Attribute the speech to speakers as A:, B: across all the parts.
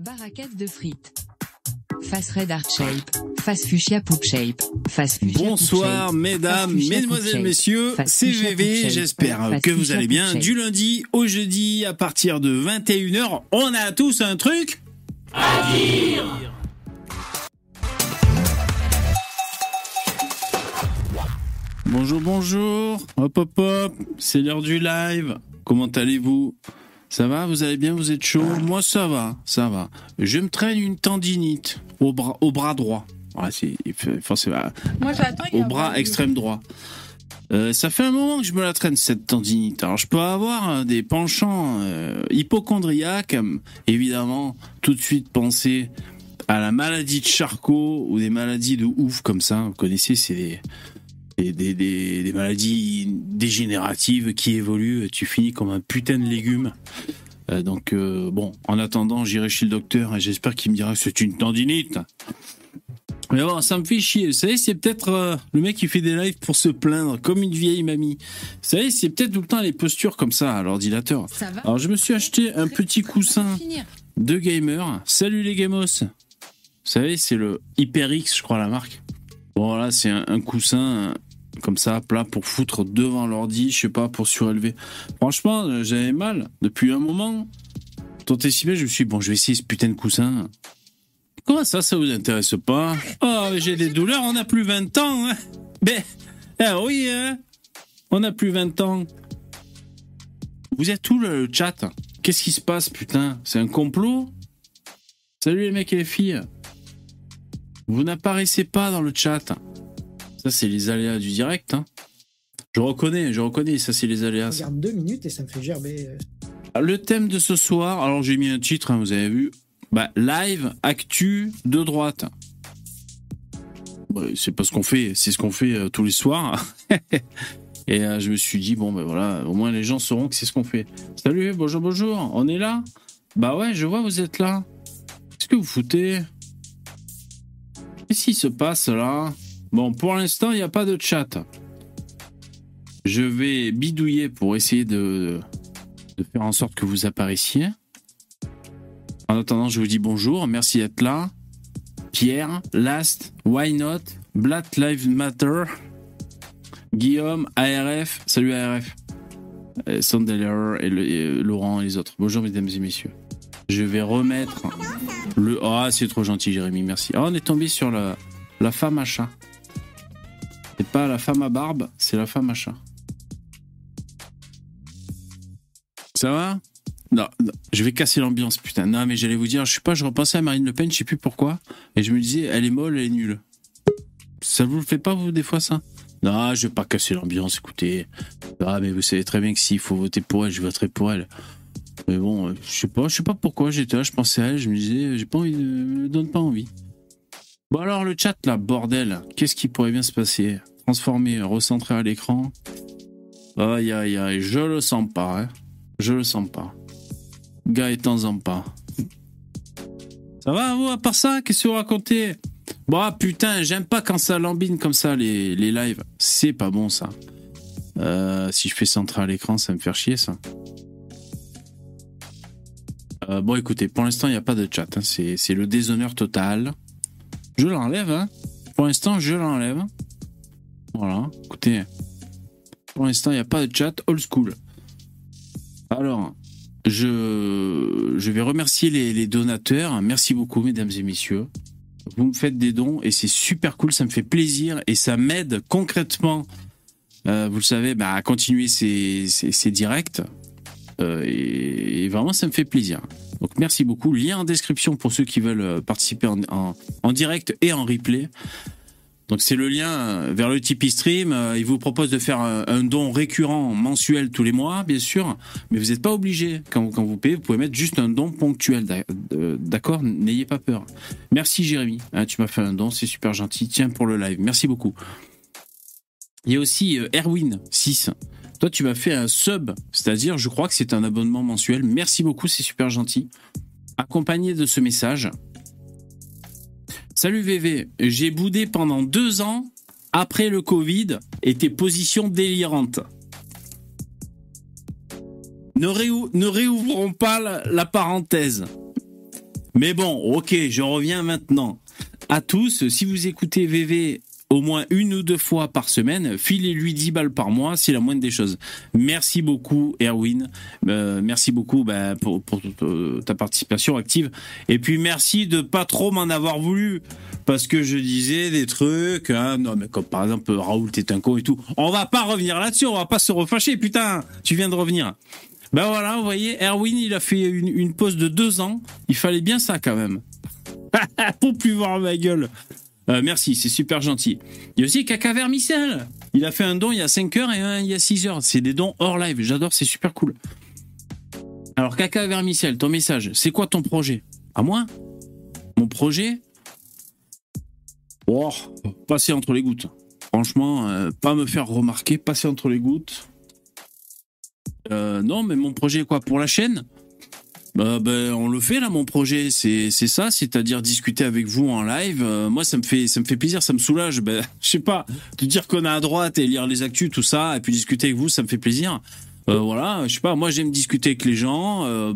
A: Baraquette de frites. Face red art shape. Face fuchsia poop shape. Face fuchsia poop
B: Bonsoir
A: shape,
B: mesdames,
A: fuchsia
B: mesdemoiselles,
A: poop shape,
B: messieurs, c'est VV, j'espère que vous allez bien. Du lundi au jeudi à partir de 21h, on a tous un truc Bonjour, bonjour, hop hop hop, c'est l'heure du live, comment allez-vous? Ça va, vous allez bien, vous êtes chaud? Moi ça va, ça va. Je me traîne une tendinite au bras, au bras droit. Ouais, c'est, forcément,
C: Moi, j'attends. qu'il y
B: au bras extrême droit. Euh, ça fait un moment que je me la traîne cette tendinite. Alors je peux avoir euh, des penchants euh, hypochondriaques, euh, évidemment, tout de suite penser à la maladie de Charcot ou des maladies de ouf comme ça. Vous connaissez, c'est des, des, des, des- des maladies dégénératives qui évoluent. Tu finis comme un putain de légume. Euh, donc euh, bon, en attendant, j'irai chez le docteur et j'espère qu'il me dira que c'est une tendinite. Mais bon, ça me fait chier. Vous savez, c'est peut-être euh, le mec qui fait des lives pour se plaindre, comme une vieille mamie. Vous savez, c'est peut-être tout le temps les postures comme ça à l'ordinateur. Alors, je me suis acheté un petit coussin de gamer. Salut les gamos. Vous savez, c'est le HyperX, je crois, la marque. Bon, là, c'est un, un coussin comme ça, plat, pour foutre devant l'ordi, je sais pas, pour surélever. Franchement, euh, j'avais mal depuis un moment. Tant bien, je me suis dit, bon, je vais essayer ce putain de coussin. Comment ça, ça vous intéresse pas? Oh, j'ai des douleurs, on n'a plus 20 ans. Hein ben, ah oui, hein On n'a plus 20 ans. Vous êtes où le chat? Qu'est-ce qui se passe, putain? C'est un complot? Salut les mecs et les filles. Vous n'apparaissez pas dans le chat. Ça, c'est les aléas du direct. Hein. Je reconnais, je reconnais, ça, c'est les aléas.
D: Je regarde deux minutes et ça me fait gerber. euh.
B: Le thème de ce soir, alors j'ai mis un titre, hein, vous avez vu. Bah, live, actu de droite. C'est pas ce qu'on fait, c'est ce qu'on fait euh, tous les soirs. Et euh, je me suis dit, bon, ben voilà, au moins les gens sauront que c'est ce qu'on fait. Salut, bonjour, bonjour, on est là? Bah ouais, je vois, vous êtes là. Qu'est-ce que vous foutez? Qu'est-ce qui se passe là? Bon, pour l'instant, il n'y a pas de chat. Je vais bidouiller pour essayer de, faire en sorte que vous apparaissiez. En attendant, je vous dis bonjour, merci d'être là. Pierre, Last, Why Not, Black Lives Matter, Guillaume, ARF, salut ARF, euh, Sandeller et, Laurent et les autres. Bonjour mesdames et messieurs. Je vais remettre le... Ah, c'est trop gentil Jérémy, merci. Ah, on est tombé sur la, la femme à chat. C'est pas la femme à barbe, c'est la femme à chat. Ça va? Non, je vais casser l'ambiance, putain. Non, mais j'allais vous dire, je sais pas, je repensais à Marine Le Pen, je sais plus pourquoi, et je me disais, elle est molle, elle est nulle. Ça vous le fait pas, vous, des fois, ça? Non, je vais pas casser l'ambiance, écoutez. Ah, mais vous savez très bien que s'il faut voter pour elle, je voterai pour elle. Mais bon, euh, je sais pas, je sais pas pourquoi j'étais là, je pensais à elle, je me disais, j'ai pas envie de. me donne pas envie. Bon, alors, le chat, là, bordel, qu'est-ce qui pourrait bien se passer? Transformer, recentrer à l'écran. Aïe, aïe, aïe, je le sens pas, hein. Je le sens pas. Gaëtan Zampa. Ça va, vous, à part ça? Qu'est-ce que vous racontez? Bon, ah, putain, j'aime pas quand ça lambine comme ça, les, les lives. C'est pas bon, ça. Euh, si je fais centrer à l'écran, ça me faire chier, ça. Euh, bon, écoutez, pour l'instant, il n'y a pas de chat. hein. C'est le déshonneur total. Je l'enlève, hein. Pour l'instant, je l'enlève. Voilà, écoutez. Pour l'instant, il n'y a pas de chat old school. Alors, je, vais remercier les, donateurs. Merci beaucoup, mesdames et messieurs. Vous me faites des dons et c'est super cool, ça me fait plaisir et ça m'aide concrètement, euh, vous le savez, bah, à continuer ces, ces, directs. Euh, et vraiment, ça me fait plaisir. Donc, merci beaucoup. Lien en description pour ceux qui veulent euh, participer en, direct et en replay. Donc c'est le lien euh, vers le Tipeee Stream. Euh, Il vous propose de faire un, don récurrent mensuel tous les mois, bien sûr, mais vous n'êtes pas obligé. Quand, vous- payez, vous pouvez mettre juste un don ponctuel. d'a- D'accord? N'ayez pas peur. Merci Jérémy. Hein, tu m'as fait un don, c'est super gentil. Tiens pour le live. Merci beaucoup. Il y a aussi euh, Erwin 6. Toi, tu m'as fait un sub, c'est-à-dire, je crois que c'est un abonnement mensuel. Merci beaucoup, c'est super gentil. Accompagné de ce message, Salut VV, j'ai boudé pendant deux ans après le Covid et tes positions délirantes. Ne, réou- réouvrons pas la, la parenthèse. Mais bon, ok, je reviens maintenant. À tous, si vous écoutez VV au moins une ou deux fois par semaine, filez-lui 10 balles par mois, c'est la moindre des choses. Merci beaucoup, Erwin. Euh, merci beaucoup bah, pour, euh, ta participation active. Et puis merci de pas trop m'en avoir voulu. Parce que je disais des trucs, hein, non mais comme par exemple Raoul t'es un con et tout. On va pas revenir là-dessus, on va pas se refâcher, putain, tu viens de revenir. Ben voilà, vous voyez, Erwin, il a fait une, une pause de deux ans. Il fallait bien ça quand même. Pour plus voir ma gueule. Euh, merci, c'est super gentil. Il y a aussi Caca Vermicelle. Il a fait un don il y a 5 heures et un il y a 6 heures. C'est des dons hors live. J'adore, c'est super cool. Alors, Caca Vermicelle, ton message, c'est quoi ton projet? À moi? Mon projet? Oh, passer entre les gouttes. Franchement, euh, pas me faire remarquer, passer entre les gouttes. Euh, non, mais mon projet, quoi? Pour la chaîne? Bah, ben, on le fait là, mon projet, c'est ça, c'est-à-dire discuter avec vous en live. Euh, moi, ça me fait ça me fait plaisir, ça me soulage. Ben, je sais pas, de dire qu'on est à droite et lire les actus, tout ça, et puis discuter avec vous, ça me fait plaisir. Euh, voilà, je sais pas, moi j'aime discuter avec les gens. Euh,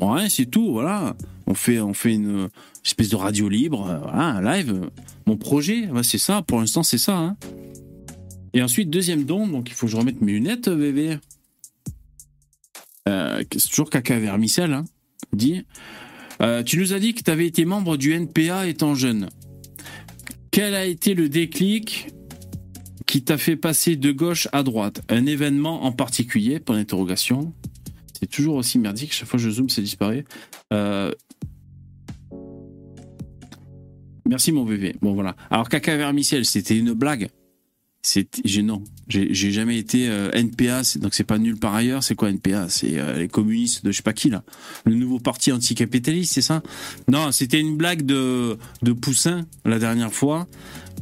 B: ouais, c'est tout. Voilà, on fait on fait une espèce de radio libre, un live. Mon projet, bah, c'est ça. Pour l'instant, c'est ça. Hein. Et ensuite, deuxième don, donc il faut que je remette mes lunettes, bébé. Euh, c'est toujours caca vermicelle, hein, dit. Euh, tu nous as dit que tu avais été membre du NPA étant jeune. Quel a été le déclic qui t'a fait passer de gauche à droite? Un événement en particulier? Point d'interrogation. C'est toujours aussi merdique. Chaque fois que je zoome, ça disparaît. Euh... Merci mon bébé. Bon voilà. Alors caca vermicelle, c'était une blague? C'est gênant. J'ai jamais été euh, NPA, donc c'est pas nul par ailleurs. C'est quoi NPA C'est euh, les communistes de je sais pas qui là. Le nouveau parti anticapitaliste, c'est ça? Non, c'était une blague de de Poussin la dernière fois.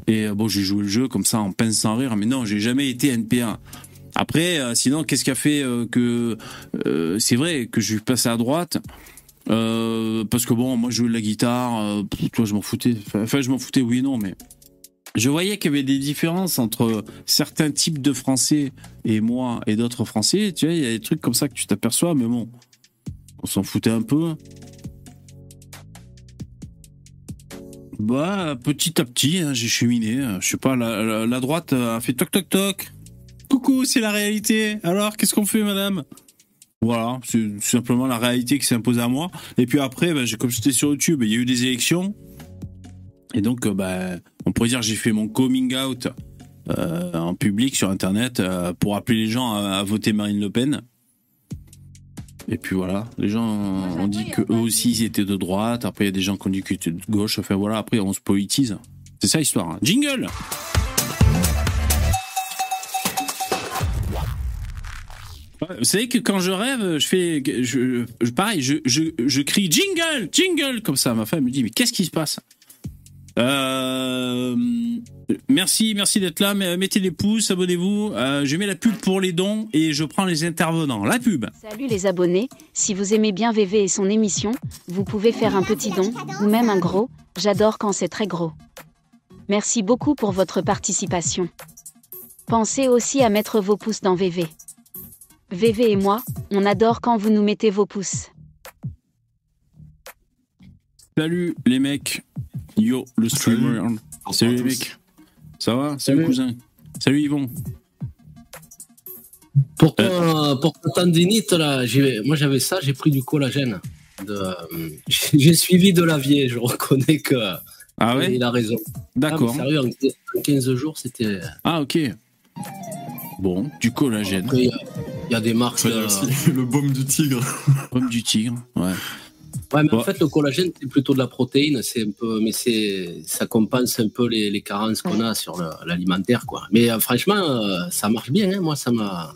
B: Et euh, bon, j'ai joué le jeu comme ça en pince sans rire, mais non, j'ai jamais été NPA. Après, sinon, qu'est-ce qui a fait que c'est vrai que je suis passé à droite parce que bon, moi je jouais de la guitare, toi je m'en foutais. Enfin, je m'en foutais, oui et non, mais je voyais qu'il y avait des différences entre certains types de Français et moi et d'autres Français. Tu vois, il y a des trucs comme ça que tu t'aperçois, mais bon, on s'en foutait un peu. Bah, petit à petit, hein, j'ai cheminé. Je sais pas, la, droite a fait toc toc toc. Coucou, c'est la réalité. Alors, qu'est-ce qu'on fait, madame? Voilà, c'est simplement la réalité qui s'impose à moi. Et puis après, bah, comme j'étais sur YouTube, il y a eu des élections. Et donc, euh, bah, on pourrait dire j'ai fait mon coming out euh, en public sur Internet euh, pour appeler les gens à, voter Marine Le Pen. Et puis voilà, les gens ont dit que eux aussi ils étaient de droite. Après, il y a des gens qui ont dit qu'ils étaient de gauche. Enfin voilà, après on se politise. C'est ça l'histoire. Hein. Jingle. Vous savez que quand je rêve, je fais, je, pareil, je, je, je crie jingle, jingle comme ça. Ma femme me dit mais qu'est-ce qui se passe? Euh, merci, merci d'être là. Mettez des pouces, abonnez-vous. Euh, je mets la pub pour les dons et je prends les intervenants. La pub.
C: Salut les abonnés. Si vous aimez bien VV et son émission, vous pouvez faire un petit don ou même un gros. J'adore quand c'est très gros. Merci beaucoup pour votre participation. Pensez aussi à mettre vos pouces dans VV. VV et moi, on adore quand vous nous mettez vos pouces.
B: Salut les mecs. Yo, le streamer. Salut, les mecs. Ça va? Salut, cousin. Salut Yvon.
E: Pour, euh. pour tendinite, là, moi j'avais ça, j'ai pris du collagène. De, j'ai suivi de la vieille, je reconnais que.
B: Ah ouais?
E: Il a raison.
B: D'accord.
E: Ah, sérieux, en 15 jours, c'était.
B: Ah, ok. Bon, du collagène.
E: Il y, a des marques.
F: le baume du tigre.
B: Baume du tigre, ouais.
E: Ouais, mais en fait, le collagène, c'est plutôt de la protéine, c'est un peu, mais c'est, ça compense un peu les, les carences qu'on a sur l'alimentaire, quoi. Mais euh, franchement, euh, ça marche bien, hein. moi, ça m'a.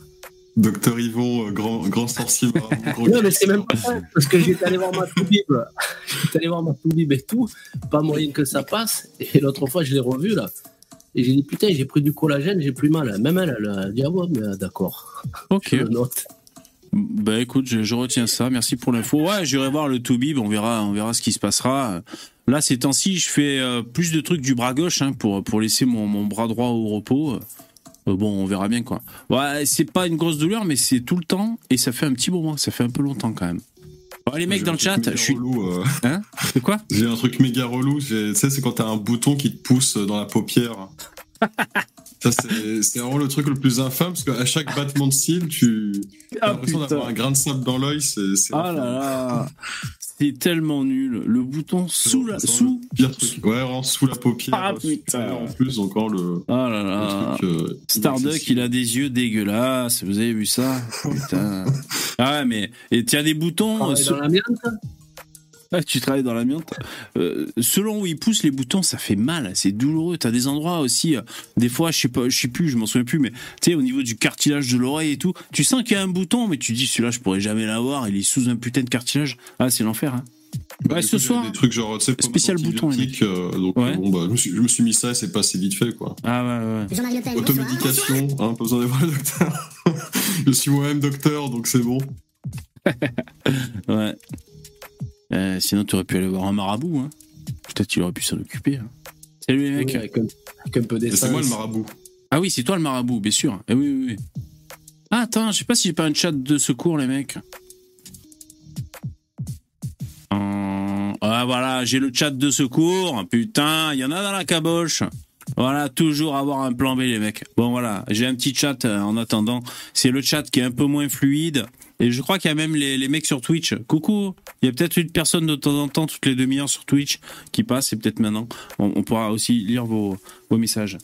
F: Docteur Yvon, euh, grand, grand sorcier.
E: non, mais c'est même pas ça, parce que j'étais allé voir ma toubib, j'étais allé voir ma toubib et tout, pas moyen que ça passe, et l'autre fois, je l'ai revu, là. Et j'ai dit, putain, j'ai pris du collagène, j'ai plus mal. Même elle, elle a dit, ah ouais, mais d'accord.
B: Ok. note. Bah écoute, je, retiens ça. Merci pour l'info. Ouais, j'irai voir le Toubib. On verra, on verra ce qui se passera. Là, ces temps-ci, je fais euh, plus de trucs du bras gauche hein, pour pour laisser mon, mon, bras droit au repos. Euh, bon, on verra bien quoi. Ouais, c'est pas une grosse douleur, mais c'est tout le temps et ça fait un petit moment. Ça fait un peu longtemps quand même. Oh, les mecs dans le chat, je suis.
F: relou, euh,
B: Hein? C'est quoi?
F: J'ai un truc méga relou. Tu sais, c'est quand t'as un bouton qui te pousse dans la paupière. Ça, c'est vraiment le truc le plus infâme parce qu'à chaque battement de cils, tu as
B: Ah,
F: l'impression d'avoir un grain de sable dans l'œil. C'est
B: Ah là
F: infâme.
B: là C'est tellement nul. Le bouton sous la. Sous.
F: le pire truc. Ouais, vraiment sous la paupière.
B: Ah, putain.
F: En plus, encore le,
B: Ah là
F: le truc. euh,
B: Starduck, il a des yeux dégueulasses. Vous avez vu ça? Putain. Ah ouais, mais. Et as des boutons.
E: Travaille
B: euh,
E: dans l'amiante
B: Ah, tu travailles dans l'amiante. Euh, selon où ils poussent les boutons, ça fait mal, c'est douloureux. T'as des endroits aussi, euh, des fois, je sais pas, je sais plus, je m'en souviens plus, mais tu sais, au niveau du cartilage de l'oreille et tout, tu sens qu'il y a un bouton, mais tu dis celui-là, je pourrais jamais l'avoir. Il est sous un putain de cartilage. Ah, c'est l'enfer. Hein.
F: Bah,
B: Ouais, ce
F: coup,
B: soir,
F: Des trucs genre,
B: spécial bouton,
F: euh, donc,
B: Ouais.
F: bon, bah, je, me suis, je me suis mis ça et c'est passé vite fait, quoi.
B: Ah ouais, ouais.
G: Pen.
F: Automédication, hein, pas besoin d'aller voir le docteur. je suis moi-même docteur, donc c'est bon.
B: ouais. Euh, sinon, tu aurais pu aller voir un marabout. Hein. Peut-être qu'il aurait pu s'en occuper. hein. Salut les mecs.
E: Oui, peu d'essence.
F: c'est moi le marabout.
B: Ah oui, c'est toi le marabout, bien sûr. Eh oui, oui, oui. Ah, attends, je sais pas si j'ai pas un chat de secours, les mecs. Euh, Ah, voilà, j'ai le chat de secours. Putain, il y en a dans la caboche. Voilà, toujours avoir un plan B, les mecs. Bon, voilà, j'ai un petit chat euh, en attendant. C'est le chat qui est un peu moins fluide. Et je crois qu'il y a même les, les mecs sur Twitch. Coucou, il y a peut-être une personne de temps en temps, toutes les demi-heures sur Twitch, qui passe, et peut-être maintenant. On, pourra aussi lire vos, vos messages.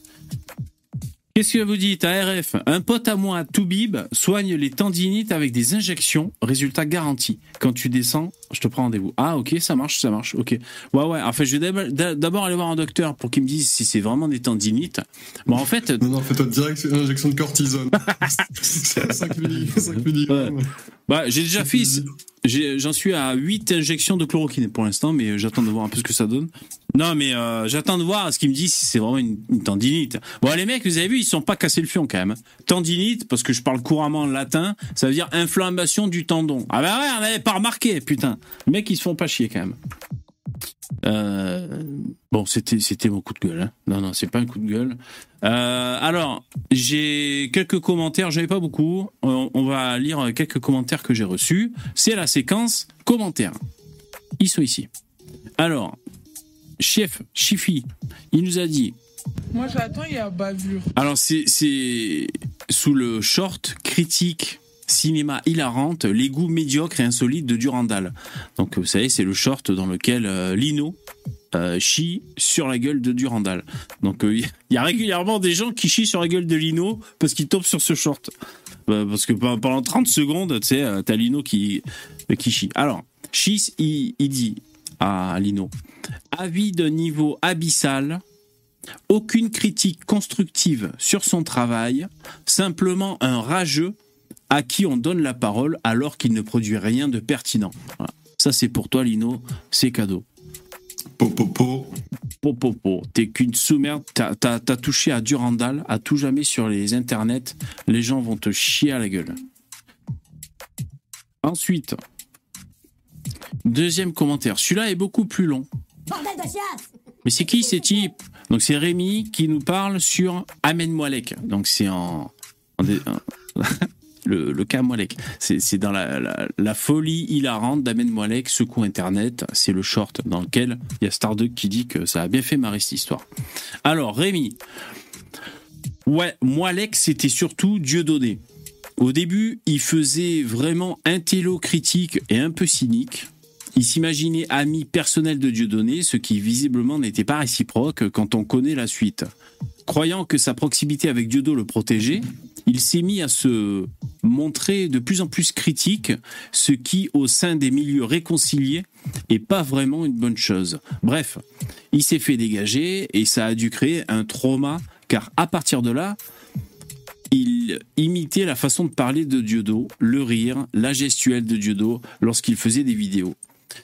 B: Qu'est-ce que vous dites ARF Un pote à moi, Toubib, soigne les tendinites avec des injections. Résultat garanti. Quand tu descends, je te prends rendez-vous. Ah, ok, ça marche, ça marche. Ok. Ouais, ouais. Enfin, je vais d'ab- d'abord aller voir un docteur pour qu'il me dise si c'est vraiment des tendinites. Bon, en fait,
F: Non, non, fais-toi direct une injection de cortisone. c'est 5 mg.
B: Ouais. bah, j'ai déjà fait. J'en suis à 8 injections de chloroquine pour l'instant, mais j'attends de voir un peu ce que ça donne. Non, mais euh, j'attends de voir ce qu'il me dit si c'est vraiment une, une tendinite. Bon, les mecs, vous avez vu, ils sont pas cassés le fion quand même. Tendinite, parce que je parle couramment latin, ça veut dire inflammation du tendon. Ah bah ouais, on n'avait pas remarqué, putain. Mecs, ils se font pas chier quand même. Euh, bon, c'était c'était mon coup de gueule. Hein. Non, non, c'est pas un coup de gueule. Euh, alors, j'ai quelques commentaires, j'en ai pas beaucoup. On, on va lire quelques commentaires que j'ai reçus. C'est la séquence commentaires. Ils sont ici. Alors, chef Chifi, il nous a dit.
H: Moi j'attends, il y a bavure.
B: Alors, c'est c'est sous le short critique cinéma hilarante, les goûts médiocres et insolites de Durandal. Donc, vous savez, c'est le short dans lequel euh, Lino euh, chie sur la gueule de Durandal. Donc, euh, il y a régulièrement des gens qui chient sur la gueule de Lino parce qu'ils tombent sur ce short. Euh, parce que pe- pendant 30 secondes, tu sais, euh, t'as Lino qui, qui chie. Alors, Chis, il, il dit à Lino Avis d'un niveau abyssal, aucune critique constructive sur son travail, simplement un rageux à qui on donne la parole alors qu'il ne produit rien de pertinent. Voilà. Ça, c'est pour toi, Lino, c'est cadeau.
F: Popopo.
B: Popopo, t'es qu'une sous-merde, t'as, t'as- t'as touché à Durandal, à tout jamais sur les internets, les gens vont te chier à la gueule. Ensuite, deuxième commentaire, celui-là est beaucoup plus long.
G: Bordel de chiasse
B: Mais c'est qui ces types Donc c'est Rémi qui nous parle sur Amen Moalek. Donc c'est en, en dé- en- le, cas Moalek. C'est dans la, folie hilarante d'Amen Moalek, secoue Internet. C'est le short dans lequel il y a Starduck qui dit que ça a bien fait marrer cette histoire. Alors Rémi, ouais, Moalek c'était surtout Dieudonné. Au début, il faisait vraiment intello critique et un peu cynique. Il s'imaginait ami personnel de Dieudonné, ce qui visiblement n'était pas réciproque quand on connaît la suite. Croyant que sa proximité avec Dieudo le protégeait, il s'est mis à se montrer de plus en plus critique, ce qui, au sein des milieux réconciliés, est pas vraiment une bonne chose. Bref, il s'est fait dégager et ça a dû créer un trauma, car à partir de là, il imitait la façon de parler de Dieudo, le rire, la gestuelle de Dieudo lorsqu'il faisait des vidéos.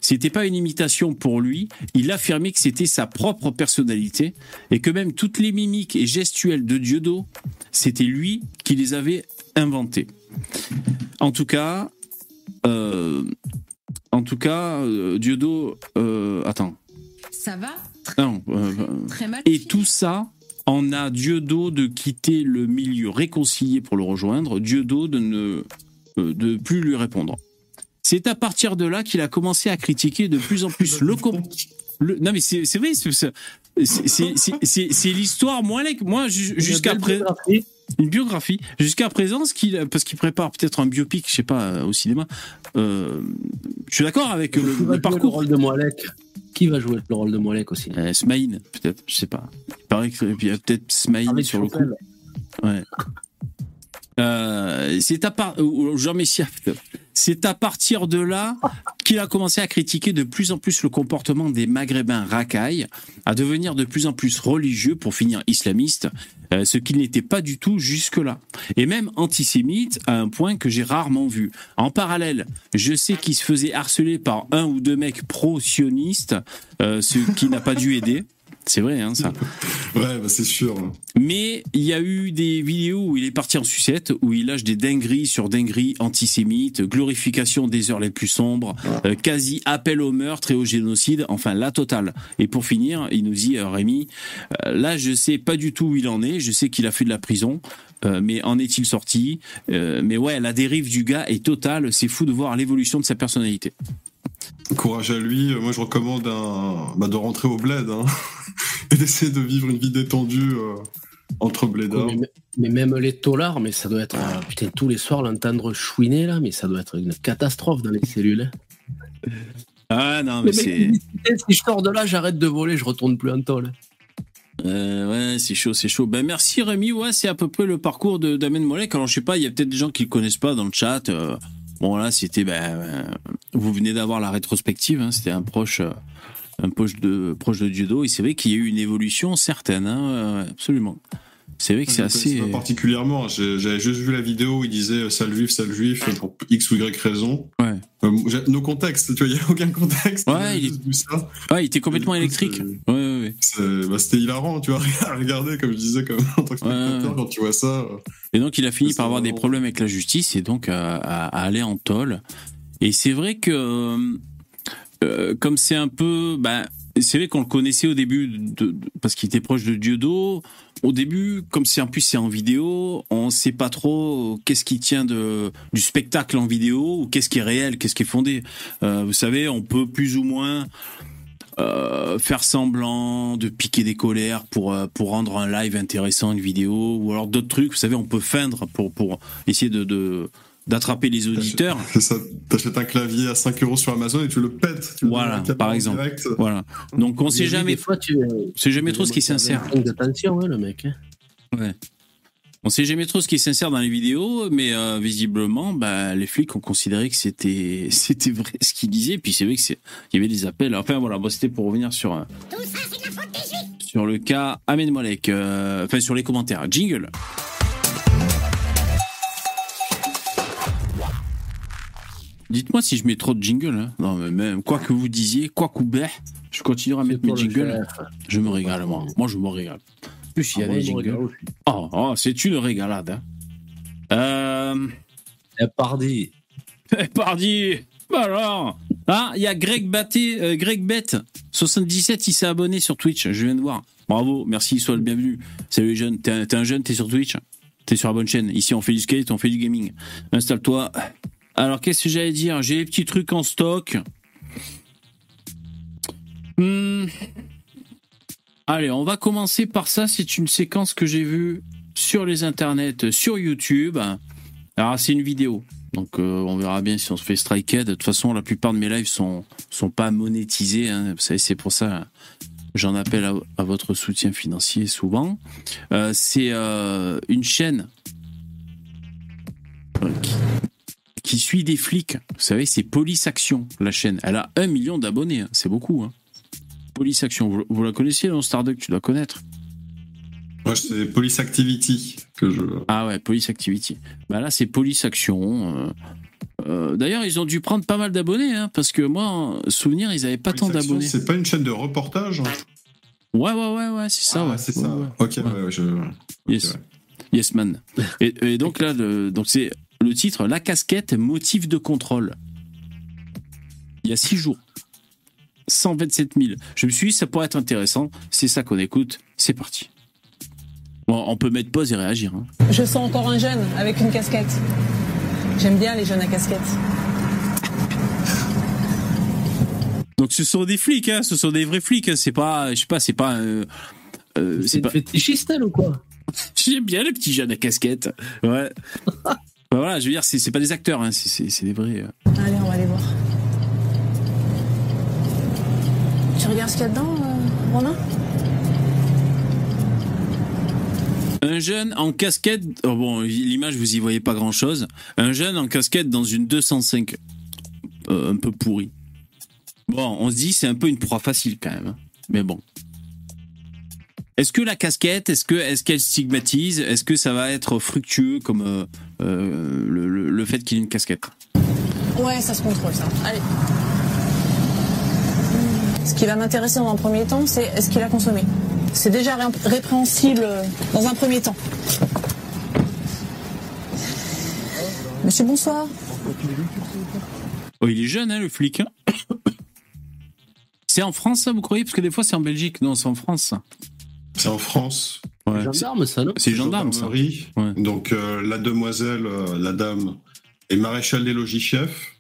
B: C'était pas une imitation pour lui, il affirmait que c'était sa propre personnalité et que même toutes les mimiques et gestuelles de Dieudo, c'était lui qui les avait inventées. En tout cas, euh, en tout cas, euh, Dieudo, euh, attends,
I: Ça va
B: non, euh,
I: Très mal.
B: et tout ça en a Dieudo de quitter le milieu réconcilié pour le rejoindre, Dieudo de ne de plus lui répondre. C'est à partir de là qu'il a commencé à critiquer de plus en plus le, com- le- non mais c'est vrai, c'est- l'histoire. Moi, like, moi ju- jusqu'à présent, une biographie. Jusqu'à présent, ce qu'il, parce qu'il prépare peut-être un biopic, je sais pas, euh, au cinéma. euh, je suis d'accord avec le,
E: Qui va
B: le
E: jouer Le
B: parcours.
E: rôle de Moalek? Qui va jouer le rôle de Moalek aussi?
B: Euh, Smaïn, peut-être, je sais pas. Il paraît qu'il y a peut-être Smaïn sur le coup. Ouais. Euh, c'est à part ou Jean Messia, peut-être. C'est à partir de là qu'il a commencé à critiquer de plus en plus le comportement des Maghrébins racailles, à devenir de plus en plus religieux pour finir islamiste, euh, ce qu'il n'était pas du tout jusque-là. Et même antisémite à un point que j'ai rarement vu. En parallèle, je sais qu'il se faisait harceler par un ou deux mecs pro-sionistes, euh, ce qui n'a pas dû aider. C'est vrai, hein, ça.
F: Ouais, bah c'est sûr.
B: Mais il y a eu des vidéos où il est parti en sucette, où il lâche des dingueries sur dingueries antisémites, glorification des heures les plus sombres, euh, quasi appel au meurtre et au génocide, enfin la totale. Et pour finir, il nous dit, euh, Rémi, euh, là je sais pas du tout où il en est, je sais qu'il a fait de la prison, mais en est-il sorti? Mais ouais, la dérive du gars est totale, c'est fou de voir l'évolution de sa personnalité.
F: Courage à lui. Moi, je recommande un... bah, de rentrer au bled hein. et d'essayer de vivre une vie détendue euh, entre blédards.
E: Mais, mais même les taulards, mais ça doit être. euh, putain, tous les soirs, l'entendre chouiner là, mais ça doit être une catastrophe dans les cellules. hein.
B: Ah non, mais c'est...
E: si je sors de là, j'arrête de voler, je retourne plus en tôle.
B: Euh, ouais, c'est chaud, c'est chaud. Ben merci Rémi. Ouais, c'est à peu près le parcours de d'Amen Molek. Alors je sais pas, il y a peut-être des gens qui le connaissent pas dans le chat. Euh, bon là, c'était ben euh, vous venez d'avoir la rétrospective. Hein, c'était un proche, euh, un proche de proche de Dieudo. Et c'est vrai qu'il y a eu une évolution certaine. Hein, ouais, absolument. C'est vrai que c'est
F: connaissais
B: assez.
F: Pas particulièrement. J'ai- J'avais juste vu la vidéo où il disait euh, sale juif, sale juif pour X ou Y raison.
B: Ouais.
F: Euh, nos contextes, tu vois, il n'y a aucun contexte.
B: Ouais, il est-. Ouais, était complètement électrique. Ouais,
F: bah, C'était hilarant, tu vois, à regarder, comme je disais, comme, en tant que spectateur,
B: Ouais.
F: quand tu vois ça. euh,
B: Et donc il a fini par avoir des problèmes avec la justice et donc à, à- aller en tôle. Et c'est vrai que euh, comme c'est un peu, ben, c'est vrai qu'on le connaissait au début de, de- parce qu'il était proche de Dieudo. Au début, comme c'est en plus c'est en vidéo, on sait pas trop qu'est-ce qui tient de du spectacle en vidéo ou qu'est-ce qui est réel, qu'est-ce qui est fondé. Euh, vous savez, on peut plus ou moins euh, faire semblant de piquer des colères pour euh, pour rendre un live intéressant, une vidéo, ou alors d'autres trucs. Vous savez, on peut feindre pour pour essayer de de- d'attraper les auditeurs.
F: T'achètes un clavier à 5 euros sur Amazon et tu le pètes. Tu
B: Voilà, par exemple.
F: direct.
B: Voilà. Donc on sait
E: Mais
B: jamais,
E: Des fois, tu.
B: sait jamais trop ce qui est sincère.
E: Attention, hein, le mec. hein.
B: Ouais. On sait jamais trop ce qui est sincère dans les vidéos, mais euh, visiblement, bah, les flics ont considéré que c'était c'était vrai ce qu'ils disaient. Puis c'est vrai que c'est il y avait des appels. Enfin voilà, bon, c'était pour revenir sur euh, sur le cas Ahmed Molek. euh, enfin sur les commentaires. Jingle. Dites-moi si je mets trop de jingle. Hein. Non, mais même quoi que vous disiez, quoi que vous je continuerai à mettre mes jingles. Je me régale, moi. Moi, je me régale. Plus, il y a des jingles. Oh, oh, c'est une régalade. Hein. Euh...
E: Eh, pardi.
B: Eh, Pardi Bah alors Ah, il y a Greg Batté, euh, Greg Bett, 77, il s'est abonné sur Twitch, je viens de voir. Bravo, merci, sois le bienvenu. Salut les jeunes, t'es un, t'es un jeune, t'es sur Twitch T'es sur la bonne chaîne. Ici, on fait du skate, on fait du gaming. Installe-toi. Alors, qu'est-ce que j'allais dire? J'ai des petits trucs en stock. Hmm. Allez, on va commencer par ça. C'est une séquence que j'ai vue sur les internets, sur YouTube. Alors, c'est une vidéo. Donc, euh, on verra bien si on se fait striker. De toute façon, la plupart de mes lives sont, sont pas monétisés. hein. Vous savez, c'est pour ça j'en appelle à, votre soutien financier souvent. Euh, c'est euh, une chaîne qui, qui suit des flics. Vous savez, c'est Police Action, la chaîne. Elle a un million d'abonnés. hein. C'est beaucoup. Hein. Police Action. Vous, vous la connaissiez, non, Starduck Tu dois connaître.
F: Moi, c'est Police Activity que je.
B: Ah ouais, Police Activity. Bah là, c'est Police Action. euh, euh, D'ailleurs, ils ont dû prendre pas mal d'abonnés, hein, parce que moi, en souvenir, ils avaient pas tant
F: Police
B: d'abonnés.
F: C'est pas une chaîne de reportage hein
B: Ouais, ouais, ouais, ouais, c'est ça.
F: Ah,
B: ouais.
F: c'est
B: Ouais,
F: ça.
B: ouais.
F: Ok,
B: Ouais.
F: je.
B: Yes.
F: ouais.
B: Yes, man. Et, et donc là, le- donc c'est le titre La casquette, motif de contrôle. Il y a six jours. 127 000. Je me suis dit, ça pourrait être intéressant. C'est ça qu'on écoute. C'est parti. Bon, on peut mettre pause et réagir. hein.
G: Je sens encore un jeune avec une casquette. J'aime bien les jeunes à casquette.
B: Donc ce sont des flics, hein, ce sont des vrais flics. hein, C'est pas, je sais pas, c'est pas. euh, euh,
E: C'est
B: pas.
E: fétichiste, elle, ou quoi?
B: J'aime bien les petits jeunes à casquette. Ouais. Bah voilà, je veux dire, c'est c'est pas des acteurs, hein, c'est- c'est c'est des vrais. euh.
G: Allez, on va aller voir. Tu regardes ce qu'il y a dedans, euh, Romain
B: Un jeune en casquette. Oh bon, l'image vous y voyez pas grand chose. Un jeune en casquette dans une 205, euh, un peu pourri. Bon, on se dit c'est un peu une proie facile quand même. hein. Mais bon. Est-ce que la casquette, est-ce que est-ce qu'elle stigmatise, est-ce que ça va être fructueux comme euh, euh, le, le- le fait qu'il ait une casquette?
G: Ouais, ça se contrôle, ça. Allez. Ce qui va m'intéresser dans un premier temps, c'est est-ce qu'il a consommé C'est déjà ré- répréhensible euh, dans un premier temps. Monsieur, bonsoir.
B: Oh, il est jeune, hein, le flic. hein c'est en France, ça, vous croyez? Parce que des fois, c'est en Belgique. Non, c'est en France.
F: C'est en France.
B: Ouais.
E: Gendarme, ça, non?
B: C'est gendarme, ça. Ouais.
F: Donc euh, la demoiselle, euh, la dame, est maréchal des logis chef.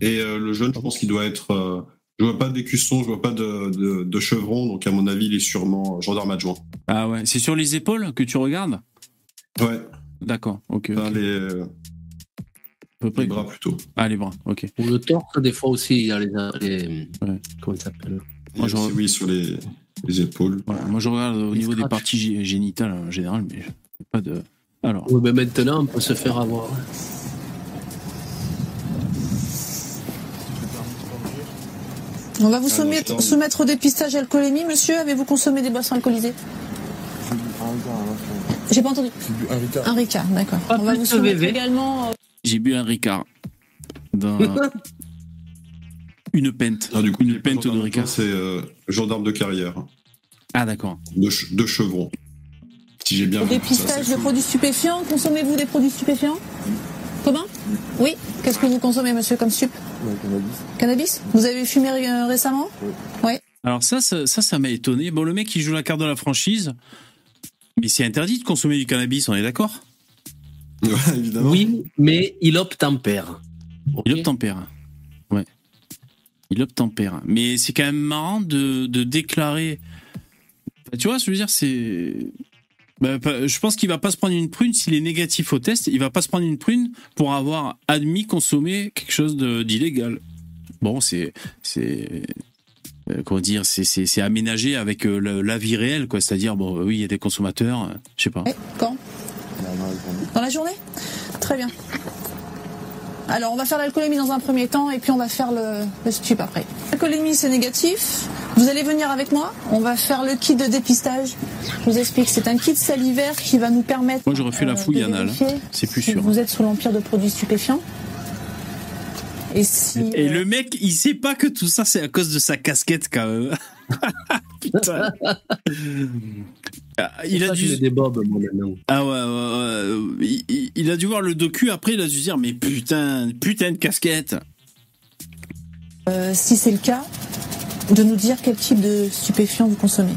F: Et euh, le jeune, je pense qu'il doit être. Je vois pas d'écusson, je vois pas de, de, de chevron. Donc à mon avis, il est sûrement gendarme adjoint.
B: Ah ouais. C'est sur les épaules que tu regardes?
F: Ouais,
B: D'accord, ok.
F: les,
B: À peu près.
F: les bras plutôt.
B: Ah, les bras, ok.
E: Ou le torse, des fois aussi, il y a les. les-
B: Ouais.
E: Comment il s'appelle?
B: Moi, je
F: oui, sur les, les épaules.
B: Voilà. Moi, je regarde au
E: Les
B: niveau des parties gé- génitales en général, mais je- pas de. Alors,
E: Oui, mais maintenant, on peut se faire avoir.
G: On va vous
F: Ah,
G: soumettre,
F: non, je-
G: soumettre au dépistage alcoolémie, monsieur. Avez-vous consommé des boissons alcoolisées J'ai pas entendu. Un Ricard, d'accord.
E: Pas
G: On va vous soumettre également. euh,
B: j'ai bu un Ricard. Dans une pente.
F: Ah, du coup,
B: une pente de Ricard.
F: C'est euh, gendarme de carrière,
B: Ah, d'accord.
F: de, che- de chevron. Si j'ai bien
G: Au
F: vu. ça,
G: dépistage de produits stupéfiants, consommez-vous des produits stupéfiants? Comment Oui. Qu'est-ce que vous consommez, monsieur, comme stup Cannabis Vous avez fumé euh, récemment
B: Alors, ça, ça, ça, m'a étonné. Bon, le mec, il joue la carte de la franchise. Mais c'est interdit de consommer du cannabis, on est d'accord
F: Ouais, évidemment.
E: Oui, mais il obtempère.
B: Il obtempère. Ouais. Il obtempère. Mais c'est quand même marrant de, de déclarer. Bah, tu vois, je veux dire, c'est. Bah, je pense qu'il va pas se prendre une prune s'il est négatif au test. Il va pas se prendre une prune pour avoir admis consommer quelque chose d'illégal. Bon, c'est c'est euh, comment dire, c'est aménagé avec euh, le- la vie réelle, quoi. C'est-à-dire, bon, oui, il y a des consommateurs, euh, je sais pas.
G: Oui. Quand? Dans la journée? Très bien. Alors, on va faire l'alcoolémie dans un premier temps et puis on va faire le, le stup après. L'alcoolémie, c'est négatif. Vous allez venir avec moi. On va faire le kit de dépistage. Je vous explique. C'est un kit salivaire qui va nous permettre.
B: Moi, j'aurais fait la
G: euh,
B: fouille anale. C'est plus
G: si
B: sûr.
G: Vous êtes sous l'empire de produits stupéfiants. Et si.
B: Et
G: euh,
B: le mec, il sait pas que tout ça, c'est à cause de sa casquette, quand même. Putain. Ah, Il a dû.
E: des bobs, moi, maintenant.
B: Ah ouais, ouais, ouais. Il, a dû voir le docu. Après, il a dû dire, mais putain, putain de casquette.
G: euh, si c'est le cas, de nous dire quel type de stupéfiant vous consommez.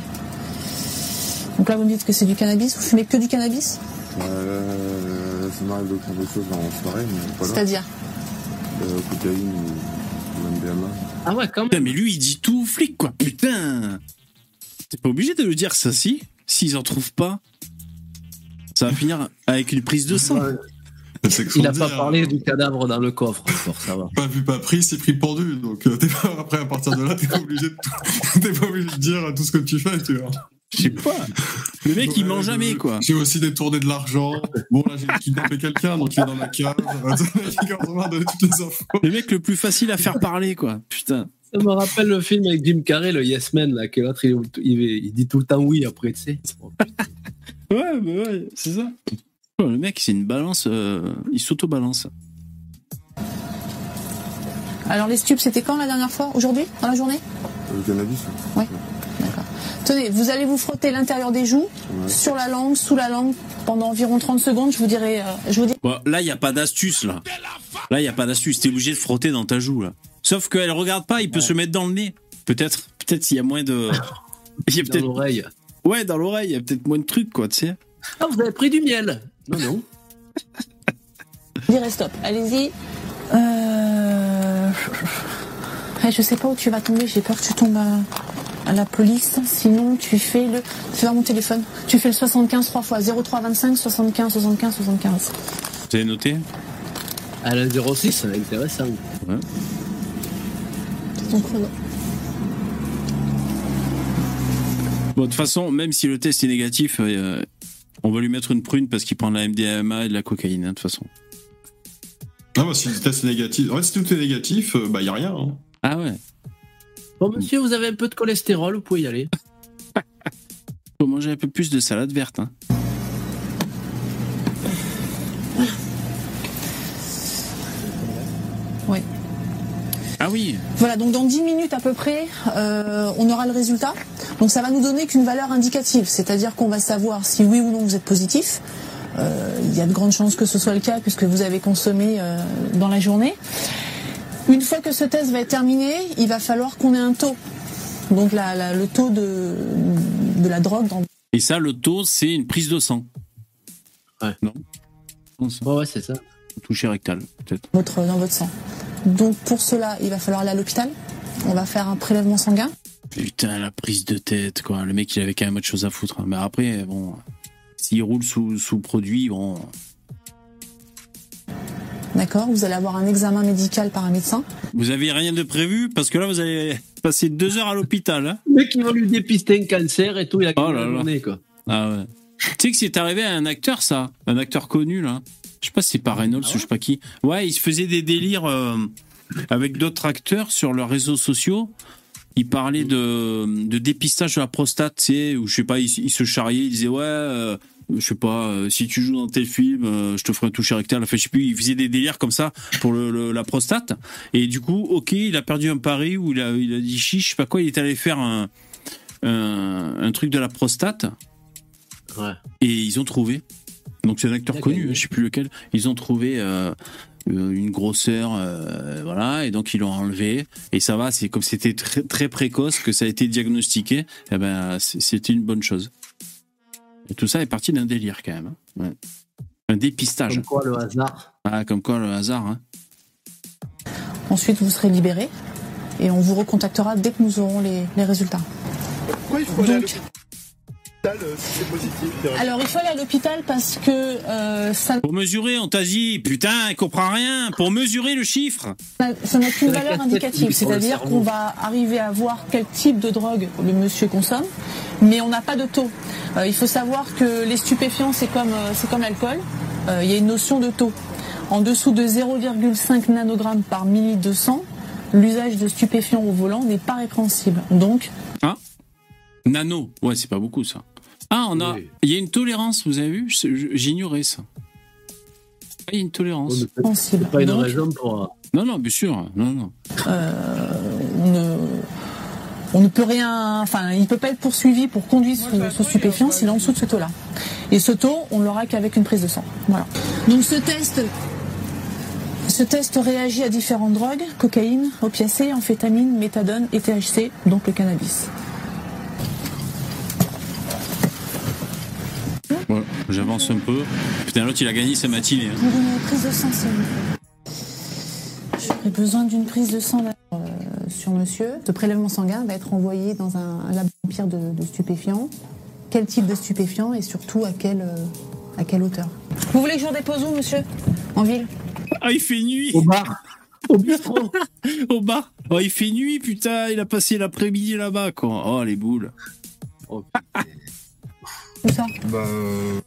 G: Donc là, vous me dites que c'est du cannabis. Vous fumez que du cannabis?
I: Euh, ça m'arrive de prendre des choses en soirée, mais voilà.
G: C'est-à-dire?
I: Euh, cocaïne ou MDMA.
E: Ah ouais, quand même.
B: Putain, mais lui, il dit tout au flic, quoi. Putain. T'es pas obligé de le dire, ça, si. S'ils en trouvent pas, ça va finir avec une prise de sang.
E: Il
F: faut
E: a pas
F: dire,
E: parlé du cadavre dans le coffre encore, ça va.
F: Pas vu, pas pris, c'est pris pendu. Donc euh, t'es pas, après, à partir de là, t'es pas obligé de, tout- t'es pas obligé de dire tout ce que tu fais, tu vois.
B: Je sais pas. Le mec, il ment jamais, quoi.
F: J'ai aussi détourné de l'argent. Bon, là, j'ai kidnappé quelqu'un, donc il est dans la cave. Il donner toutes les infos.
B: Le mec le plus facile à faire parler, quoi. Putain.
E: Ça me rappelle le film avec Jim Carrey, le Yes Man, là, que l'autre, il, il, il dit tout le temps oui après, tu sais.
B: Ouais, bah ouais, c'est ça. Oh, le mec, c'est une balance. euh, il s'auto-balance.
G: Alors les stupes, c'était quand la dernière fois? Aujourd'hui? Dans la journée?
I: Le cannabis
G: D'accord. Tenez, vous allez vous frotter l'intérieur des joues,
I: Ouais.
G: sur la langue, sous la langue, pendant environ 30 secondes. Je vous dirai, euh, je vous dis.
B: Bon, là, il n'y a pas d'astuce, là. Là, il n'y a pas d'astuce. T'es obligé de frotter dans ta joue, là. Sauf qu'elle regarde pas, il peut se mettre dans le nez. Peut-être. Peut-être s'il y a moins de. Il y a
E: Dans l'oreille.
B: Ouais, dans l'oreille, il y a peut-être moins de trucs, quoi, tu sais.
E: Ah, vous avez pris du miel Non, non.
G: Je dirai stop. Allez-y. Euh... Après, je sais pas où tu vas tomber, j'ai peur que tu tombes à, à la police. Sinon, tu fais le. Tu vas mon téléphone. Tu fais le 75 trois fois. 0325 75 75 75.
B: Vous avez noté?
E: À la 06, c'est intéressant.
B: Ouais.
G: C'est ton chrono.
B: Bon, de toute façon, même si le test est négatif, euh, on va lui mettre une prune parce qu'il prend de la MDMA et de la cocaïne, hein, de toute façon.
F: Non, bah, si le test est négatif. En fait, si tout est négatif, euh, bah, il n'y a rien. hein.
B: Ah ouais
E: Bon, monsieur, vous avez un peu de cholestérol, vous pouvez y aller.
B: Faut manger un peu plus de salade verte. Hein.
G: Oui.
B: Ah oui
G: Voilà, donc dans 10 minutes à peu près, euh, on aura le résultat. Donc ça va nous donner qu'une valeur indicative, c'est-à-dire qu'on va savoir si oui ou non vous êtes positif. Euh, il y a de grandes chances que ce soit le cas puisque vous avez consommé euh, dans la journée. Une fois que ce test va être terminé, il va falloir qu'on ait un taux. Donc la- la- le taux de, de la drogue dans
B: Et ça, le taux, c'est une prise de sang.
E: Ouais.
B: Non
E: ouais, c'est ça.
B: toucher rectal, peut-être.
G: votre, dans votre sang. Donc pour cela, il va falloir aller à l'hôpital. On va faire un prélèvement sanguin.
B: Putain, la prise de tête, quoi. Le mec, il avait quand même autre chose à foutre. hein. Mais après, bon, s'il roule sous, sous produit, bon.
G: D'accord Vous allez avoir un examen médical par un médecin.
B: Vous avez rien de prévu Parce que là, vous allez passer deux heures à l'hôpital. Hein
E: Le mec, il va lui dépister un cancer et tout, il a
B: Oh là
E: la journée, quoi.
B: ah ouais. Tu sais que c'est arrivé à un acteur, ça Un acteur connu, là Je sais pas si c'est pas Reynolds ou je sais pas qui. Ouais, il se faisait des délires euh, avec d'autres acteurs sur leurs réseaux sociaux. Il parlait de, de dépistage de la prostate, tu sais, ou je sais pas, il, il se charriait, il disait ouais, euh, je sais pas, euh, si tu joues dans tel film, euh, je te ferai un toucher rectal. Enfin, je sais plus, il faisait des délires comme ça pour le, le- la prostate. Et du coup, ok, il a perdu un pari où il a, il a dit chiche, je sais pas quoi, il est allé faire un, un, un truc de la prostate
E: Ouais.
B: et ils ont trouvé. Donc c'est un acteur connu,
E: gagné.
B: je sais plus lequel. Ils ont trouvé euh, une grosseur, euh, voilà, et donc ils l'ont enlevé. Et ça va, c'est comme c'était très, très précoce que ça a été diagnostiqué. Eh ben, c'était une bonne chose. Et tout ça est parti d'un délire quand même. hein. Ouais. Un dépistage.
E: Comme quoi, le hasard.
B: Ah, comme quoi le hasard. Hein.
G: Ensuite, vous serez libéré et on vous recontactera dès que nous aurons les, les résultats.
J: Pourquoi il faut
G: Donc, alors il faut aller à l'hôpital parce que euh, ça
B: Pour mesurer, on t'a dit, putain, il comprend rien. Pour mesurer le chiffre.
G: ça n'a qu'une valeur indicative, c'est-à-dire qu'on va arriver à voir quel type de drogue le monsieur consomme, mais on n'a pas de taux. Euh, il faut savoir que les stupéfiants, c'est comme, euh, c'est comme l'alcool, Euh, il y a une notion de taux. En dessous de 0,5 nanogrammes par millilitre de sang, l'usage de stupéfiants au volant n'est pas répréhensible. Donc,
B: Ah Nano. Ouais, c'est pas beaucoup ça. Ah, on a.
E: Oui.
B: Il y a une tolérance, vous avez vu? J'ignorais ça. Ah, Il y a une tolérance.
E: Mais c'est- pas une raison pour. euh,
B: Non, non, bien sûr. Non, non.
G: on ne, on ne peut rien, enfin, il ne peut pas être poursuivi pour conduire sous, sous stupéfiant s'il est en dessous de ce taux-là. Et ce taux, on l'aura qu'avec une prise de sang. Voilà. Donc ce test, ce test réagit à différentes drogues cocaïne, opiacés, amphétamine, méthadone et THC, donc le cannabis.
B: Voilà, j'avance un peu. Putain, l'autre, il a gagné sa matinée. hein.
G: Pour une prise de sang, s'il vous plaît. J'aurais besoin d'une prise de sang euh, sur monsieur. Ce prélèvement sanguin va être envoyé dans un, un laboratoire de, de stupéfiants. Quel type de stupéfiant et surtout à quelle, euh, à quelle hauteur? Vous voulez que je vous dépose où, monsieur? En ville
B: Ah, il fait nuit
E: Au bar. Au bistrot.
B: Au bar Oh, il fait nuit, putain, il a passé l'après-midi là-bas, quoi. Oh, les boules.
E: Oh,
G: Où ça?
I: Bah, euh,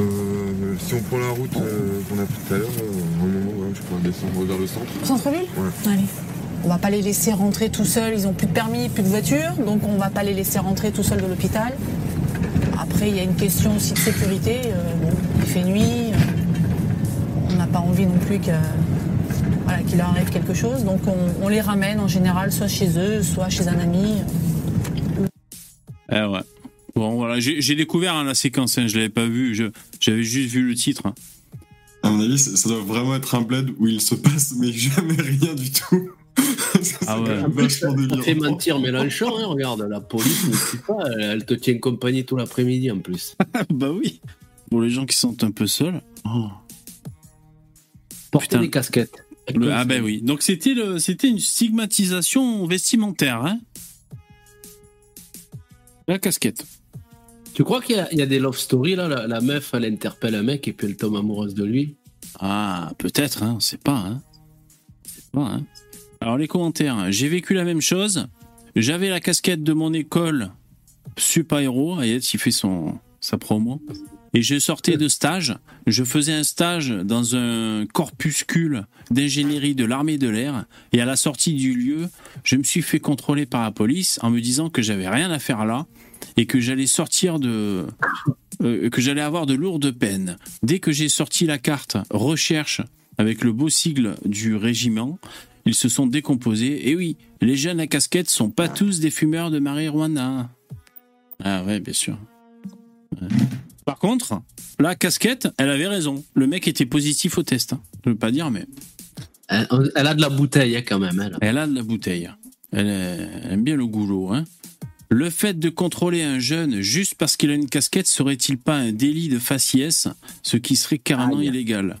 I: euh, si on prend la route euh, qu'on a pris tout à l'heure, euh, au moment où je pourrais descendre vers le centre.
G: Centre-ville
I: Ouais.
G: Allez. On va pas les laisser rentrer tout seuls, ils ont plus de permis, plus de voiture, donc on va pas les laisser rentrer tout seuls de l'hôpital. Après, il y a une question aussi de sécurité. euh, bon, il fait nuit, euh, on n'a pas envie non plus que, voilà, qu'il leur arrive quelque chose, donc on, on les ramène en général soit chez eux, soit chez un ami.
B: Eh ouais. Bon, voilà, j'ai découvert hein, la séquence, hein, je l'avais pas vu, je- j'avais juste vu le titre. hein.
F: À mon avis, ça ça doit vraiment être un bled où il se passe mais jamais rien du tout. Ça,
B: Ah ouais.
F: vachement
E: ça
F: délirant.
E: fait mentir Mélenchon, hein, regarde, la police ne suit pas, elle, elle te tient compagnie tout l'après-midi en plus.
B: bah oui. Pour les gens qui sont un peu seuls. Oh. Putain.
E: des casquettes.
B: Le- ah ben oui. Donc c'était une stigmatisation vestimentaire, hein. La casquette.
E: Tu crois qu'il y, a- des love stories là la, meuf, elle interpelle un mec et puis elle tombe amoureuse de lui?
B: Ah, peut-être, hein, on sait pas, hein. Pas, hein. Alors les commentaires, j'ai vécu la même chose. J'avais la casquette de mon école super héros, Ayet, il fait son sa promo. Et je sortais de stage, je faisais un stage dans un corpuscule d'ingénierie de l'armée de l'air, et à la sortie du lieu, je me suis fait contrôler par la police en me disant que j'avais rien à faire là, et que j'allais sortir de... euh, que j'allais avoir de lourdes peines. Dès que j'ai sorti la carte recherche avec le beau sigle du régiment, ils se sont décomposés. Et oui, les jeunes à casquette sont pas tous des fumeurs de marijuana. Ah ouais, bien sûr. Ouais. Par contre, la casquette, elle avait raison. Le mec était positif au test. hein. Je veux pas dire, mais
E: elle, elle a de la bouteille hein, quand même. Elle.
B: elle a de la bouteille. Elle aime bien le goulot. Hein. Le fait de contrôler un jeune juste parce qu'il a une casquette serait-il pas un délit de faciès, ce qui serait carrément
E: Aïe.
B: illégal?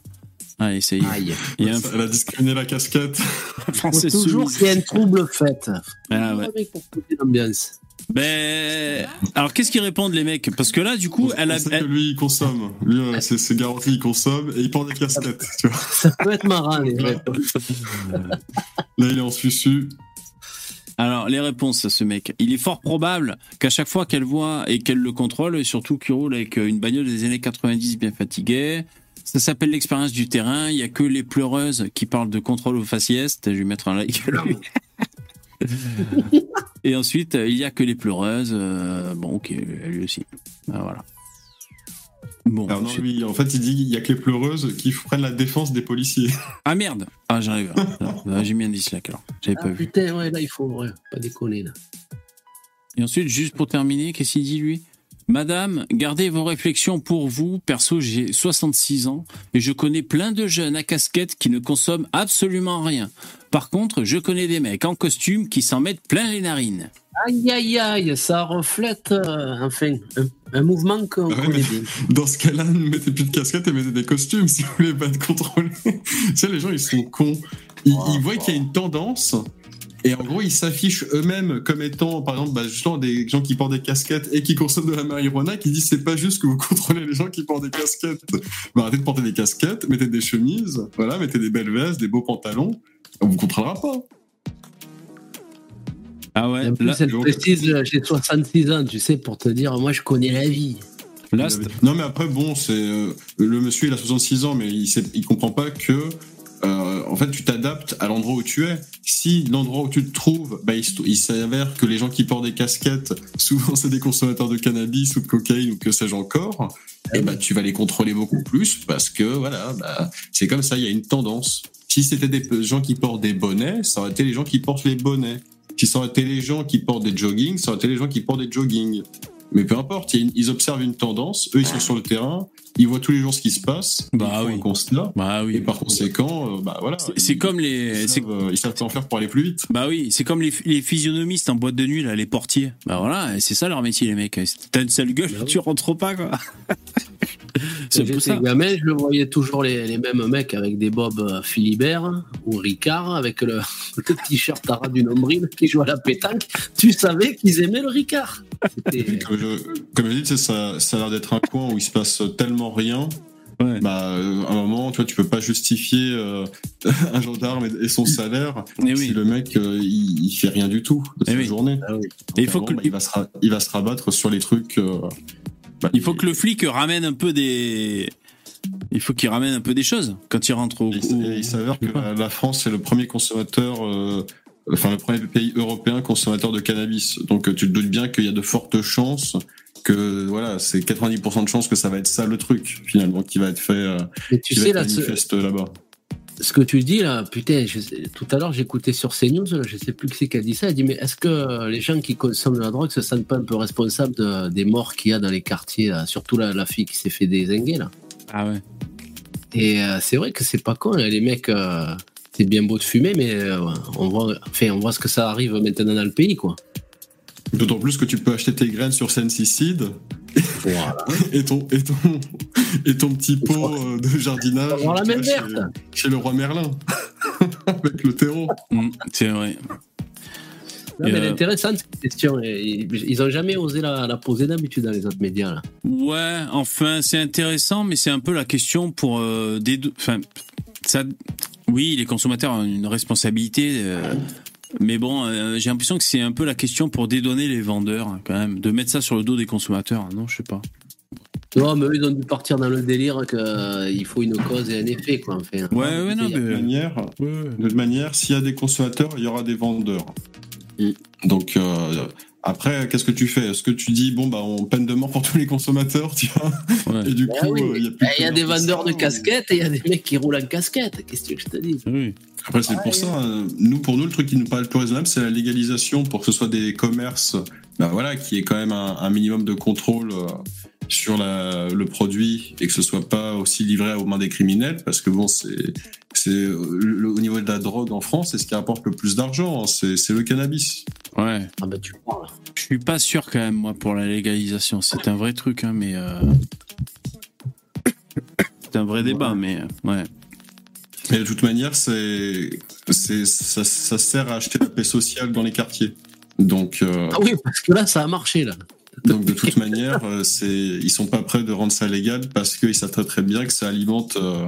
B: Allez, ça y est.
E: Aïe.
B: Il y a un
F: Elle a discriminé la casquette.
B: Français
E: toujours qu'il y ait un trouble fait.
B: Ah ouais.
E: Pour l'ambiance.
B: Ben, alors qu'est-ce qu'ils répondent les mecs? Parce que là, du coup, elle a,
F: sait
B: elle-
F: que lui, il consomme. Lui, euh, c'est c'est garanti, il consomme et il porte des casquettes. Tu vois.
E: Ça peut être marrant, les mecs.
F: Là, il est en susu.
B: Alors les réponses à ce mec. Il est fort probable qu'à chaque fois qu'elle voit et qu'elle le contrôle, et surtout qu'il roule avec euh, une bagnole des années 90 bien fatiguée, ça s'appelle l'expérience du terrain. Il y a que les pleureuses qui parlent de contrôle au faciès. Je vais lui mettre un like. et ensuite, il y a que les pleureuses. euh, bon, ok, lui aussi. Ah, voilà. Bon.
F: Alors non,
B: je-
F: lui, en fait, il dit qu'il y a que les pleureuses qui prennent la défense des policiers.
B: Ah merde Ah j'arrive. Là, J'ai mis un dislike alors. J'avais
E: Ah,
B: pas vu.
E: putain, ouais, là, il faut ouais, pas déconner. Là.
B: Et ensuite, juste pour terminer, qu'est-ce qu'il dit lui? Madame, gardez vos réflexions pour vous. Perso, j'ai 66 ans et je connais plein de jeunes à casquette qui ne consomment absolument rien. Par contre, je connais des mecs en costume qui s'en mettent plein les narines.
E: Aïe, aïe, aïe, ça reflète, euh, enfin, un, un mouvement qu'on
F: ouais,
E: connaît bien.
F: Dans ce cas-là, ne mettez plus de casquette et mettez des costumes si vous voulez pas être contrôlé. tu sais, les gens, ils sont cons. Ils, ils voient qu'il y a une tendance. Et en gros, ils s'affichent eux-mêmes comme étant, par exemple, bah, justement, des gens qui portent des casquettes et qui consomment de la marijuana, qui disent c'est pas juste que vous contrôlez les gens qui portent des casquettes. Bah, arrêtez de porter des casquettes, mettez des chemises, voilà, mettez des belles vestes, des beaux pantalons. On vous contrôlera pas.
B: Ah ouais,
E: plus,
B: là,
E: elle précise, j'ai 66 ans, tu sais, pour te dire, moi, je connais la vie.
B: là,
F: Non, mais après, bon, c'est euh, le monsieur, il a 66 ans, mais il, sait, il comprend pas que, euh, en fait, tu t'adaptes à l'endroit où tu es. Si l'endroit où tu te trouves, bah, il, s'avère que les gens qui portent des casquettes, souvent, c'est des consommateurs de cannabis ou de cocaïne ou que sais-je encore, et bah, tu vas les contrôler beaucoup plus parce que, voilà, bah, c'est comme ça, il y a une tendance. Si c'était des gens qui portent des bonnets, ça aurait été les gens qui portent les bonnets. Si ça aurait été les gens qui portent des joggings, ça aurait été les gens qui portent des joggings. Mais peu importe, ils observent une tendance, eux ils sont sur le terrain, ils voient tous les jours ce qui se passe,
B: Bah
F: ils font
B: oui.
F: un constat,
B: bah
F: et par conséquent, euh, bah voilà.
B: C'est- comme les,
F: ils savent, euh, ils savent quoi en faire pour aller plus vite.
B: Bah oui, c'est comme les, les physionomistes en boîte de nuit, là, les portiers. Bah voilà, c'est ça leur métier, les mecs. T'as une sale gueule,
E: Bah oui.
B: tu rentres pas, quoi. c'est
E: Quand
B: pour
E: j'étais
B: ça.
E: gamin, je le voyais toujours les, les mêmes mecs avec des bobs euh, Philibert ou Ricard avec le, le t-shirt à ras du nombril qui jouent à la pétanque. Tu savais qu'ils aimaient le Ricard.
F: Comme je, comme je dis, ça, ça a l'air d'être un coin où il se passe tellement rien.
B: Ouais.
F: Bah, euh, à un moment, tu vois, tu peux pas justifier euh, un gendarme et, et son salaire
B: Eh
F: si
B: oui.
F: le mec euh, il, il fait rien du tout de sa
B: oui.
F: journée.
E: Ah oui.
B: Et il faut
F: Donc,
B: que-
F: bah, il va se ra- il va se rabattre sur les trucs. euh, bah,
B: Il faut que le flic ramène un peu des. Il faut qu'il ramène un peu des choses quand il rentre au.
F: Il, s'avère que la, la France est le premier consommateur, euh, enfin le premier pays européen consommateur de cannabis. Donc euh, tu te doutes bien qu'il y a de fortes chances que voilà, c'est 90% de chances que ça va être ça le truc finalement qui va être fait, euh,
E: Mais tu
F: qui va
E: sais,
F: être
E: là,
F: manifeste là-bas.
E: ce que tu dis là, putain, je sais- tout à l'heure j'écoutais sur CNews, là, je sais plus qui c'est qui a dit ça, elle dit mais est-ce que les gens qui consomment de la drogue se sentent pas un peu responsables de- des morts qu'il y a dans les quartiers, là, surtout la, la fille qui s'est fait désinguer là
B: Ah ouais.
E: Et euh, c'est vrai que c'est pas con, là, les mecs, euh, c'est bien beau de fumer, mais euh, on, voit, enfin, on voit ce que ça arrive maintenant dans le pays, quoi.
F: D'autant plus que tu peux acheter tes graines sur Sensicide
E: Voilà.
F: et ton et ton et ton petit pot euh, de jardinage
E: la
F: vois,
E: verte.
F: chez, chez le roi Merlin. avec le terreau.
B: Mm, c'est vrai.
E: Non, mais
B: euh,
E: intéressante cette question. Ils ils ont jamais osé la, la poser d'habitude dans les autres médias. Là.
B: Ouais, enfin, c'est intéressant, mais c'est un peu la question pour euh, des deux. Enfin, ça. Oui, les consommateurs ont une responsabilité. euh, mais bon, euh, j'ai l'impression que c'est un peu la question pour dédouaner les vendeurs, hein, quand même, de mettre ça sur le dos des consommateurs. Non, je sais pas.
E: Non, mais eux, ils ont dû partir dans le délire qu'il faut une cause et un effet. Quoi, enfin.
B: Ouais, ouais, non,
F: de toute
B: mais.
F: manière, de toute manière, s'il y a des consommateurs, il y aura des vendeurs.
E: Mm.
F: Donc euh, après, qu'est-ce que tu fais? Est-ce que tu dis bon bah on peine de mort pour tous les consommateurs, tu vois?
B: Ouais.
F: Et du
E: Ben
F: coup,
E: oui.
F: euh, il y a plus
E: Il y a
F: de
E: des vendeurs de casquettes et il y a des mecs qui roulent en casquette. Qu'est-ce que tu veux que je te dise
B: Oui.
F: Après, c'est pour ça, euh, nous, pour nous, le truc qui nous paraît le plus raisonnable, c'est la légalisation pour que ce soit des commerces, bah voilà, qui ait quand même un, un minimum de contrôle euh, sur la, le produit et que ce soit pas aussi livré aux mains des criminels, parce que bon, c'est, c'est le- au niveau de la drogue en France, c'est ce qui rapporte le plus d'argent, hein, c'est, c'est le cannabis.
B: Ouais.
E: Ah ben tu.
B: Je suis pas sûr quand même, moi, pour la légalisation. C'est un vrai truc, hein, mais. euh, C'est un vrai débat, mais. euh, Ouais.
F: Et de toute manière, c'est, c'est, ça, ça sert à acheter la paix sociale dans les quartiers. Donc, euh,
E: Ah oui, parce que là, ça a marché. là.
F: Donc de toute manière, euh, c'est ils sont pas prêts de rendre ça légal parce qu'ils savent très très bien que ça alimente euh,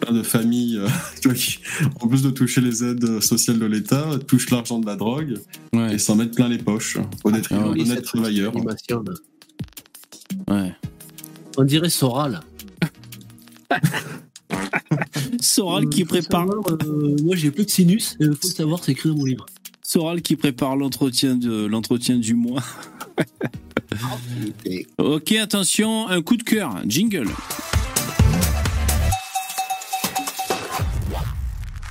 F: plein de familles euh, qui, en plus de toucher les aides sociales de l'État, touchent l'argent de la drogue
B: Ouais.
F: et s'en mettent plein les poches au détriment
B: Ah
F: d'honnêtes travailleurs.
B: Ouais.
E: On dirait Soral.
B: Soral qui
E: Euh,
B: prépare.
E: savoir, euh, moi, j'ai plus de sinus. Il faut savoir, c'est écrit dans mon livre.
B: Soral qui prépare l'entretien de l'entretien du mois. ok, attention, un coup de cœur, jingle.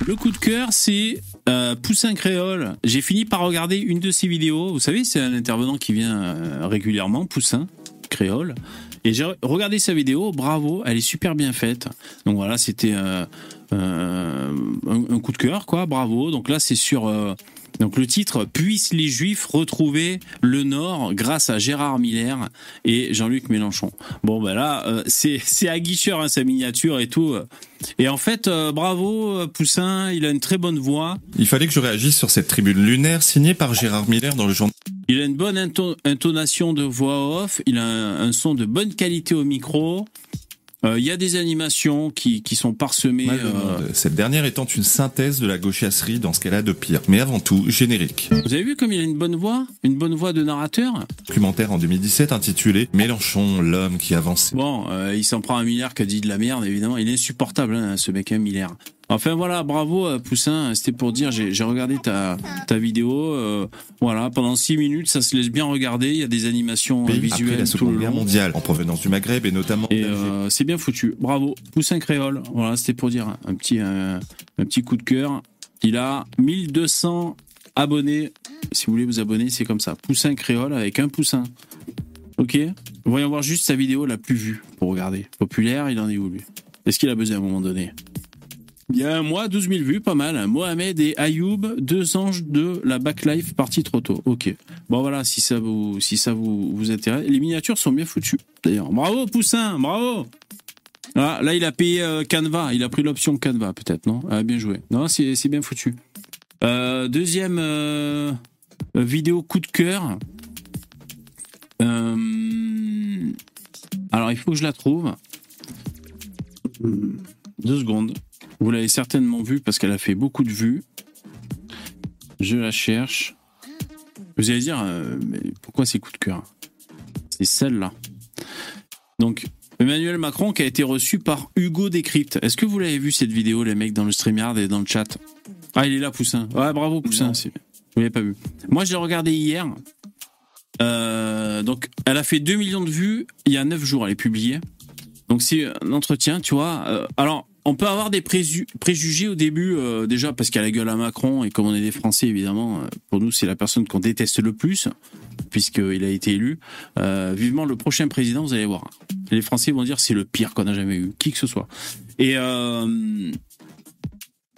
B: Le coup de cœur, c'est euh, Poussin Créole. J'ai fini par regarder une de ses vidéos. Vous savez, c'est un intervenant qui vient euh, régulièrement, Poussin Créole. Et j'ai regardé sa vidéo, bravo, elle est super bien faite. Donc voilà, c'était euh, un, un coup de cœur, quoi, bravo. Donc là, c'est sur donc le titre Puissent les Juifs retrouver le Nord grâce à Gérard Miller et Jean-Luc Mélenchon. Bon ben là euh, c'est c'est aguicheur hein, sa miniature et tout. Et en fait euh, bravo euh, Poussin, il a une très bonne voix.
K: Il fallait que je réagisse sur cette tribune lunaire signée par Gérard Miller dans le journal.
B: Il a une bonne into- intonation de voix off, il a un, un son de bonne qualité au micro. Euh, Il y a des animations qui, qui sont parsemées. Euh.
K: Cette dernière étant une synthèse de la gauchasserie dans ce qu'elle a de pire. Mais avant tout, générique.
B: Vous avez vu comme il a une bonne voix Une bonne voix de narrateur?
K: Documentaire en 2017 intitulé Mélenchon, l'homme qui avançait.
B: Bon, euh, il s'en prend un Miller qui a dit de la merde, évidemment. Il est insupportable, hein, ce mec, un Miller. Enfin voilà, bravo euh, Poussin, c'était pour dire, j'ai regardé ta, ta vidéo, euh, voilà, pendant six minutes, ça se laisse bien regarder, il y a des animations euh,
K: Pays après
B: visuelles
K: la
B: tout
K: Seconde
B: le
K: Guerre
B: long.
K: mondiale, en provenance du Maghreb et notamment
B: Et euh, c'est bien foutu, bravo. Poussin Créole, voilà, c'était pour dire un petit, un petit coup de cœur. Il a 1200 abonnés, si vous voulez vous abonner, c'est comme ça. Poussin Créole avec un poussin. Ok? Voyons voir juste sa vidéo la plus vue pour regarder. Populaire, il en est où lui? Est-ce qu'il a besoin à un moment donné? Bien, moi, 12 000 vues, pas mal. Mohamed et Ayoub, deux anges de la backlife partie trop tôt. Ok. Bon, voilà, si ça vous, si ça vous, intéresse. Les miniatures sont bien foutues, d'ailleurs. Bravo, Poussin, bravo ah, Là, il a payé euh, Canva. Il a pris l'option Canva, peut-être, non? Ah, Bien joué. Non, c'est bien foutu. Euh, deuxième euh, vidéo coup de cœur. Alors, il faut que je la trouve. Deux secondes. Vous l'avez certainement vue parce qu'elle a fait beaucoup de vues. Je la cherche. Vous allez dire, euh, mais pourquoi ces coups de cœur? C'est celle-là. Donc, Emmanuel Macron qui a été reçu par Hugo Décrypte. Est-ce que vous l'avez vu cette vidéo, les mecs, dans le StreamYard et dans le chat? Ah, il est là, Poussin. Ouais, bravo, Poussin. Vous l'avez pas vu. Moi, je l'ai regardé hier. Euh, donc, elle a fait 2 millions de vues il y a 9 jours. Elle est publiée. Donc, c'est un entretien, tu vois. Euh, alors, on peut avoir des préjugés au début, euh, déjà parce qu'elle a la gueule à Macron, et comme on est des Français, évidemment, euh, pour nous, c'est la personne qu'on déteste le plus, puisqu'il a été élu. Euh, vivement le prochain président, vous allez voir. Les Français vont dire c'est le pire qu'on a jamais eu, qui que ce soit. Et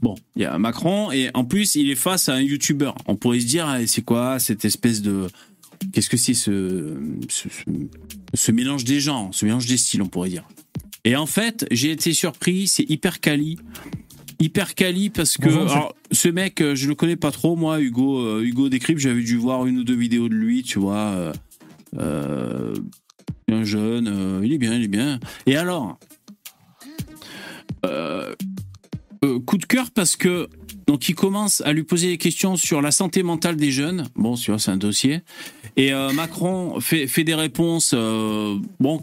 B: bon, il y a Macron, et en plus, il est face à un YouTuber. On pourrait se dire, ah, c'est quoi cette espèce de... Qu'est-ce que c'est ce, ce, ce- ce mélange des genres, ce mélange des styles, on pourrait dire. Et en fait, j'ai été surpris, c'est hyper quali. hyper quali parce que
L: Bonjour, monsieur.
B: alors, ce mec, euh, je le connais pas trop, moi, Hugo, euh, Hugo Décrypte, j'avais dû voir une ou deux vidéos de lui, tu vois. euh, euh, un jeune, euh, il est bien, il est bien. Et alors, euh, coup de cœur parce que donc il commence à lui poser des questions sur la santé mentale des jeunes. Bon, tu vois, c'est un dossier. Et euh, Macron fait, fait des réponses. euh, bon,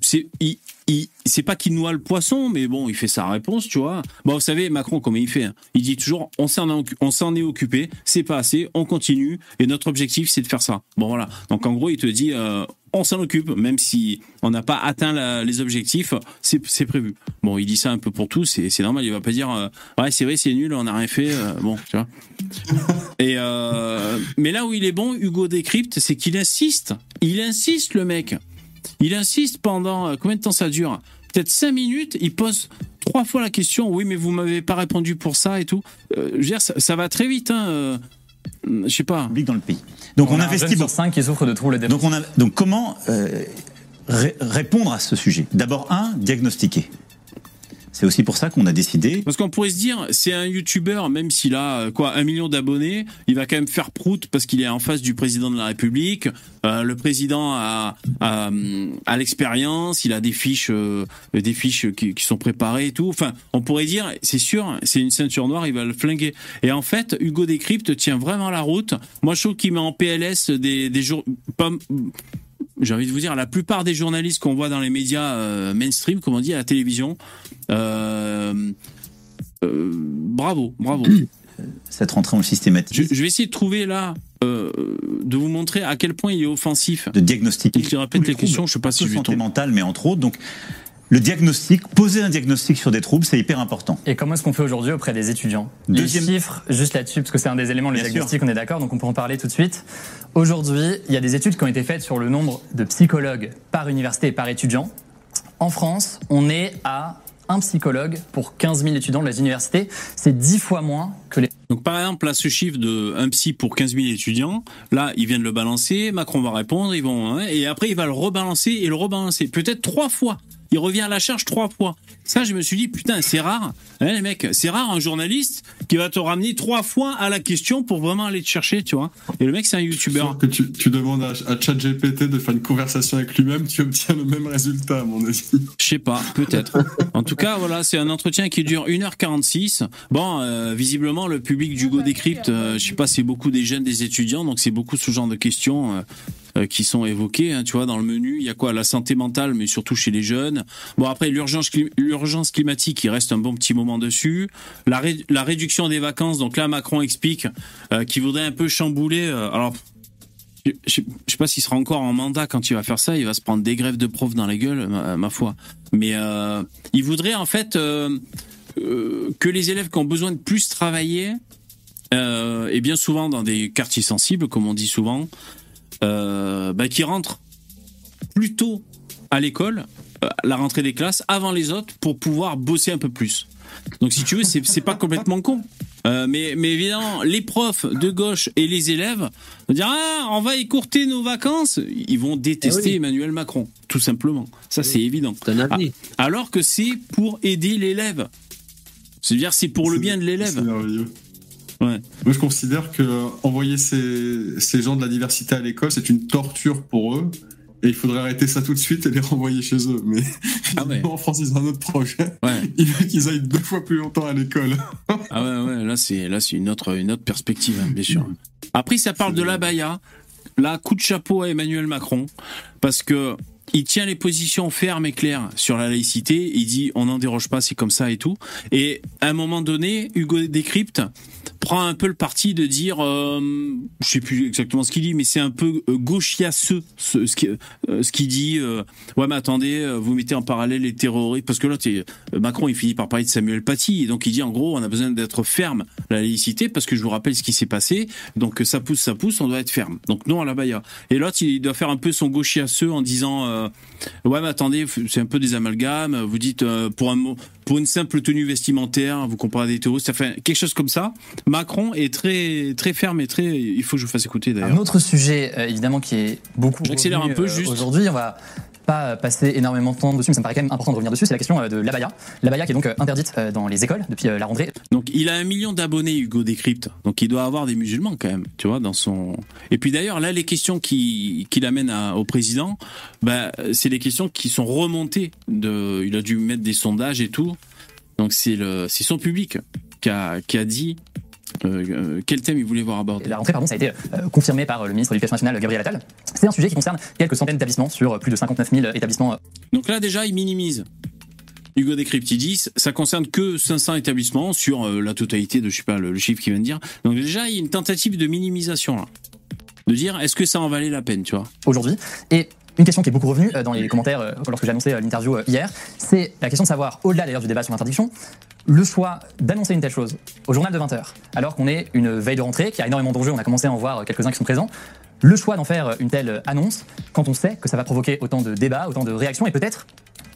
B: c'est il, il- c'est pas qu'il noie le poisson, mais bon, il fait sa réponse, tu vois. Bon, vous savez, Macron, comment il fait hein Il dit toujours, on s'en est occupé, c'est pas assez, on continue, et notre objectif, c'est de faire ça. Bon, voilà. Donc, en gros, il te dit, euh, on s'en occupe, même si on n'a pas atteint la- les objectifs, c'est prévu. Bon, il dit ça un peu pour tout, c'est c'est normal, il va pas dire, euh, ouais, c'est vrai, c'est nul, on n'a rien fait, euh, bon, tu vois. Et euh, mais là où il est bon, Hugo Décrypte, c'est qu'il insiste. Il insiste, le mec. Il insiste pendant euh, combien de temps ça dure? Peut-être cinq minutes. Il pose trois fois la question. Oui, mais vous m'avez pas répondu pour ça et tout. Euh, je veux dire, ça, ça va très vite. Hein. euh, je sais pas.
L: dans le pays. Donc on,
M: a un
L: investit beaucoup.
M: cinq qui souffre de troubles
L: Donc, on a, donc comment euh, ré- répondre à ce sujet? D'abord, un, diagnostiquer. C'est aussi pour ça qu'on a décidé.
B: Parce qu'on pourrait se dire, c'est un youtubeur, même s'il a quoi un million d'abonnés, il va quand même faire prout parce qu'il est en face du président de la République. Euh, le président a, a, l'expérience, il a des fiches, euh, des fiches qui, sont préparées et tout. Enfin, on pourrait dire, c'est sûr, c'est une ceinture noire, il va le flinguer. Et en fait, Hugo Décrypte tient vraiment la route. Moi, je trouve qu'il met en PLS des, des jours. J'ai envie de vous dire, la plupart des journalistes qu'on voit dans les médias euh, mainstream, comme on dit, à la télévision, euh, euh, bravo, bravo.
L: Cette rentrée en systématique.
B: Je, je vais essayer de trouver là, de vous montrer à quel point il est offensif.
L: De diagnostiquer.
B: Il répète les questions, je sais pas si je
L: mentale, mais entre autres, donc le diagnostic, poser un diagnostic sur des troubles, c'est hyper important.
M: Et comment est-ce qu'on fait aujourd'hui auprès des étudiants?
L: Deuxième-
M: Les chiffres, juste là-dessus, parce que c'est un des éléments, le
L: Bien sûr.
M: diagnostic, on est d'accord, donc on peut en parler tout de suite. Aujourd'hui, il y a des études qui ont été faites sur le nombre de psychologues par université et par étudiant. En France, on est à un psychologue pour 15 000 étudiants de la université. C'est 10 fois moins que les...
B: Donc par exemple, là, ce chiffre de un psy pour 15 000 étudiants, là, ils viennent le balancer, Macron va répondre, ils vont, hein, et après il va le rebalancer et le rebalancer, peut-être trois fois. Il revient à la charge trois fois. Ça, je me suis dit, putain, c'est rare, hein, les mecs, c'est rare un journaliste qui va te ramener trois fois à la question pour vraiment aller te chercher, tu vois. Et le mec, c'est un youtubeur.
F: que tu, tu demandes à, à ChatGPT de faire une conversation avec lui-même, tu obtiens le même résultat, à mon avis.
B: Je sais pas, peut-être. En tout cas, voilà, c'est un entretien qui dure 1h46. Bon, euh, visiblement, le public du Go Décrypte, euh, je sais pas, c'est beaucoup des jeunes, des étudiants, donc c'est beaucoup ce genre de questions euh, euh, qui sont évoquées. hein, tu vois, dans le menu, il y a quoi? La santé mentale, mais surtout chez les jeunes. Bon, après, l'urgence, clim- l'urgence climatique, il reste un bon petit moment dessus. La, ré- la réduction des vacances, donc là, Macron explique euh, qu'il voudrait un peu chambouler. euh, alors, je je sais pas s'il sera encore en mandat quand il va faire ça. Il va se prendre des grèves de profs dans la gueule, ma, foi. Mais euh, il voudrait en fait euh, euh, que les élèves qui ont besoin de plus travailler, euh, et bien souvent dans des quartiers sensibles, comme on dit souvent, euh, bah, qui rentrent plus tôt à l'école, euh, la rentrée des classes, avant les autres, pour pouvoir bosser un peu plus. Donc si tu veux, c'est pas complètement con. Euh, mais, mais évidemment, les profs de gauche et les élèves vont dire ah on va écourter nos vacances. Ils vont détester
E: Eh oui.
B: Emmanuel Macron, tout simplement. Ça c'est évident. Ah, alors que c'est pour aider l'élève. C'est-à-dire c'est pour le bien de
F: C'est
B: l'élève. Ouais.
F: Moi, je considère que envoyer ces, ces gens de la diversité à l'école, c'est une torture pour eux. Et il faudrait arrêter ça tout de suite et les renvoyer chez eux. Mais en France, ils ont un autre projet. Il faut qu'ils aillent deux fois plus longtemps à l'école.
B: Ah ouais, ouais, là c'est là c'est une autre une autre perspective, hein, bien sûr. Après, ça parle de la Baïa. Là, coup de chapeau à Emmanuel Macron parce que il tient les positions fermes et claires sur la laïcité. Il dit on n'en déroge pas, c'est comme ça et tout. Et à un moment donné, Hugo Décrypte prend un peu le parti de dire, euh, je sais plus exactement ce qu'il dit, mais c'est un peu euh, gauchiasseux ce, ce qui- euh, ce qu'il dit. euh, ouais, mais attendez, vous mettez en parallèle les terroristes parce que là, Macron, il finit par parler de Samuel Paty, et donc il dit en gros, on a besoin d'être ferme la laïcité parce que je vous rappelle ce qui s'est passé. Donc ça pousse, ça pousse, on doit être ferme. Donc non à la baïa. Et l'autre, il doit faire un peu son gauchiasseux en disant, ouais, mais attendez, c'est un peu des amalgames. Vous dites pour un mot, pour une simple tenue vestimentaire, vous comparez des terroristes, fait quelque chose comme ça. Macron est très très ferme et très. Il faut que je vous fasse écouter d'ailleurs.
M: Un autre sujet, euh, évidemment, qui est beaucoup.
B: J'accélère un peu,
M: euh,
B: juste.
M: Aujourd'hui, on va pas passer énormément de temps dessus, mais ça me paraît quand même important de revenir dessus, c'est la question euh, de l'abaya. L'abaya qui est donc euh, interdite euh, dans les écoles depuis euh, la rentrée.
B: Donc il a un million d'abonnés, Hugo Décrypte. Donc il doit avoir des musulmans quand même, tu vois, dans son. Et puis d'ailleurs, là, les questions qui, qui l'amènent à- au président, bah, c'est les questions qui sont remontées. De... Il a dû mettre des sondages et tout. Donc c'est le, son public qui a, qui a dit euh, euh, quel thème il voulait voir abordé.
M: La rentrée, pardon, ça a été euh, confirmé par le ministre de l'Éducation nationale, Gabriel Attal. C'est un sujet qui concerne quelques centaines d'établissements sur plus de 59 000 établissements.
B: Donc là, déjà, il minimise. Hugo dit, ça concerne que 500 établissements sur euh, la totalité de, je sais pas, le, le chiffre qu'il vient de dire. Donc déjà, il y a une tentative de minimisation, là. De dire, est-ce que ça en valait la peine, tu vois?
M: Aujourd'hui. Et une question qui est beaucoup revenue euh, dans les commentaires euh, lorsque j'ai annoncé euh, l'interview euh, hier, c'est la question de savoir, au-delà d'ailleurs du débat sur l'interdiction, le choix d'annoncer une telle chose au journal de 20h, alors qu'on est une veille de rentrée, qu'il y a énormément d'enjeux, on a commencé à en voir quelques-uns qui sont présents, le choix d'en faire une telle annonce quand on sait que ça va provoquer autant de débats, autant de réactions et peut-être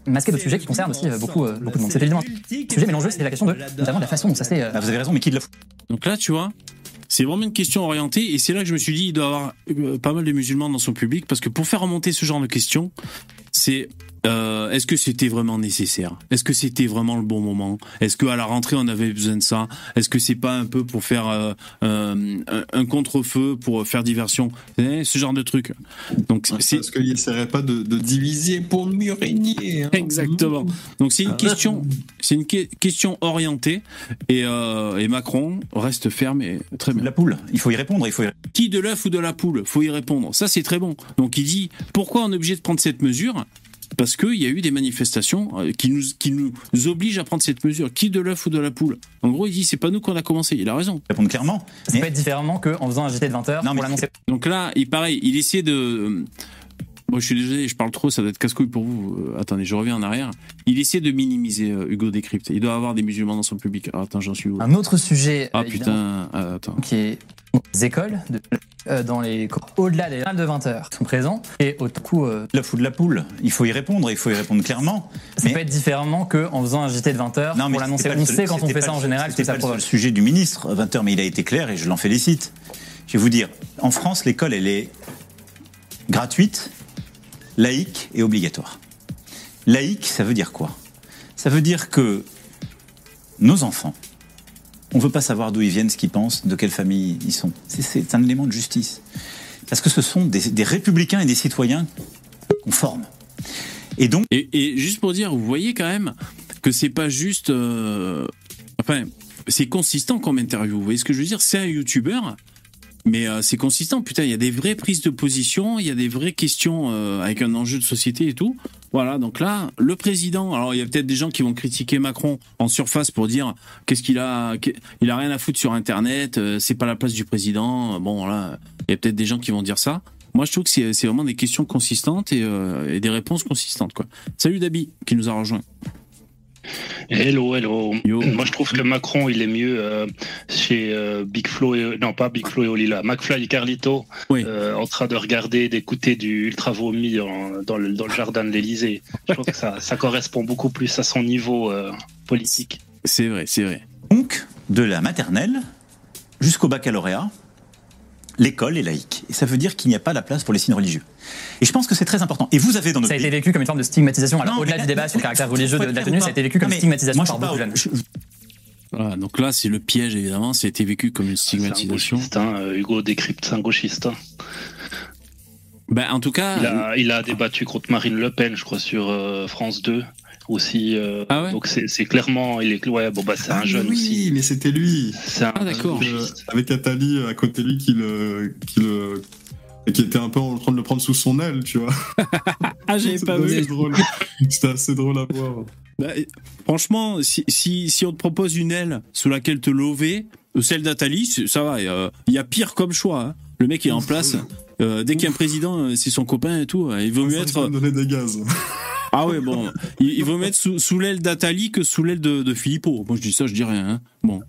M: masquer d'autres sujets qui concernent aussi beaucoup, euh, beaucoup de monde. C'est évidemment un sujet, mais l'enjeu c'est la question de, notamment de la façon dont ça s'est... euh,
L: Bah, vous avez raison, mais qui de la fout
B: Donc là, tu vois, c'est vraiment une question orientée, et c'est là que je me suis dit, il doit y avoir euh, pas mal de musulmans dans son public, parce que pour faire remonter ce genre de questions, c'est euh, est-ce que c'était vraiment nécessaire? Est-ce que c'était vraiment le bon moment? Est-ce qu'à la rentrée on avait besoin de ça? Est-ce que c'est pas un peu pour faire euh, euh, un, contre-feu, pour faire diversion? Ce genre de truc. Donc c'est
F: Parce qu'il n'essaierait pas de, de diviser pour mieux régner. hein.
B: Exactement. Donc c'est une question, c'est une que- question orientée et, euh, et Macron reste ferme et très bien.
L: La poule, il faut y répondre, il faut y
B: Qui de l'œuf ou de la poule Faut y répondre. Ça c'est très bon. Donc il dit pourquoi on est obligé de prendre cette mesure parce qu'il y a eu des manifestations euh, qui nous, qui nous obligent à prendre cette mesure. Qui de l'œuf ou de la poule En gros, il dit c'est pas nous qu'on a commencé. Il a raison.
L: répondre clairement.
M: Ça peut être différemment qu'en faisant un JT de 20h pour l'annoncer.
B: Donc là, il pareil, il essaie de. Moi, je suis désolé, je parle trop, ça doit être casse-couille pour vous. Euh, attendez, je reviens en arrière. Il essaie de minimiser euh, Hugo Décrypte. Il doit avoir des musulmans dans son public. Alors, attends, j'en suis où
M: Un autre sujet,
B: Ah putain, euh, attends.
M: qui est les écoles, de- euh, dans les au-delà des salles de 20 heures qui sont présents, et au coup, euh,
L: La foule de la poule, il faut y répondre, il faut y répondre clairement.
M: ça peut être différemment qu'en faisant un JT de 20 heures
L: Non, mais
M: pour l'annoncer. On sait quand on fait ça en général
L: c'était
M: ça
L: pas le sujet du ministre à 20h, mais il a été clair et je l'en félicite. Je vais vous dire, en France, l'école, elle est gratuite, laïque et obligatoire. Laïque, ça veut dire quoi? Ça veut dire que nos enfants, on ne veut pas savoir d'où ils viennent, ce qu'ils pensent, de quelle famille ils sont. C'est- un élément de justice. Parce que ce sont des, républicains et des citoyens qu'on forme. Et donc.
B: Et, et juste pour dire, vous voyez quand même que c'est pas juste. euh, enfin, c'est consistant comme interview. Vous voyez ce que je veux dire? C'est un youtubeur. Mais euh, c'est consistant, putain, il y a des vraies prises de position, il y a des vraies questions euh, avec un enjeu de société et tout. Voilà, donc là, le président, alors il y a peut-être des gens qui vont critiquer Macron en surface pour dire qu'est-ce qu'il a, il a rien à foutre sur Internet, euh, c'est pas la place du président. Bon, voilà, il y a peut-être des gens qui vont dire ça. Moi, je trouve que c'est c'est vraiment des questions consistantes et, euh, et des réponses consistantes, quoi. Salut Dabi, qui nous a rejoint.
N: Hello, hello. Moi, je trouve que Macron, il est mieux euh, chez euh, Big Flo et non pas Big Flo et Olila, McFly et Carlito, euh, en train de regarder, d'écouter du ultra vomi dans, le, dans le jardin de l'Élysée. Je trouve que ça, ça correspond beaucoup plus à son niveau euh, politique.
B: C'est vrai, c'est vrai.
L: Donc, de la maternelle jusqu'au baccalauréat, l'école est laïque. Et ça veut dire qu'il n'y a pas la place pour les signes religieux. Et je pense que c'est très important. Et vous avez dans notre
M: Ça a été vécu comme une forme de stigmatisation. Alors, au-delà du débat sur le caractère religieux de la tenue, ça a été vécu comme une stigmatisation
L: moi, je
M: par beaucoup de
L: parle-
M: jeunes.
B: Voilà, donc là, c'est le piège, évidemment, ça a été vécu comme une
N: C'est un
B: stigmatisation.
N: gauchiste, hein, euh, Hugo décrypte, c'est un gauchiste. hein.
B: Ben, en tout cas,
N: Il a, il a débattu contre Marine Le Pen, je crois, sur euh, France 2 aussi. euh, donc c'est clairement, il est, ouais, bon bah c'est un
F: Ah,
N: jeune
F: oui,
N: aussi.
F: mais c'était lui.
N: C'est un
B: d'accord.
F: Euh, avec Atali à côté de lui qui le, qui le, et qui était un peu en train de le prendre sous son aile, tu vois.
B: Ah, j'avais pas vu.
F: C'était assez drôle à voir.
B: Bah, franchement, si, si, si on te propose une aile sous laquelle te lever, euh, celle d'Atali, ça va. euh, Il y a pire comme choix. hein. Le mec est en place. Euh, dès qu'il y a un président, euh, c'est son copain et tout. Il vaut mieux être.
F: donnait des gaz.
B: Ah ouais, bon. Il, il vaut mieux être sous, sous l'aile d'Atali que sous l'aile de, de Philippot. Moi, je dis ça, je dis rien. hein. Bon.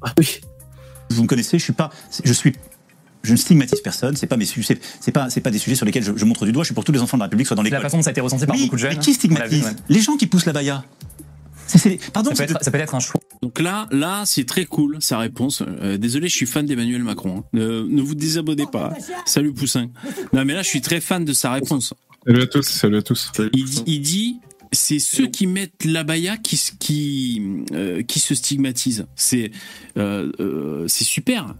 L: Vous me connaissez, je suis pas, je suis, je ne stigmatise personne. C'est pas mes sujets, c'est pas, c'est pas des sujets sur lesquels je, je montre du doigt. Je suis pour tous les enfants de la République, soit dans
M: La
L: l'école.
M: façon dont ça a été ressenti par
L: Oui,
M: beaucoup de jeunes.
L: mais qui
M: hein, l'a vu,
L: stigmatise
M: ouais.
L: Les gens qui poussent la baya. C'est- pardon,
M: Ça peut, être, ça peut être un choix.
B: Donc là, là, c'est très cool sa réponse. Euh, désolé, je suis fan d'Emmanuel Macron. hein. Euh, ne vous désabonnez pas. Salut Poussin. Non, mais là, je suis très fan de sa réponse.
I: Salut à tous, salut à tous.
B: Il dit, il dit c'est ceux qui mettent l'abaya qui, euh, qui se stigmatisent. C'est euh, euh, c'est super.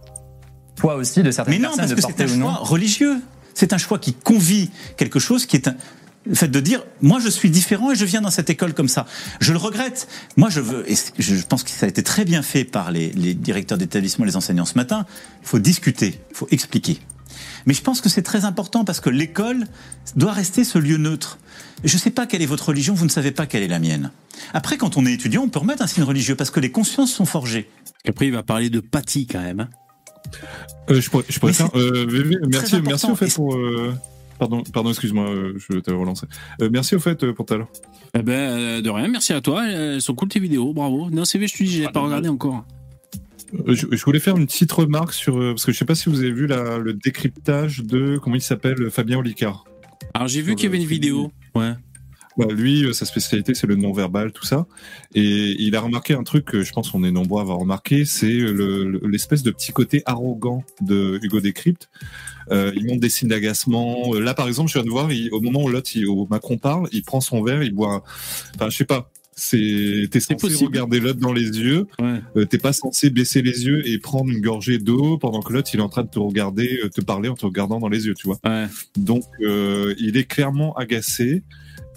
M: Poids aussi de certaines
L: Mais non,
M: personnes
L: parce
M: de
L: que c'est
M: porter
L: un
M: ou non.
L: choix religieux. C'est un choix qui convie quelque chose qui est un. Le fait de dire, moi je suis différent et je viens dans cette école comme ça. Je le regrette. Moi je veux, et je pense que ça a été très bien fait par les, les directeurs d'établissement, les enseignants ce matin. Il faut discuter, il faut expliquer. Mais je pense que c'est très important parce que l'école doit rester ce lieu neutre. Je ne sais pas quelle est votre religion, vous ne savez pas quelle est la mienne. Après, quand on est étudiant, on peut remettre un signe religieux parce que les consciences sont forgées.
B: Après, il va parler de Patty quand même. hein.
I: Euh, je pourrais, je pourrais faire. euh, merci, merci au fait pour. euh, Pardon, pardon, excuse-moi, euh, je t'avais relancé. Euh, merci au fait euh, pour tout à l'heure.
B: Eh ben, euh, de rien, merci à toi. Elles sont cool tes vidéos, bravo. Non, c'est vrai, je te dis, j'ai pas regardé encore.
I: Euh, Je, je voulais faire une petite remarque sur euh, parce que je sais pas si vous avez vu la- le décryptage de comment il s'appelle Fabien Olicard.
B: Alors j'ai vu qu'il y avait une vidéo. Ouais.
I: Bah, lui, euh, sa spécialité, c'est le non-verbal, tout ça. Et il a remarqué un truc que je pense qu'on est nombreux à avoir remarqué, c'est le- le- l'espèce de petit côté arrogant de Hugo Décrypte. Euh, il montre des signes d'agacement. Euh, Là, par exemple, je viens de voir, il- au moment où l'autre, où Macron parle, il prend son verre, il boit. un- Enfin, je sais pas. C'est t'es censé
B: possible.
I: regarder l'autre dans les yeux.
B: Ouais.
I: Euh, T'es pas censé baisser les yeux et prendre une gorgée d'eau pendant que l'autre il est en train de te regarder, euh, te parler en te regardant dans les yeux, tu vois.
B: Ouais.
I: Donc euh, il est clairement agacé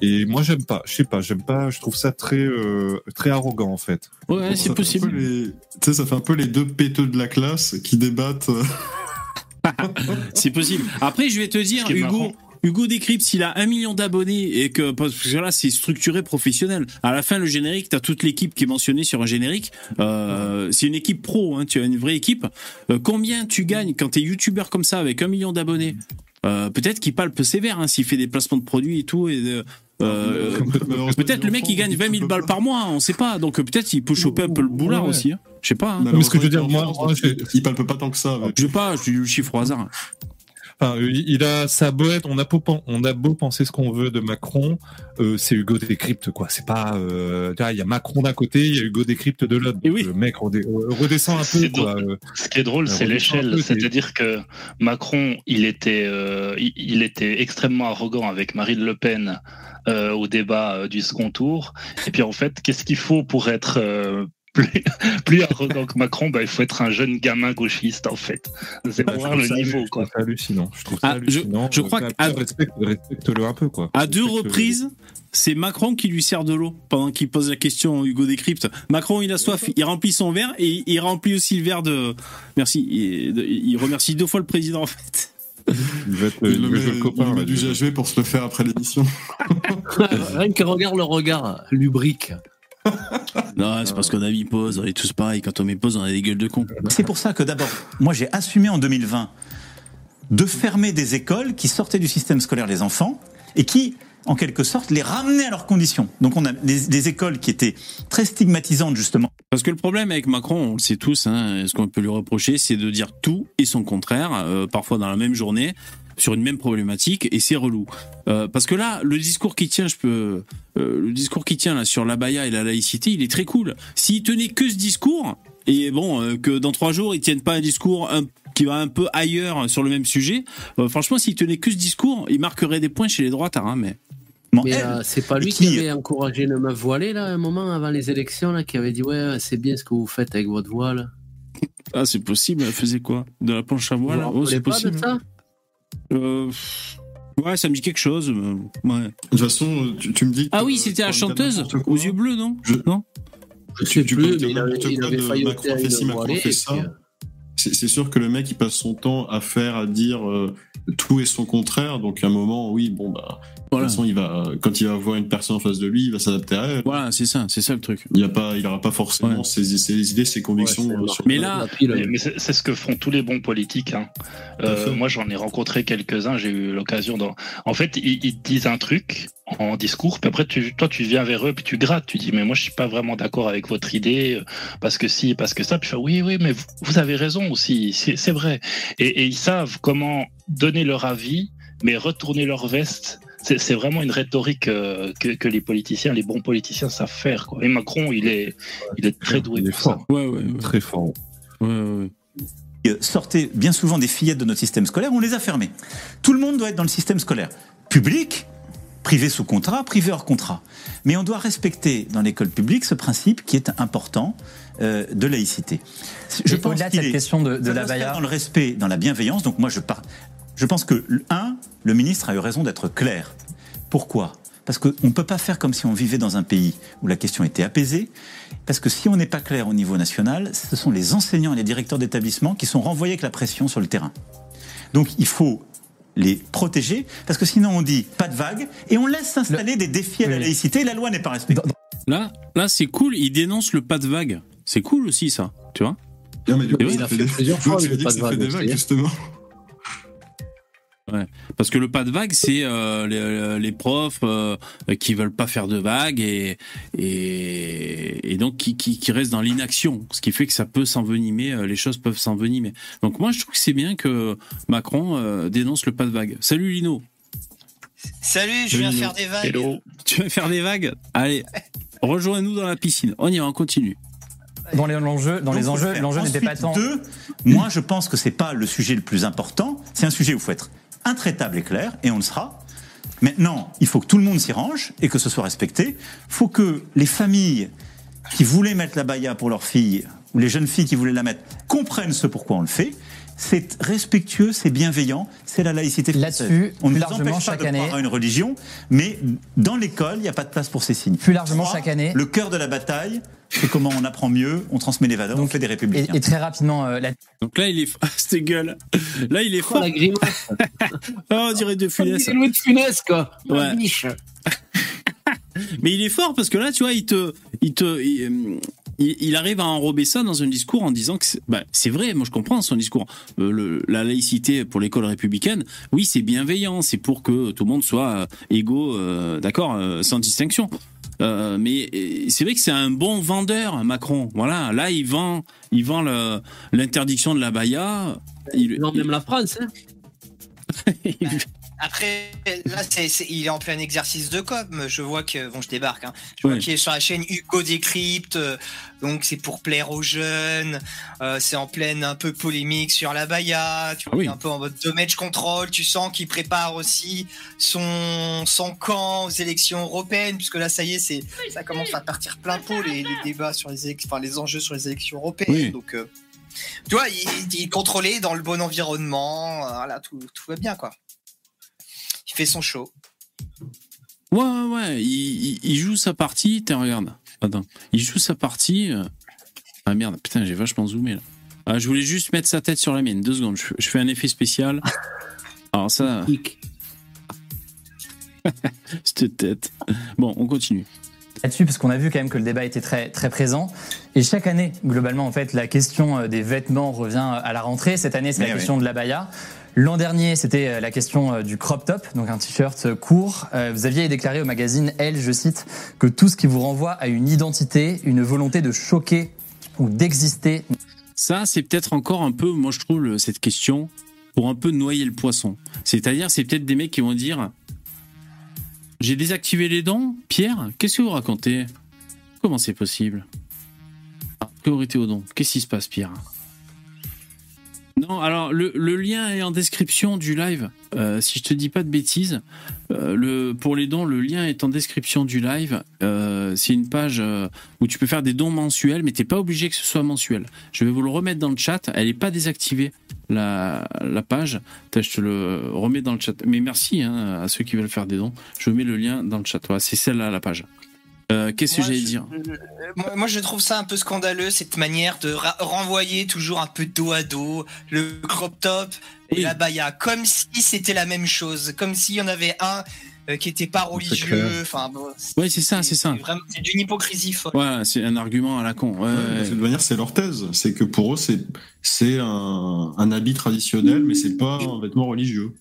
I: et moi j'aime pas. Je sais pas, j'aime pas. Je trouve ça très euh, très arrogant en fait.
B: Ouais, c'est possible.
F: les- Tu sais, ça fait un peu les deux péteux de la classe qui débattent.
B: C'est possible. Après, je vais te dire, Hugo.
N: marrant.
B: Hugo Décrypte, s'il a un million d'abonnés et que parce que là c'est structuré professionnel. À la fin, le générique, t'as toute l'équipe qui est mentionnée sur un générique. Euh, c'est une équipe pro, hein, tu as une vraie équipe. Euh, combien tu gagnes quand t'es youtubeur comme ça avec un million d'abonnés? Euh, Peut-être qu'il palpe sévère hein, s'il fait des placements de produits et tout. Et de- euh, peut-être le mec il gagne 20 000 balles par mois, on sait pas. Donc peut-être il peut choper un peu le boulard
I: Ouais.
B: aussi. hein. Je sais pas. hein.
I: Mais ce que je veux dire, moi, moi,
F: France, donc il palpe pas tant que ça. avec.
B: Je sais pas, je dis le chiffre au hasard.
I: Enfin, il a sa boîte. On a beau, on a beau penser ce qu'on veut de Macron, euh, c'est Hugo Décrypte quoi. C'est pas. euh, Il y a Macron d'un côté, il y a Hugo Décrypte de l'autre.
B: Oui.
I: Le mec redé- euh, redescend un peu quoi. Euh,
N: Ce qui est drôle, c'est l'échelle. C'est-à-dire que Macron, il était, euh, il, il était extrêmement arrogant avec Marine Le Pen euh, au débat euh, du second tour. Et puis en fait, qu'est-ce qu'il faut pour être euh, plus, plus arrogant que Macron bah, Il faut être un jeune gamin gauchiste, en fait. C'est pour
I: je
N: voir
I: trouve
N: le niveau,
I: je
N: quoi.
I: trouve ça hallucinant. Je trouve ça
B: Ah, je-
I: hallucinant.
B: je crois qu'à-
I: respecte, respecte-le un peu quoi.
B: À deux reprises, c'est Macron qui lui sert de l'eau pendant qu'il pose la question à Hugo Décrypte. Macron, il a soif, il remplit son verre et il remplit aussi le verre de. Merci. Il, il remercie deux fois le président en fait.
I: Il va être,
F: Il
I: il
F: le met, il
I: copain.
F: met
I: là,
F: du. GHB pour se le faire après l'émission.
E: Rien que regarde le regard, lubrique.
B: Non, c'est parce qu'on a mis pause. On est tous pareils. Quand on met pause, on a des gueules de con.
L: C'est pour ça que d'abord, moi j'ai assumé en 2020 de fermer des écoles qui sortaient du système scolaire les enfants et qui, en quelque sorte, les ramenaient à leurs conditions. Donc on a des, des écoles qui étaient très stigmatisantes justement.
B: Parce que le problème avec Macron, on le sait tous, hein, ce qu'on peut lui reprocher, c'est de dire tout et son contraire, euh, parfois dans la même journée, sur une même problématique, et c'est relou. Euh, parce que là, le discours qui tient, je peux, euh, le discours qui tient là sur l'abaya et la laïcité, il est très cool. S'il tenait que ce discours, et bon, euh, que dans trois jours, ils tiennent pas un discours un- qui va un peu ailleurs sur le même sujet, franchement, s'il tenait que ce discours, il marquerait des points chez les droites, hein, mais.
E: Euh, c'est pas lui
L: qui-
E: qui avait encouragé une meuf voilée, là, un moment avant les élections, là, qui avait dit Ouais, c'est bien ce que vous faites avec votre voile.
B: Ah, c'est possible, elle faisait quoi? De la planche à voile? Oh, c'est
E: pas
B: possible.
E: de ça?
B: Euh, Ouais, ça me dit quelque chose. mais- Ouais.
F: De toute façon, tu, tu me dis.
B: Ah oui, c'était la
F: tu
B: chanteuse aux yeux bleus, non
F: Je-
B: Non
E: Je sais
F: tu
E: plus,
F: peux
E: mais
F: dire
E: il avait,
F: n'importe
E: il
F: quoi
E: avait
F: de
E: failli
F: Macron
E: ôter
F: fait ci,
E: une
F: Macron
E: voilée.
F: fait
E: et
F: ça.
E: puis, euh,
F: C'est c'est sûr que le mec, il passe son temps à faire, à dire euh, tout et son contraire. Donc, à un moment, oui, bon, bah.
B: Voilà.
F: De toute façon, il va, quand il va voir une personne en face de lui, il va s'adapter à elle.
B: Voilà, c'est ça, c'est ça le truc.
F: Il n'aura pas forcément
B: Ouais.
F: ses, ses idées, ses convictions.
E: Ouais,
F: euh, sur-
B: Mais là,
N: Mais, mais c'est ce que font tous les bons politiques. hein. Euh, moi, j'en ai rencontré quelques-uns. J'ai eu l'occasion d'en. En fait, ils, ils te disent un truc en discours, puis après, tu, toi, tu viens vers eux, puis tu grattes. Tu dis, mais moi, je suis pas vraiment d'accord avec votre idée, euh, parce que si, parce que ça. Puis tu fais, oui, oui, mais vous, vous avez raison aussi. C'est c'est vrai. Et, et ils savent comment donner leur avis, mais retourner leur veste. C'est vraiment une rhétorique euh, que, que les politiciens, les bons politiciens savent faire. Quoi. Et Macron, il est, il est très doué
I: Il est
N: pour ça.
I: fort,
B: ouais, ouais, ouais.
I: très fort.
B: ouais, ouais.
L: euh, sortaient bien souvent des fillettes de notre système scolaire, on les a fermées. Tout le monde doit être dans le système scolaire public privé sous contrat, privé hors contrat. Mais on doit respecter dans l'école publique ce principe qui est important euh, de laïcité.
M: Je pense au-delà de cette question de, de
L: ça
M: la
L: dans le respect, dans la bienveillance. Donc moi, je pars. Je pense que un, le ministre a eu raison d'être clair. Pourquoi? Parce qu'on ne peut pas faire comme si on vivait dans un pays où la question était apaisée. Parce que si on n'est pas clair au niveau national, ce sont les enseignants et les directeurs d'établissement qui sont renvoyés avec la pression sur le terrain. Donc il faut les protéger, parce que sinon on dit pas de vague, et on laisse s'installer des défis à la laïcité, et la loi n'est pas respectée.
B: Là, là c'est cool, il dénonce le pas de vague. C'est cool aussi, ça, tu vois
F: Non, mais du coup, il a fait plusieurs fois, justement.
B: Ouais. Parce que le pas de vague, c'est euh, les, les profs euh, qui veulent pas faire de vagues et, et, et donc qui, qui, qui restent dans l'inaction, ce qui fait que ça peut s'envenimer, euh, les choses peuvent s'envenimer. Donc moi, je trouve que c'est bien que Macron euh, dénonce le pas de vague. Salut Lino.
O: Salut, je viens
B: Lino.
O: faire des vagues.
B: Hello. Tu veux faire des vagues? Allez, rejoins-nous dans la piscine. On y va, on continue.
M: Dans les enjeux, dans
L: Donc,
M: les enjeux, l'enjeu n'était pas tant.
L: Deux, moi, je pense que c'est pas le sujet le plus important. C'est un sujet où il faut être intraitable et clair, et on le sera. Maintenant, il faut que tout le monde s'y range et que ce soit respecté. Il faut que les familles qui voulaient mettre la baya pour leurs filles, ou les jeunes filles qui voulaient la mettre, comprennent ce pourquoi on le fait. C'est respectueux, c'est bienveillant, c'est la laïcité française.
M: Là-dessus,
L: on ne
M: plus
L: nous
M: largement,
L: empêche pas
M: chaque
L: de
M: année-
L: croire à une religion, mais dans l'école, il n'y a pas de place pour ces signes.
M: Plus largement,
L: Trois,
M: chaque année-
L: Le cœur de la bataille, c'est comment on apprend mieux, on transmet les valeurs, on fait des républicains.
M: Et, et très rapidement, euh, la-
B: Donc là, il est. Ah, cette gueule. Là, il est fort.
E: la grimace.
B: oh, on dirait de funès.
E: Louis de Funès, quoi.
B: Ouais. Mais il est fort parce que là, tu vois, il te, il te, il, euh, il- il arrive à enrober ça dans un discours en disant que c'est bah, c'est vrai. Moi, je comprends son discours. Euh, le- la laïcité pour l'école républicaine, oui, c'est bienveillant. C'est pour que tout le monde soit euh, égaux, euh, d'accord, euh, sans distinction. Euh, mais c'est vrai que c'est un bon vendeur, Macron. Voilà, là, il vend, il vend l'interdiction de la baya. Il
E: vend même la France. Hein.
O: Après, là, c'est, c'est- il est en plein exercice de com. Je vois que, bon, je débarque, hein. Je vois qu'il est sur la chaîne Hugo Décrypte. euh, Donc, c'est pour plaire aux jeunes. euh, c'est en pleine un peu polémique sur la Baïa. Tu vois,
B: oui.
O: est un peu en mode damage control. Tu sens qu'il prépare aussi son, son camp aux élections européennes. Puisque là, ça y est, c'est, ça commence à partir plein pot les, les débats sur les, enfin, les enjeux sur les élections européennes.
B: Oui.
O: Donc, euh, tu vois, il, il est contrôlé dans le bon environnement. Voilà, tout, tout va bien, quoi. Fait son show.
B: Ouais, ouais, ouais. Il, il- il joue sa partie. Tiens, regarde. Attends. Il joue sa partie. euh. Ah merde, putain, j'ai vachement zoomé là. Ah, je voulais juste mettre sa tête sur la mienne. Deux secondes. Je, je fais un effet spécial. Alors ça. Cette tête. Bon, on continue.
M: là-dessus parce qu'on a vu quand même que le débat était très très présent et chaque année globalement en fait la question euh, des vêtements revient à la rentrée cette année c'est la
L: oui.
M: question de la baya L'an dernier, c'était euh, la question euh, du crop top, donc un t-shirt euh, court. Vous aviez déclaré au magazine Elle, je cite, que tout ce qui vous renvoie à une identité, une volonté de choquer ou d'exister.
B: Ça, c'est peut-être encore un peu, moi je trouve, cette question pour un peu noyer le poisson. C'est-à-dire, c'est peut-être des mecs qui vont dire J'ai désactivé les dons Pierre, qu'est-ce que vous racontez? Comment c'est possible? Ah, Priorité aux dons. Qu'est-ce qui se passe, Pierre? Alors le, lien est en description du live. Euh, si je te dis pas de bêtises, euh, pour les dons, le lien est en description du live. Euh, c'est une page où tu peux faire des dons mensuels, mais t'es pas obligé que ce soit mensuel. Je vais vous le remettre dans le chat. Elle est pas désactivée la, page. Je te le remets dans le chat. Mais merci hein, à ceux qui veulent faire des dons. Je mets le lien dans le chat. C'est celle-là la page. Euh, Qu'est-ce que j'allais dire
O: Euh, Moi, moi, je trouve ça un peu scandaleux, cette manière de renvoyer toujours un peu dos à dos le crop top et la baya, comme si c'était la même chose, comme s'il y en avait un euh, qui était pas religieux. Enfin, bon,
B: Ouais, c'est ça, c'est ça.
O: vraiment, c'est d'une hypocrisie folle.
B: Ouais, c'est un argument à la con. Ouais,
F: Ouais,
B: ouais.
F: De toute manière, c'est leur thèse. C'est que pour eux, c'est c'est un, un habit traditionnel, mais c'est pas un vêtement religieux.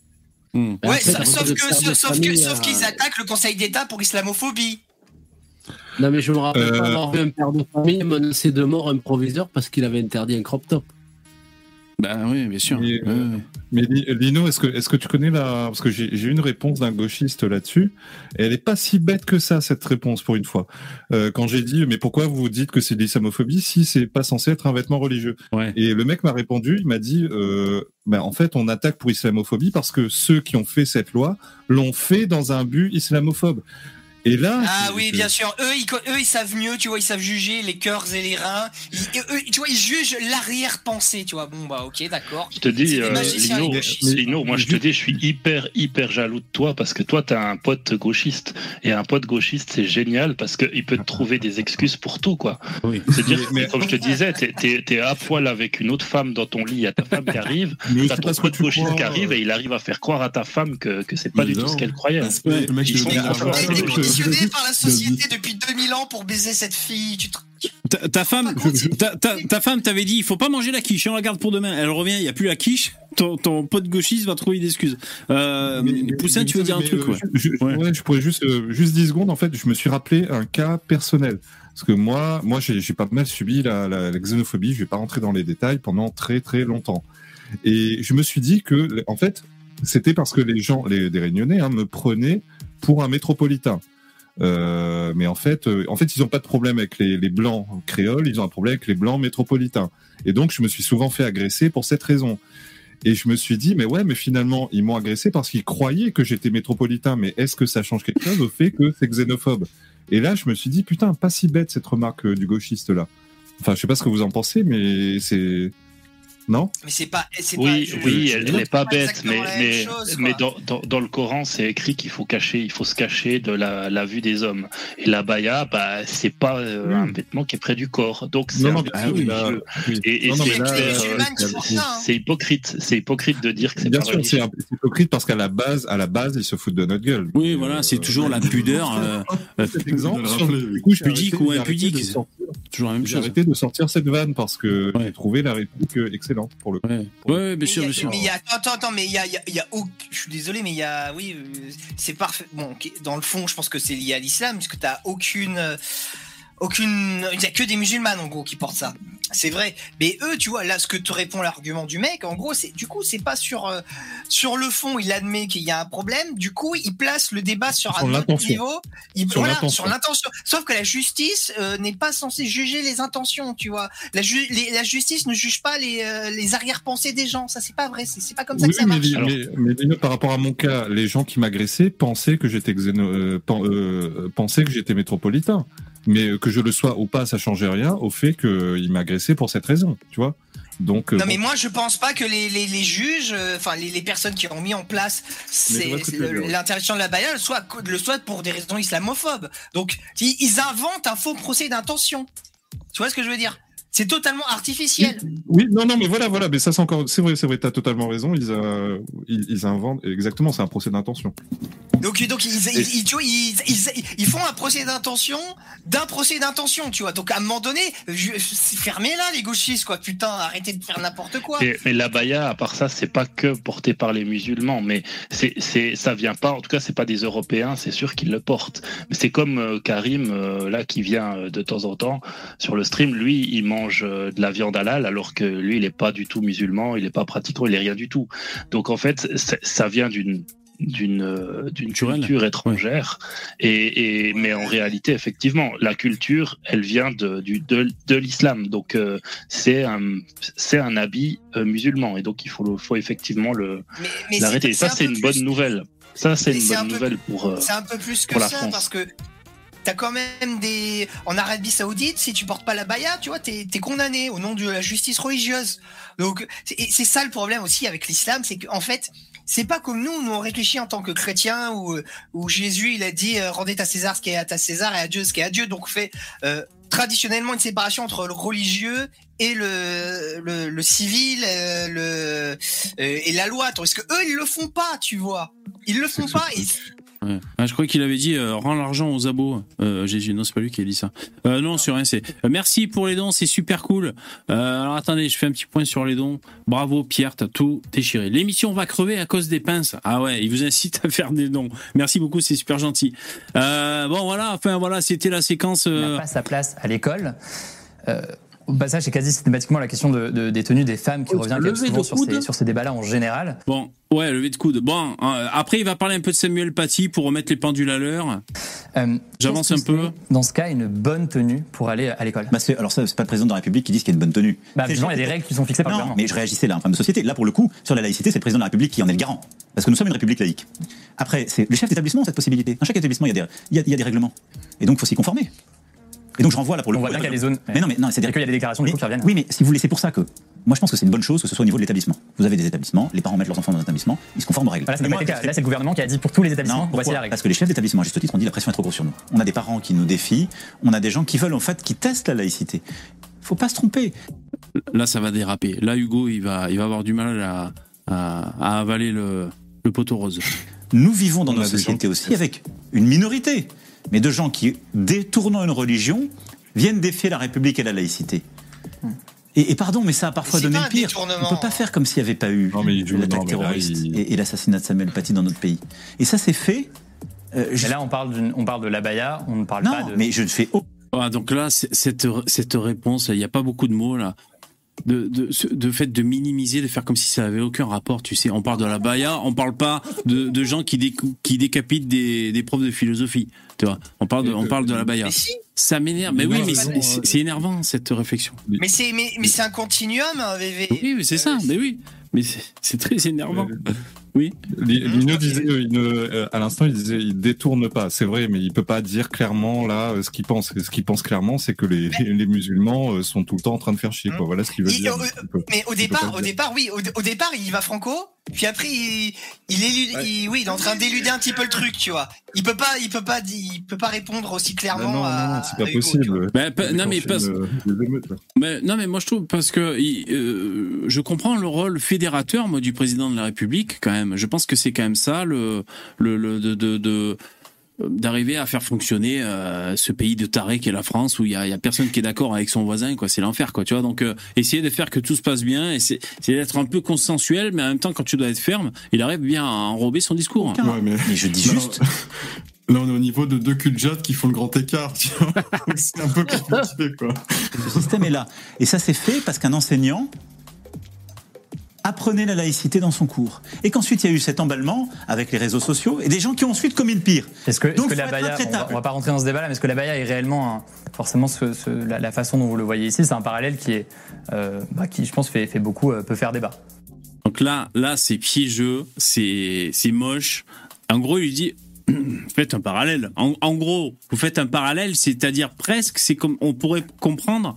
B: Hmm.
O: Ouais, sa- sauf que, sauf que- sauf qu'ils attaquent le Conseil d'État pour islamophobie.
E: Non, mais je me rappelle pas
F: Euh,
E: avoir vu un père de famille menacer de mort un proviseur parce qu'il avait interdit un crop top.
B: Bah oui, bien sûr.
I: Mais, Lino, est-ce que, est-ce que tu connais la. Parce que j'ai eu une réponse d'un gauchiste là-dessus. Et elle est pas si bête que ça, cette réponse, pour une fois. Euh, quand j'ai dit, mais pourquoi vous dites que c'est de l'islamophobie si c'est pas censé être un vêtement religieux? Et le mec m'a répondu, il m'a dit, euh, bah, en fait, on attaque pour islamophobie parce que ceux qui ont fait cette loi l'ont fait dans un but islamophobe. Et là.
O: Ah oui, bien sûr. Eux ils, co- eux, ils savent mieux, tu vois, ils savent juger les cœurs et les reins. Ils- eux, tu vois, ils jugent l'arrière-pensée, tu vois. Bon, bah, ok, d'accord.
N: Je te dis, euh, Lino. Lino, moi je te dis, je suis hyper, hyper jaloux de toi parce que toi, tu as un pote gauchiste. Et un pote gauchiste, c'est génial parce qu'il peut te trouver des excuses pour tout, quoi. C'est-à-dire, comme je te disais, tu es, à poil avec une autre femme dans ton lit, il y a ta femme qui arrive,
I: Mais
N: t'as ton pote gauchiste
I: crois,
N: qui arrive
I: euh,
N: et il arrive à faire croire à ta femme que, que c'est pas
F: Mais
N: du tout ce qu'elle croyait.
F: Parce que le mec,
N: Ils
F: il
N: sont
O: conditionné par la société depuis 2000 ans pour baiser cette fille. Tu te-
B: Ta, ta femme, ta, ta- ta femme t'avait dit, il faut pas manger la quiche, on la garde pour demain. Elle revient, il y a plus la quiche. Ton, ton pote gauchiste va trouver une excuse. Euh, Poussin, tu veux dire un truc
I: euh,
B: ouais.
I: je, je- ouais, je pourrais juste, euh, juste 10 secondes. En fait, je me suis rappelé un cas personnel. Parce que moi, moi j'ai pas mal subi la, la, la xénophobie. Je vais pas rentrer dans les détails pendant très très longtemps. Et je me suis dit que, en fait, c'était parce que les gens, les, des Réunionnais, hein, me prenaient pour un métropolitain. Euh, mais en fait, euh, en fait, ils ont pas de problème avec les, les blancs créoles, ils ont un problème avec les blancs métropolitains. Et donc, je me suis souvent fait agresser pour cette raison. Et je me suis dit, mais ouais, mais finalement, ils m'ont agressé parce qu'ils croyaient que j'étais métropolitain. Mais est-ce que ça change quelque chose au fait que c'est xénophobe? Et là, je me suis dit, putain, pas si bête cette remarque euh, du gauchiste là. Enfin, je sais pas ce que vous en pensez, mais c'est non
O: Mais c'est pas. c'est
N: Oui,
O: pas- je-
N: oui,
O: je-
N: elle n'est pas bête, mais, mais,
O: chose,
N: mais dans, dans, dans le Coran, c'est écrit qu'il faut cacher, il faut se cacher de la, la vue des hommes. Et la baya, bah, c'est pas euh, un vêtement qui est près du corps, donc c'est un
I: ah oui, oui.
N: Et, et c'est
O: hein.
N: c'est hypocrite, c'est hypocrite de dire que c'est
I: Bien
N: pas
I: sûr, c'est hypocrite parce qu'à la base, à la base, ils se foutent de notre gueule.
B: Oui, voilà, c'est toujours la pudeur. Euh, euh,
I: Cet exemple,
B: pudique ou impudique. Toujours la même
I: J'ai arrêté de sortir cette vanne parce que j'ai trouvé la réplique euh, excellente pour le coup.
B: Ouais, ouais, bien sûr, bien sûr.
O: Mais il y a, attends, attends, mais il y a, il y a, il y a je suis désolé, mais il y a, oui, euh, c'est parfait. Bon, dans le fond, je pense que c'est lié à l'islam, puisque t'as aucune, euh, aucune, il y a que des musulmanes en gros qui portent ça. C'est vrai. Mais eux, tu vois, là, ce que te répond l'argument du mec, en gros, c'est, du coup, c'est pas sur, euh, sur le fond, il admet qu'il y a un problème. Du coup, il place le débat sur,
I: Sur
O: un autre niveau. Il,
I: Sur
O: voilà,
I: l'intention.
O: sur l'intention. Sauf que la justice euh, n'est pas censée juger les intentions, tu vois. La, ju- les- la justice ne juge pas les, euh, les arrière-pensées des gens. Ça, c'est pas vrai. C'est pas comme ça
I: Oui,
O: que ça
I: mais,
O: marche.
I: mais, par rapport à mon cas, les gens qui m'agressaient pensaient que j'étais euh, euh, pensaient que j'étais métropolitain. Mais euh, que je le sois ou pas, ça changeait rien au fait qu'ils m'agressaient pour cette raison, tu vois. Donc, euh,
O: Non
I: bon.
O: mais moi je pense pas que les, les, les juges, euh, enfin les, les personnes qui ont mis en place l'interdiction de la baïa le soit, le soit pour des raisons islamophobes. Donc ils, ils inventent un faux procès d'intention. Tu vois ce que je veux dire? C'est totalement artificiel.
I: Oui, non, non, mais voilà, voilà, mais ça c'est encore, c'est vrai, c'est vrai, t'as totalement raison. Ils, euh, ils, ils inventent, exactement, c'est un procès d'intention.
O: Donc, donc ils, ils, ils- tu vois, ils, ils- ils font un procès d'intention d'un procès d'intention, tu vois. Donc à un moment donné, je- fermez-la les gauchistes, quoi. Putain, arrêtez de faire n'importe quoi.
N: Et- mais la baya, à part ça, c'est pas que porté par les musulmans, mais c'est, c'est, ça vient pas. En tout cas, c'est pas des Européens, c'est sûr qu'ils le portent. Mais c'est comme euh, Karim euh, là qui vient euh, de temps en temps sur le stream. Lui, il mange euh, de la viande halal, alors que lui, il est pas du tout musulman, il est pas pratiquant, il est rien du tout. Donc en fait, ça vient d'une d'une euh, d'une culture étrangère. Et, et mais en réalité effectivement la culture elle vient de du de, de l'islam. Donc euh, c'est un c'est un habit euh, musulman. Et donc il faut le faut effectivement le
O: mais
N: l'arrêter. ça
O: c'est un
N: une bonne nouvelle. Ça c'est une
O: un
N: bonne
O: peu-
N: nouvelle pour euh,
O: C'est un peu plus que
N: pour la
O: ça
N: France.
O: parce que t'as quand même des en Arabie Saoudite si tu portes pas la baya tu vois t'es es condamné au nom de la justice religieuse donc c'est ça le problème aussi avec l'islam c'est qu'en fait c'est pas comme nous, nous on réfléchit en tant que chrétiens où, où Jésus il a dit euh, rendez à César ce qui est à César et à Dieu ce qui est à Dieu. Donc on fait euh, traditionnellement une séparation entre le religieux et le, le, le civil euh, le, et la loi. Tandis que eux ils le font pas, tu vois. Ils le font pas. Et
B: Ouais. Ah, je crois qu'il avait dit euh, rends l'argent aux abos. Euh, Jésus, non, c'est pas lui qui a dit ça. Euh, non, sur un, c'est. Merci pour les dons, c'est super cool. Alors attendez, je fais un petit point sur les dons. Bravo Pierre, t'as tout déchiré. L'émission va crever à cause des pinces. Ah ouais, il vous incite à faire des dons. Merci beaucoup, c'est super gentil. Bon voilà, enfin voilà, c'était la séquence.
M: Il n'a pas sa place à l'école. Euh, au passage, c'est quasi systématiquement la question de, de- des tenues des femmes qui
B: Oh,
M: revient quand souvent
B: de
M: sur ces, sur ces débats-là en général.
B: Bon, ouais, levé de coude. Bon, euh, après, il va parler un peu de Samuel Paty pour remettre les pendules à l'heure. J'avance un peu.
M: Dans ce cas, une bonne tenue pour aller à l'école.
L: Bah alors ça, c'est pas le président de la République qui dit qu'il y a une bonne tenue.
M: Bah,
L: les
M: il y a des règles qui sont fixées par le gouvernement.
L: mais je réagissais là, problème de société. Là, pour le coup, sur la laïcité, c'est le président de la République qui en est le garant. Parce que nous sommes une république laïque. Après, c'est le chef d'établissement cette possibilité. Dans chaque établissement, il y a des, il y a, il y a des règlements. Et donc, il faut s'y conformer. Et donc, je renvoie là pour le
M: On
L: coup.
M: voit bien qu'il y a des zones-
L: Mais non, mais non, c'est
M: Et qu'il y a des déclarations du coup qui reviennent.
L: Oui, mais si vous voulez, c'est pour ça que. Moi, je pense que c'est une bonne chose que ce soit au niveau de l'établissement. Vous avez des établissements, les parents mettent leurs enfants dans un établissement, ils se conforment aux règles.
M: Voilà,
L: moi.
M: Là, c'est le gouvernement qui a dit pour tous les établissements,
L: non,
M: voici
L: pourquoi
M: la règle.
L: Parce que les chefs d'établissement, à juste titre, ont dit la pression est trop grosse sur nous. On a des parents qui nous défient, on a des gens qui veulent, en fait, qui testent la laïcité. Faut pas se tromper.
B: Là, ça va déraper. Là, Hugo, il va, il va avoir du mal à, à, à avaler le, le poteau rose.
L: Nous vivons dans
B: On
L: nos sociétés aussi avec une minorité, mais de gens qui, détournant une religion, viennent défier la République et la laïcité. Et, et pardon, mais ça a parfois donné le
O: un
L: pire.
O: détournement.
L: On peut pas faire comme s'il n'y avait pas eu l'attaque
I: non,
L: terroriste
I: il-
L: et, et l'assassinat de Samuel Paty dans notre pays. Et ça, c'est fait. euh,
M: Mais là, on parle, on parle de l'abaya, on ne parle
L: Non,
M: pas de.
L: mais je ne fais aucun.
B: Ah, donc là, c'est- cette, cette réponse, il n'y a pas beaucoup de mots là. De, de, fait de minimiser, de faire comme si ça avait aucun rapport, tu sais. On parle de la baya, on parle pas de, de gens qui, décou- qui décapitent des, des profs de philosophie, tu vois. On parle de, on parle de la baya.
O: Si.
B: Ça m'énerve, mais oui, mais c'est- énervant cette réflexion.
O: Mais c'est mais, mais c'est un continuum, hein, VV.
B: Oui, c'est ça, mais oui, mais c'est très énervant. Oui.
I: Li- Lino disait, euh, il ne- euh, à l'instant, il disait, il détourne pas. C'est vrai, mais il peut pas dire clairement là euh, ce qu'il pense. Ce qu'il pense clairement, c'est que les, les musulmans sont tout le temps en train de faire chier. Quoi. Voilà ce qu'il veut
O: Il-
I: dire.
O: euh,
I: peut-
O: Mais au départ, au départ, oui, au, au départ, il va franco, puis après, il, il élude, il- oui, il est en train d'éluder un petit peu le truc, tu vois. Il peut pas, il peut pas, il peut pas répondre aussi clairement.
I: non, non,
O: à,
I: non, c'est pas
O: Hugo,
I: possible.
B: Pa- non, mais non, mais moi je trouve parce que euh, je comprends le rôle fédérateur moi du président de la République quand même. Je pense que c'est quand même ça le le, le de, de, de- d'arriver à faire fonctionner euh, ce pays de taré qu'est la France où il y a, il y a personne qui est d'accord avec son voisin quoi c'est l'enfer quoi tu vois donc euh, essayer de faire que tout se passe bien et c'est c'est d'être un peu consensuel mais en même temps quand tu dois être ferme il arrive bien à enrober son discours hein.
F: Ouais, mais...
L: je dis
F: juste. Là, on est au niveau de deux culs de qui font le grand écart, tu vois. C'est un peu compliqué, quoi.
L: Ce système est là. Et ça, c'est fait parce qu'un enseignant apprenait la laïcité dans son cours. Et qu'ensuite, il y a eu cet emballement avec les réseaux sociaux et des gens qui ont ensuite commis le pire.
M: Est-ce que, la baya, on va, on va pas rentrer dans ce débat là, mais est-ce que la baya est réellement forcément ce, ce- la, la façon dont vous le voyez ici, c'est un parallèle qui est, euh, bah, qui je pense fait, fait beaucoup, euh, peut faire débat.
B: Donc là, là, c'est piégeux, c'est, c'est moche. En gros, il dit, faites un parallèle. En, en gros, vous faites un parallèle, c'est-à-dire presque, c'est comme on pourrait comprendre.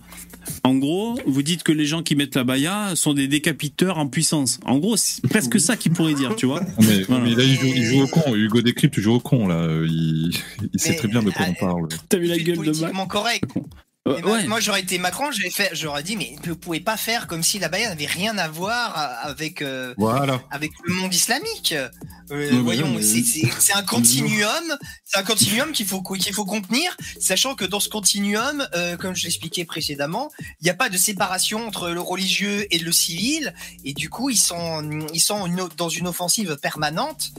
B: En gros, vous dites que les gens qui mettent la baya sont des décapiteurs en puissance. En gros, c'est presque ça qu'il pourrait dire, tu vois.
I: Mais,
B: Voilà.
I: mais là, il joue, il joue au con. Hugo Décrypte joue au con, là. Il, il sait
O: Mais,
I: très bien de quoi
O: ah,
I: on parle.
B: T'as vu la gueule de
O: Politiquement correct.
B: Euh,
O: moi-
B: ouais.
O: Moi, j'aurais été Macron, j'aurais fait, j'aurais dit, mais vous pouvez pas faire comme si la Baïa n'avait rien à voir avec euh,
I: Voilà.
O: avec le monde islamique. Euh,
F: mais
O: voyons,
F: mais-
O: c'est- c'est c'est un continuum, c'est un continuum qu'il faut qu'il faut contenir, sachant que dans ce continuum, euh, comme je l'expliquais précédemment, il n'y a pas de séparation entre le religieux et le civil, et du coup, ils sont ils sont une- dans une offensive permanente.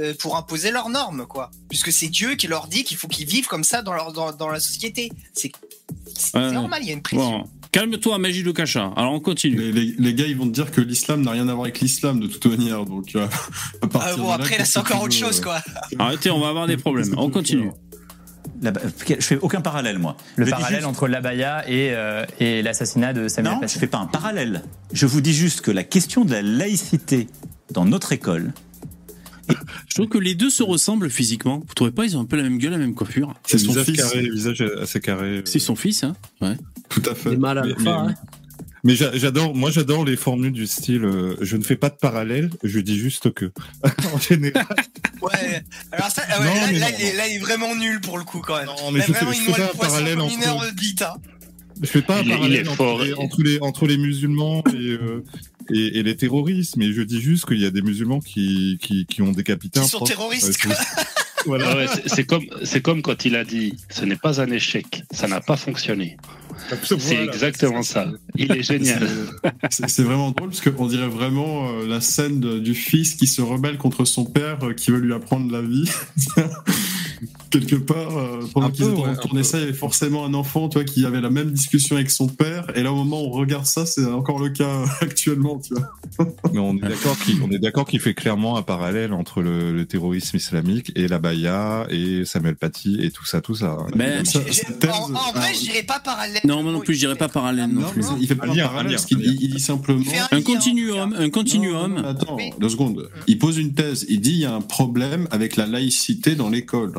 O: euh, pour imposer leurs normes, quoi. Puisque c'est Dieu qui leur dit qu'il faut qu'ils vivent comme ça dans, leur, dans, dans la société. C'est c'est
B: Ouais.
O: normal, il y a une pression.
B: Bon, calme-toi, Magie de Cacha. Alors, on continue.
F: Les, les- les gars, ils vont te dire que l'islam n'a rien à voir avec l'islam, de toute manière. Donc, euh, à partir
O: Ah bon,
F: de là,
O: après, là, c'est encore autre chose, quoi.
B: Arrêtez, on va avoir des problèmes. On continue.
L: La- je fais aucun parallèle, moi.
M: Le
L: Je
M: parallèle
L: juste-
M: entre l'abaya et, euh, et l'assassinat de Samuel
L: Non,
M: Paty.
L: je fais pas un parallèle. Je vous dis juste que la question de la laïcité dans notre école,
B: Je trouve que les deux se ressemblent physiquement. Vous trouvez pas Ils ont un peu la même gueule, la même coiffure?
F: C'est son
I: visage
F: fils.
I: carré, le visage assez carré.
B: C'est son fils, hein Ouais.
F: Tout à fait.
E: Mal à
I: Mais- mais-
E: hein.
I: Mais j'a- j'adore, moi j'adore les formules du style euh, je ne fais pas de parallèle, je dis juste que. en général.
O: Ouais. Alors ça, ouais,
I: Non,
O: là,
I: mais
O: là,
I: non,
O: il est,
I: non.
O: là, il est vraiment nul pour le coup quand même.
I: Non, mais
O: Là,
I: je
O: vraiment, il
I: un
O: poisson
I: parallèle
O: comme une
I: entre-
O: heure de.
I: Je fais pas un parallèle entre,
N: fort.
I: les, entre, les, entre les musulmans et, euh, et, et les terroristes, mais je dis juste qu'il y a des musulmans qui, qui, qui ont décapité
O: Qui
I: un
O: sont
I: prof.
O: terroristes,
I: c'est- voilà.
N: Ouais, c'est- c'est comme, c'est comme quand il a dit, ce n'est pas un échec, ça n'a pas fonctionné. C'est
F: Voilà.
N: exactement ça. Il est génial.
F: C'est c'est vraiment drôle parce qu'on dirait vraiment euh, la scène de- du fils qui se rebelle contre son père euh, qui veut lui apprendre la vie. quelque part, euh, pendant qu'ils étaient en tournée ça, il y avait forcément un enfant, tu vois, qui avait la même discussion avec son père. Et là, au moment où on regarde ça, c'est encore le cas actuellement, tu vois.
I: Mais on est d'accord qu'il, on est d'accord qu'il fait clairement un parallèle entre le, le terrorisme islamique et la Baïa et Samuel Paty et tout ça, tout ça.
B: Mais-
F: Ça- thèse-
O: En, en vrai, je dirais pas parallèle.
B: Non, moi non plus, je dirais pas parallèle non,
F: Non,
B: plus.
F: non, il fait pas
I: Un lien,
F: parallèle,
I: un lien,
F: parce qu'il il dit simplement.
O: Un
B: Un continuum, un continuum.
F: Non, non, attends, deux secondes. Il pose une thèse. Il dit il y a un problème avec la laïcité dans l'école.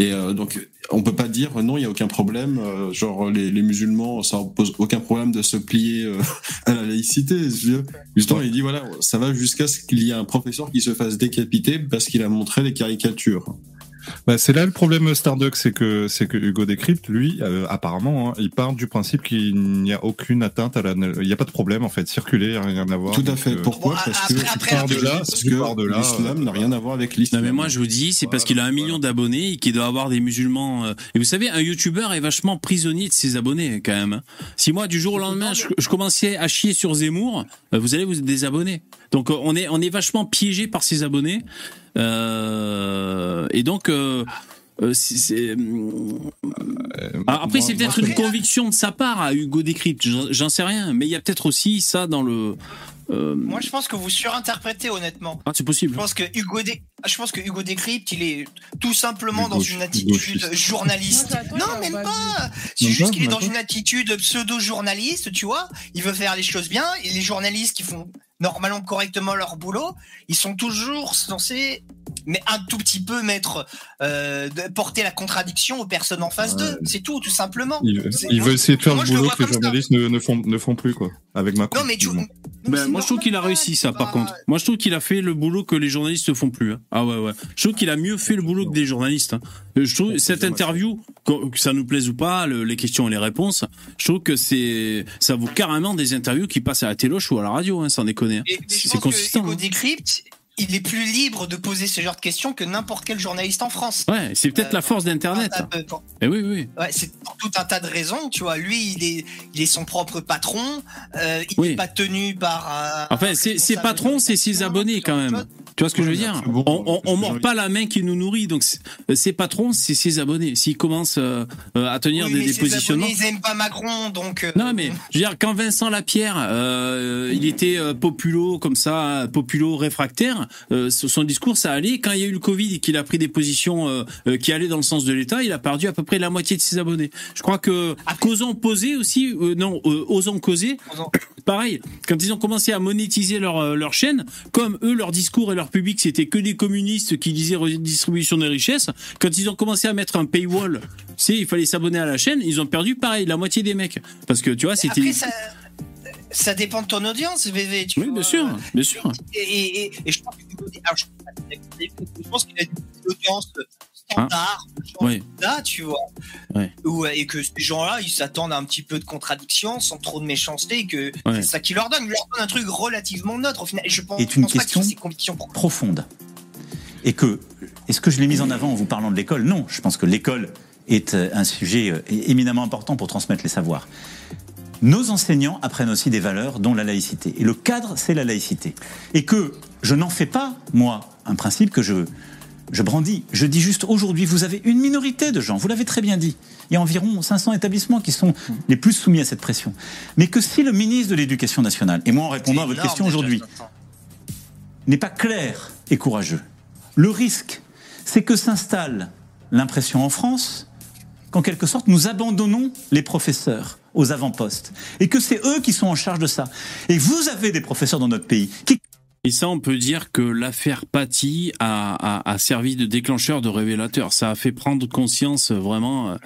F: Et euh, donc, on peut pas dire non, il y a aucun problème. euh, genre les, musulmans, ça pose aucun problème de se plier euh, à la laïcité. Justement, il dit voilà, ça va jusqu'à ce qu'il y ait un professeur qui se fasse décapiter parce qu'il a montré les caricatures.
I: Bah, c'est là le problème Starduck, c'est que c'est que Hugo Décrypte, lui, euh, apparemment, hein, il part du principe qu'il n'y a aucune atteinte à la, il n'y a pas de problème en fait, circuler, il y a rien à voir.
F: Tout à fait.
I: euh,
F: Pourquoi?
O: Bon,
F: Parce
O: après-
F: que
O: après, après,
F: de là,
I: parce que
F: l'islam n'a rien à voir avec
B: Non
F: l'islam.
B: mais moi je vous dis, c'est parce qu'il a un million d'abonnés et qu'il doit avoir des musulmans. euh, Et vous savez, un youtubeur est vachement prisonnier de ses abonnés quand même. hein. Si moi du jour au lendemain je, je commençais à chier sur Zemmour, euh, vous allez vous abonnés. Donc euh, on est on est vachement piégé par ses abonnés. Euh, et donc euh, euh, c'est- c'est, alors après
I: moi-
B: c'est peut-être
I: moi,
B: une conviction de sa part à Hugo Décrypte, j'en j'en sais rien, mais il y a peut-être aussi ça dans le. euh,
O: Moi, je pense que vous surinterprétez honnêtement.
B: Ah c'est possible.
O: Je pense que Hugo, Dé- je pense que Hugo Décrypte, il est tout simplement
I: Hugo-
O: dans une attitude
I: Hugo-
O: journaliste. Non,
H: a
O: même
H: pas.
O: C'est juste qu'il est dans une attitude pseudo-journaliste, tu vois. Il veut faire les choses bien. Et les journalistes qui font normalement correctement leur boulot, ils sont toujours censés, mais un tout petit peu mettre, euh, de- porter la contradiction aux personnes en face
I: Ouais.
O: d'eux. C'est tout, tout simplement.
I: Il,
O: C'est-
I: il veut essayer de faire le boulot que les journalistes ne, ne font ne font plus quoi, avec Macron.
O: Non, mais tu. Non,
B: Ben, moi, je trouve qu'il a réussi ça, par contre. Moi, je trouve qu'il a fait le boulot que les journalistes ne font plus. hein. Ah ouais, ouais. Je trouve qu'il a mieux fait le boulot que des journalistes. hein. Euh, Je trouve cette interview, que ça nous plaise ou pas, le- les questions et les réponses, je trouve que c'est, ça vaut carrément des interviews qui passent à la téloche ou à la radio, hein, sans déconner. hein. C'est consistant. hein.
O: Décrypte, il est plus libre de poser ce genre de questions que n'importe quel journaliste en France.
B: Ouais, c'est peut-être
O: Euh,
B: la force d'Internet.
O: Pour-
B: Eh oui, oui.
O: Ouais, c'est pour tout un tas de raisons, tu vois. Lui, il est, il est son propre patron. euh, il
B: Oui.
O: n'est pas tenu par. un-
B: Enfin, ses, patrons, c'est ses abonnés quand même. Tu vois ce que je veux dire
F: bon,
B: On, on, on
F: parce que
B: mord pas la main qui nous nourrit. Donc, ses patrons, c'est ses abonnés. S'ils commencent euh, euh, à tenir
O: Oui,
B: des,
O: mais
B: des
O: ses
B: positionnements.
O: abonnés, ils aiment pas Macron, donc. euh,
B: Non mais je veux dire quand Vincent Lapierre euh, il était euh, populo comme ça populo réfractaire euh, son discours ça allait quand il y a eu le Covid et qu'il a pris des positions euh, euh, qui allaient dans le sens de l'État il a perdu à peu près la moitié de ses abonnés je crois que causons poser aussi euh, non euh, osons causer
O: Osons.
B: pareil quand ils ont commencé à monétiser leur leur chaîne comme eux leur discours et leur public c'était que des communistes qui disaient redistribution des richesses quand ils ont commencé à mettre un paywall c'est il fallait s'abonner à la chaîne ils ont perdu pareil la moitié des mecs parce que tu vois c'était
O: ça, ça dépend de ton audience, VV. Tu
B: oui,
O: vois.
B: bien sûr, bien sûr.
O: Et, et, et, et je pense que- alors, je, je pense qu'il a une audience standard, genre
B: Oui.
O: là, tu vois. Où, et que ces gens-là, ils s'attendent à un petit peu de contradiction, sans trop de méchanceté, et que c'est ça qui leur donne. Ils leur donne un truc relativement neutre, au final. Et je pense,
L: est une
O: pense pas
L: question
O: profondes.
L: profonde. Et que, est-ce que je l'ai mise en avant en vous parlant de l'école? Non, je pense que l'école est euh, un sujet euh, éminemment important pour transmettre les savoirs. Nos enseignants apprennent aussi des valeurs, dont la laïcité. Et le cadre, c'est la laïcité. Et que je n'en fais pas, moi, un principe que je, je brandis. Je dis juste, aujourd'hui, vous avez une minorité de gens, vous l'avez très bien dit. Il y a environ 500 établissements qui sont les plus soumis à cette pression. Mais que si le ministre de l'Éducation nationale, et moi en répondant à votre question aujourd'hui, n'est pas clair et courageux. Le risque, c'est que s'installe l'impression en France qu'en quelque sorte nous abandonnons les professeurs aux avant-postes et que c'est eux qui sont en charge de ça. Et vous avez des professeurs dans notre pays qui
B: Et ça, on peut dire que l'affaire Paty a, a, a servi de déclencheur, de révélateur. Ça a fait prendre conscience euh, vraiment euh,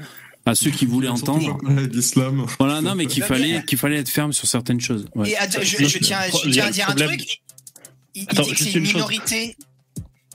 B: à ceux qui voulaient entendre.
F: L'islam.
B: Voilà, non, mais qu'il fallait, qu'il fallait être ferme sur certaines choses. Ouais.
O: Et att- je, je tiens, je à dire un truc. Il, il
N: Attends,
O: dit que c'est une
N: une chose.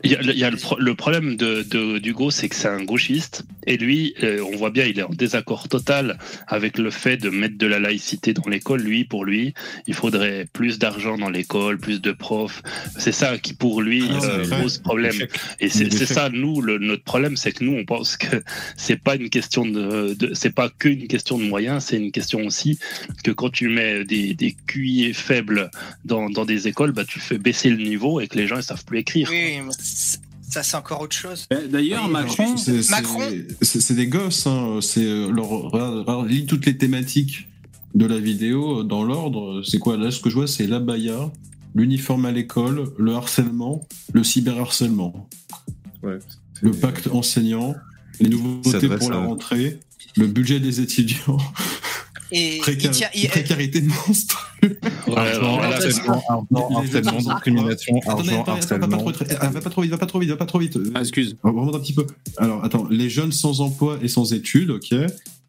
N: Il y a, il y a le, pro- le problème de, de- d'Hugo, c'est que c'est un gauchiste. Et lui, euh, on voit bien, il est en désaccord total avec le fait de mettre de la laïcité dans l'école. Lui, pour lui, il faudrait plus d'argent dans l'école, plus de profs. C'est ça qui, pour lui,
F: Ah,
N: euh, pose problème. Et c'est, ça, nous, le- notre problème, c'est que nous, on pense que c'est pas une question de, de- c'est pas qu'une question de moyens, c'est une question aussi que quand tu mets des, des QI faibles dans, dans des écoles, bah, tu fais baisser le niveau et que les gens, ils savent plus écrire.
O: Oui, mais Ça, c'est encore autre chose.
B: D'ailleurs,
O: Oui,
B: Macron,
F: C'est- des gosses. Hein. C'est euh, leur, toutes les thématiques de la vidéo euh, dans l'ordre. C'est quoi? Là Ce que je vois, c'est l'abaya, l'uniforme à l'école, le harcèlement, le cyberharcèlement, le pacte enseignant, les nouveautés pour la rentrée, le budget des étudiants,
O: Et il
F: précar-
O: tient- il-
F: précarité de monstre.
I: Argent, harcèlement, discrimination,
F: Attendez,
I: argent, harcèlement.
F: trop, ah, va pas trop vite, va pas trop vite, va pas trop vite.
B: Ah, excuse.
F: On remonte un petit peu. Alors, attends, les jeunes sans emploi et sans études, ok.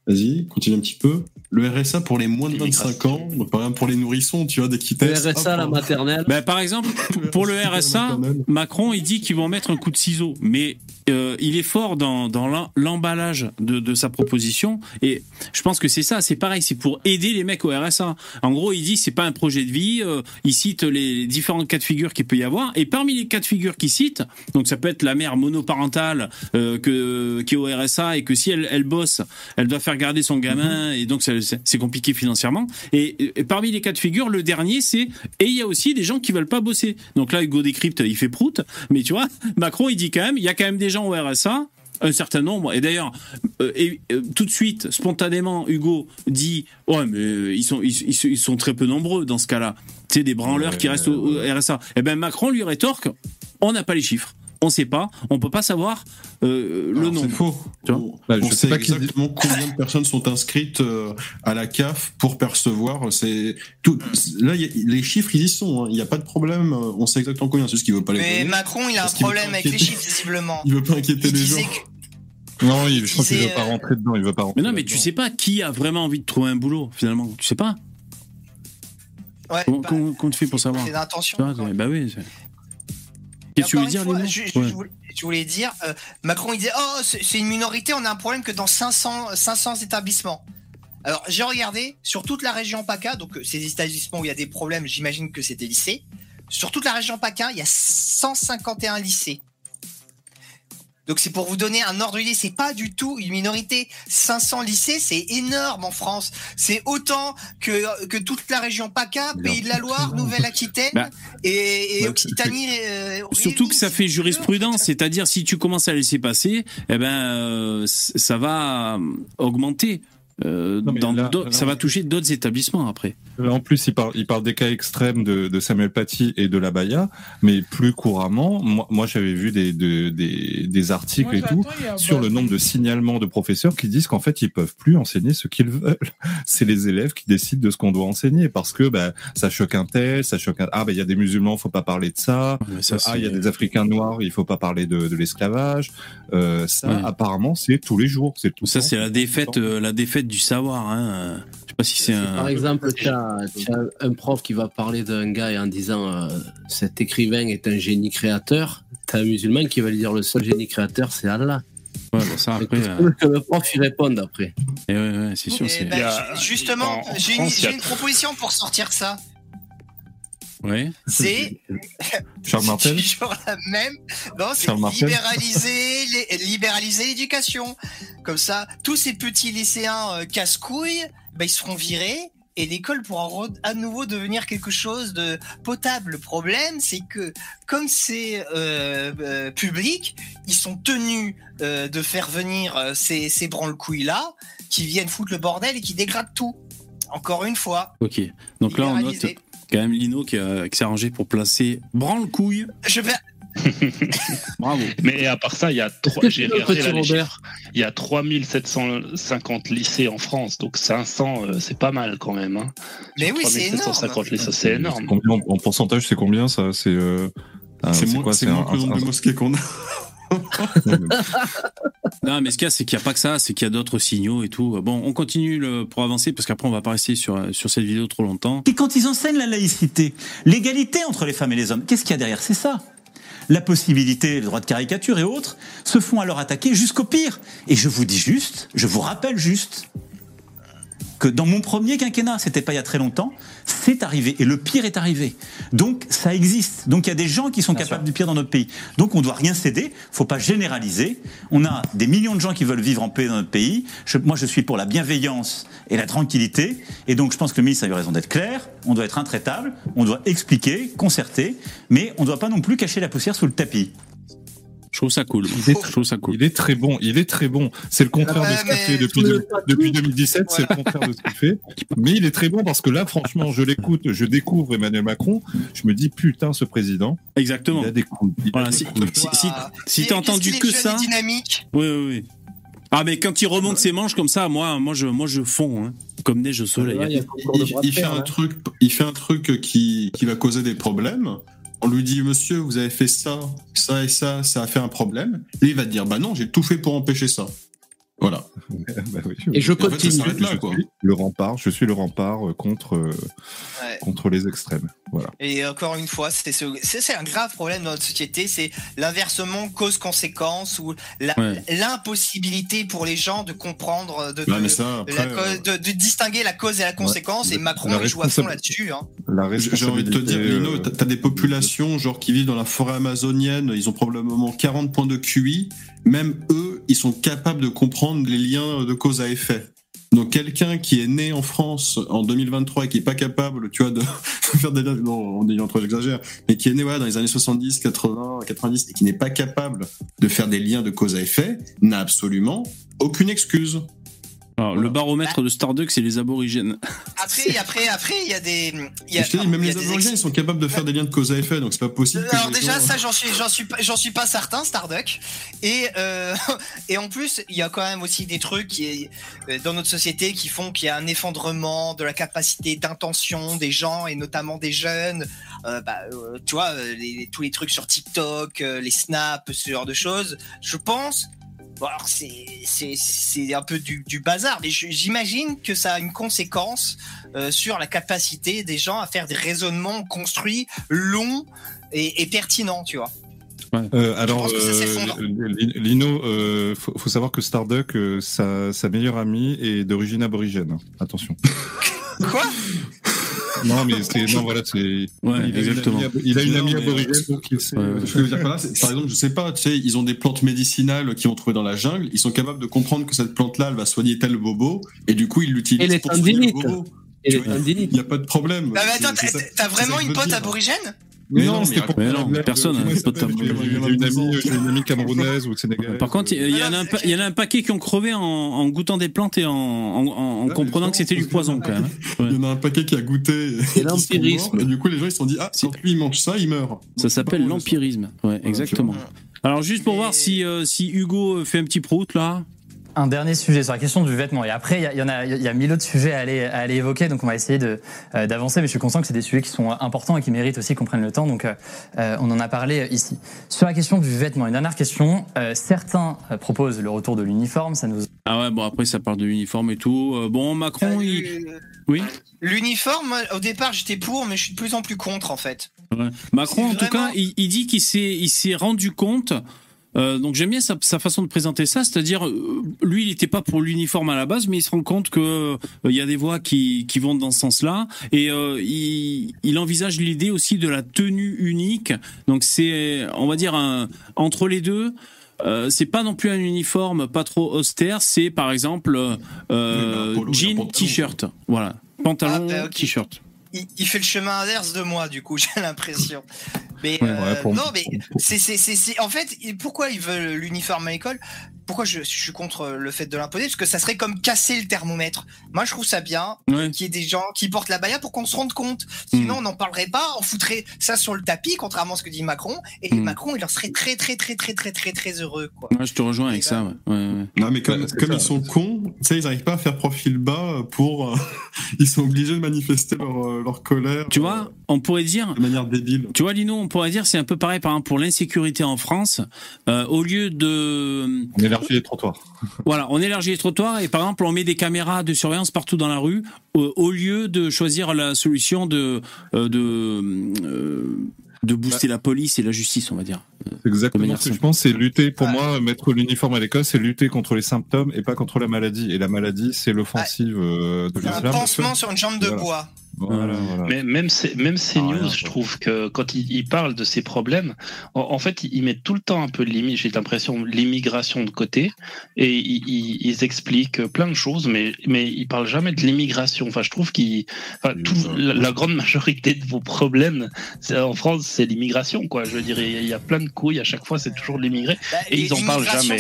F: Vas-y, continue un petit peu. Le RSA pour les moins de 25 ans, donc, par exemple pour les nourrissons, tu vois, dès qu'ils
E: Le. RSA,
F: hop,
E: la
F: hop.
E: maternelle.
B: Ben, par exemple, pour le RSA, Macron, il dit qu'ils vont mettre un coup de ciseau, mais euh, il est fort dans, dans l'em- l'emballage de, de sa proposition, et je pense que c'est ça, c'est pareil, c'est pour aider les mecs au RSA. En gros, il dit c'est pas un projet de vie, euh, il cite les différents cas de figure qu'il peut y avoir, et parmi les cas de figure qu'il cite, donc ça peut être la mère monoparentale euh, que, qui est au RSA et que si elle, elle bosse, elle doit faire garder son gamin, et donc c'est c'est compliqué financièrement. Et, et parmi les cas de figure, le dernier, c'est et il y a aussi des gens qui veulent pas bosser. Donc là, Hugo Décrypte, il fait prout, mais tu vois, Macron, il dit quand même, il y a quand même des gens au RSA. Un certain nombre, et d'ailleurs, euh, euh, tout de suite, spontanément, Hugo dit Ouais, mais euh, ils sont, ils, ils- ils sont très peu nombreux dans ce cas-là. Tu sais, des branleurs qui restent au, au RSA. Et ben Macron lui rétorque On n'a pas les chiffres. On sait pas, on peut pas savoir euh, le
F: Alors,
B: nombre.
F: C'est faux.
B: Tu vois
F: on
I: Bah, je
F: on
I: sais
F: sait
I: pas qui-
F: exactement combien de personnes sont inscrites euh, à la CAF pour percevoir. C'est tout. Là, il y a- les chiffres, ils y sont. hein. Il n'y a pas de problème. euh, On sait exactement combien. C'est ce qu'il veut pas les
O: Mais
F: donner.
O: Macron, il a un problème avec les chiffres, visiblement.
F: Il veut pas inquiéter
O: Il
F: les gens.
O: que-
I: Non, il- je pense qu'il
O: disait,
I: veut pas
O: euh,
I: rentrer dedans, il veut pas rentrer
B: Mais non, mais tu sais pas qui a vraiment envie de trouver un boulot, finalement. Tu sais pas.
O: Ouais,
B: Comment,
O: bah,
B: comment- comment tu fais pour savoir
O: c'est
B: Bah oui. Qu'est-ce que tu veux dire,
O: fois, je, je-
B: Ouais.
O: je voulais, je voulais dire, euh, Macron il disait oh c'est c'est une minorité, on a un problème que dans 500 500 établissements. Alors j'ai regardé sur toute la région PACA, donc euh, ces établissements où il y a des problèmes, j'imagine que c'est des lycées. Sur toute la région PACA, il y a 151 lycées. Donc c'est pour vous donner un ordre d'idée, c'est pas du tout une minorité. 500 lycées, c'est énorme en France. C'est autant que, que toute la région PACA, Pays de la Loire, Nouvelle-Aquitaine
B: Bah,
O: et, et
B: ouais,
O: Occitanie. euh,
B: Surtout que ça fait jurisprudence, c'est-à-dire si tu commences à laisser passer, eh ben euh, ça va euh, augmenter. Euh, dans
I: là- là,
B: ça va toucher d'autres établissements après.
I: Là, en plus, il parle, il parle des cas extrêmes de, de Samuel Paty et de la Baïa, mais plus couramment, moi, moi j'avais vu des, de- des, des articles
H: Moi,
I: et tout
H: il
I: sur le nombre de signalements de professeurs qui disent qu'en fait, ils peuvent plus enseigner ce qu'ils veulent. C'est les élèves qui décident de ce qu'on doit enseigner parce que bah, ça choque un tel, ça choque un... Ah, ben il y a des musulmans, faut pas parler de ça. Ah, il y a des Africains noirs, il faut pas parler de, de l'esclavage. Euh, ça,
B: Ouais.
I: apparemment, c'est tous les jours. C'est tout le
B: Ça c'est la défaite, euh, la défaite du savoir. Hein. Je sais pas si c'est un.
E: Par exemple, tu as, un prof qui va parler d'un gars et en disant euh, cet écrivain est un génie créateur. Tu as un musulman qui va lui dire le seul génie créateur, c'est Allah.
B: Ouais, bah, ça
E: Et
B: après.
E: que
B: euh,
E: que le prof y réponde après.
B: eh ouais, ouais, c'est sûr.
O: Eh
B: c'est-
O: ben,
N: a-
O: justement,
N: en- en
O: j'ai une, une proposition pour sortir de ça.
B: Ouais.
O: C'est
I: Charles Martel
O: toujours la même. Non, c'est libéraliser les- libéraliser l'éducation. Comme ça, tous ces petits lycéens euh, casse-couilles, ben, ils seront virés et l'école pourra à nouveau devenir quelque chose de potable. Le problème, c'est que comme c'est euh, euh, public, ils sont tenus euh, de faire venir euh, ces, ces branle-couilles-là qui viennent foutre le bordel et qui dégradent tout. Encore une fois,
B: Ok. Donc là on note. Quand même Lino qui, a- qui s'est arrangé pour placer branle couille.
O: Je vais,
B: Bravo.
N: Mais à part ça, il y a trois, j'ai. Il y a 3750 lycées en France, donc 500, euh, c'est pas mal quand même. Hein.
O: mais oui, c'est énorme.
N: 3750 lycées, c'est énorme.
I: Combien, en, en pourcentage, c'est combien ça? C'est euh,
F: C'est moins,
I: quoi
F: c'est
I: C'est
F: moins
I: un-
F: que le nombre
I: un-
F: de mosquées qu'on a.
B: Non, mais ce qu'il y a, c'est qu'il n'y a pas que ça, c'est qu'il y a d'autres signaux et tout. Bon, on continue pour avancer parce qu'après on va pas rester sur, sur cette vidéo trop longtemps.
L: Et quand ils enseignent la laïcité, l'égalité entre les femmes et les hommes, qu'est-ce qu'il y a derrière? C'est ça. La possibilité, le droit de caricature et autres se font alors attaquer jusqu'au pire. Et je vous dis juste, je vous rappelle juste que dans mon premier quinquennat, c'était pas il y a très longtemps, c'est arrivé et le pire est arrivé. Donc ça existe. Donc il y a des gens qui sont capables du pire dans notre pays. Donc on doit rien céder. Faut pas généraliser. On a des millions de gens qui veulent vivre en paix dans notre pays. Je- moi je suis pour la bienveillance et la tranquillité. Et donc je pense que le ministre a eu raison d'être clair. On doit être intraitable. On doit expliquer, concerter, mais on ne doit pas non plus cacher la poussière sous le tapis.
F: Je
B: trouve ça cool.
I: Il est,
B: je trouve ça cool.
I: Il est très bon. Il est très bon. C'est le contraire
O: Ouais,
I: de ce qu'il
O: mais-
I: fait depuis,
O: Le-
I: depuis 2017. C'est le contraire de ce qu'il fait. Mais il est très bon parce que là, franchement, je l'écoute, je découvre Emmanuel Macron. Je me dis, putain, ce président.
B: Exactement.
I: Il a des
B: Voilà,
I: des
B: si, si, si, t'as entendu
O: qu'il
B: que ça.
O: dynamique.
B: Oui, oui, oui. Ah, mais quand il remonte ses manches comme ça, moi, moi, je, moi, je fonds, hein, comme neige au soleil.
F: il, il- il fait un truc, il fait un truc qui, qui va causer des problèmes. On lui dit, monsieur, vous avez fait ça, ça et ça, ça a fait un problème. Et il va te dire, bah non, j'ai tout fait pour empêcher ça. Voilà.
I: Bah oui.
E: Et je
F: en fait, ça
E: continue.
F: s'arrête là, quoi.
I: Le rempart. Je suis le rempart euh, contre euh,
O: Ouais.
I: contre les extrêmes. Voilà.
O: Et encore une fois, c'est ce- c'est c'est un grave problème dans notre société, c'est l'inversement cause-conséquence ou
B: Ouais.
O: l'impossibilité pour les gens de comprendre, de,
F: Ouais,
O: de-
F: mais ça,
O: de
F: après,
O: la cause- de- de distinguer la cause et la conséquence. et Macron,
I: la
O: il joue à fond là-dessus. Hein.
F: J'ai envie de te dire, Lino,
I: euh,
F: t'as t'as des populations genre qui vivent dans la forêt amazonienne, ils ont probablement 40 points de QI. Même eux, ils sont capables de comprendre les liens de cause à effet. Donc quelqu'un qui est né en France en 2023 et qui est pas capable, tu vois, de faire des non, on est entre j'exagère, mais qui est né voilà, dans les années 70, 80, 90 et qui n'est pas capable de faire des liens de cause à effet, n'a absolument aucune excuse.
B: Alors, le baromètre de Starduck, c'est les aborigènes.
O: Après, après, après, il y a des. y a-
F: je te dis, même
O: il y a
F: les
O: des
F: aborigènes, ils sont capables de faire des liens de cause à effet, donc c'est pas possible.
O: Alors déjà
F: gens-
O: ça j'en suis j'en suis j'en suis pas certain Starduck et euh, et en plus il y a quand même aussi des trucs qui est, euh, dans notre société qui font qu'il y a un effondrement de la capacité d'intention des gens et notamment des jeunes Euh, bah, euh, tu vois les- tous les trucs sur TikTok les snaps ce genre de choses je pense Bon, alors c'est c'est c'est un peu du, du bazar, mais j'imagine que ça a une conséquence euh, sur la capacité des gens à faire des raisonnements construits, longs et, et pertinents, tu vois.
I: Euh, alors,
O: pense que ça
I: euh,
O: s'effondre.
I: Li- Lino, euh, faut, faut savoir que Starduck, euh, sa, sa meilleure amie est d'origine aborigène. Attention.
O: Quoi?
I: Non, mais c'est non, voilà, c'est.
B: Ouais,
I: il a
B: exactement.
I: Une amie, il a une amie aborigène, donc il sait.
B: Ouais,
F: Ce que je veux dire par exemple, je sais pas, tu sais, ils ont des plantes médicinales qu'ils vont trouver dans la jungle, ils sont capables de comprendre que cette plante-là, elle va soigner tel bobo, et du coup, ils l'utilisent pour soigner le bobo. Il n'y a pas de problème.
O: Ah, mais attends, t'as vraiment une pote aborigène?
I: Mais
F: Mais
I: non,
F: non,
I: c'était pour
B: mais non, personne, hein,
I: il
B: pas de
I: une amie, j'ai une amie camerounaise ou sénégalaise.
B: Par contre, il y, en a un pa- il y en a un paquet qui ont crevé en, en goûtant des plantes et en, en, en- en
F: mais
B: comprenant que c'était du poison quand même. hein.
F: Il y en a un paquet qui a goûté. et
E: l'empirisme.
F: du coup, les gens, ils se sont dit, ah, si lui, il mange ça, il meurt.
B: Ça s'appelle l'empirisme. Ouais, exactement. Alors juste pour voir si, euh, si Hugo fait un petit prout là.
M: Un dernier sujet sur la question du vêtement. Et après, il y a- il y, en a, il y a mille autres sujets à aller, à aller évoquer, donc on va essayer de, euh, d'avancer. Mais je suis conscient que c'est des sujets qui sont importants et qui méritent aussi qu'on prenne le temps. Donc, euh, euh, on en a parlé ici. Sur la question du vêtement, une dernière question. Euh, certains euh, proposent le retour de l'uniforme. Ça nous
B: Ah ouais, bon après ça parle de l'uniforme et tout. Euh, bon, Macron, il...
O: Euh,
B: Oui
O: L'uniforme, au départ j'étais pour, mais je suis de plus en plus contre en fait.
B: Ouais. Macron, en tout cas, il, il dit qu'il s'est, il s'est rendu compte. Euh, donc j'aime bien sa, sa façon de présenter ça, c'est-à-dire euh, lui il n'était pas pour l'uniforme à la base, mais il se rend compte que euh, il y a des voix qui, qui vont dans ce sens-là, et euh, il, il envisage l'idée aussi de la tenue unique. Donc c'est, on va dire un, entre les deux. Euh, c'est pas non plus un uniforme pas trop austère, c'est par exemple euh, jean,
F: pantalon,
B: t-shirt, voilà, pantalon,
O: Ah,
B: t-shirt.
O: Il, il fait le chemin inverse de moi, du coup, j'ai l'impression. Mais euh,
I: ouais,
O: non, mais c'est c'est c'est c'est- en fait pourquoi ils veulent l'uniforme à l'école? Pourquoi je, je suis contre le fait de l'imposer? Parce que ça serait comme casser le thermomètre. Moi, je trouve ça bien
B: Ouais.
O: qu'il y ait des gens qui portent la baya pour qu'on se rende compte. Sinon, on n'en parlerait pas. On foutrait ça sur le tapis, contrairement à ce que dit Macron. Et
B: Mm.
O: Macron, il en serait très très très très très très très heureux, quoi.
B: Ouais, je te rejoins avec ça. Ouais. Ouais, ouais.
F: Non, mais comme,
I: Ouais, c'est
F: comme
I: ça.
F: ils sont cons, tu sais, ils n'arrivent pas à faire profil bas pour. euh, ils sont obligés de manifester leur, euh, leur colère.
B: Tu vois, on pourrait dire,
F: euh, De manière débile.
B: tu vois, Lino, on pourrait dire, c'est un peu pareil, par exemple, pour l'insécurité en France. Euh, au lieu de,
I: élargit les trottoirs.
B: voilà, on élargit les trottoirs et par exemple, on met des caméras de surveillance partout dans la rue, au, au lieu de choisir la solution de, euh, de, euh, de booster la police et la justice, on va dire.
I: Exactement ce que je pense. C'est lutter, pour moi, mettre l'uniforme à l'école, c'est lutter contre les symptômes et pas contre la maladie. Et la maladie, c'est l'offensive euh, de
O: C'est un
I: l'islam.
O: pansement sur une jambe de
I: Voilà.
O: bois.
I: Voilà, voilà.
N: Mais même c'est même CNews, je trouve que quand ils il parlent de ces problèmes, en, en fait, ils mettent tout le temps un peu limite. J'ai l'impression l'immigration de côté et ils, ils- ils expliquent plein de choses, mais mais ils parlent jamais de l'immigration. Enfin, je trouve qu'ils, enfin, tout- la, la grande majorité de vos problèmes en France, c'est l'immigration, quoi. Je veux dire, il y a- il y a plein de couilles à chaque fois, c'est toujours l'immigré et ils en parlent jamais.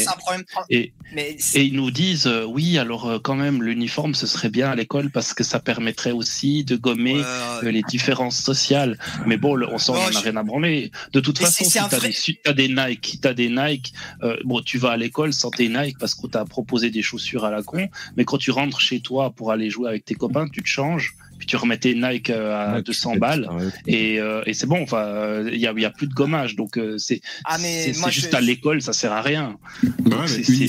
O: Mais
N: et ils nous disent euh, oui, alors euh, quand même l'uniforme ce serait bien à l'école parce que ça permettrait aussi de gommer les différences sociales. Mais bon, le- on s'en en a rien à branler. De toute façon, si t'as
O: vrai-
N: des Nike, t'as des Nike, euh, bon, tu vas à l'école sans tes Nike parce qu'on t'a proposé des chaussures à la con. Mais quand tu rentres chez toi pour aller jouer avec tes copains, tu te changes. Puis tu remets tes Nike euh, à 200 balles et, euh, et c'est bon. Enfin, euh, il y a, il y a plus de gommage, donc euh, c'est
O: Ah,
N: juste
O: je-
N: à l'école, ça sert à rien.
F: mais
N: C'est-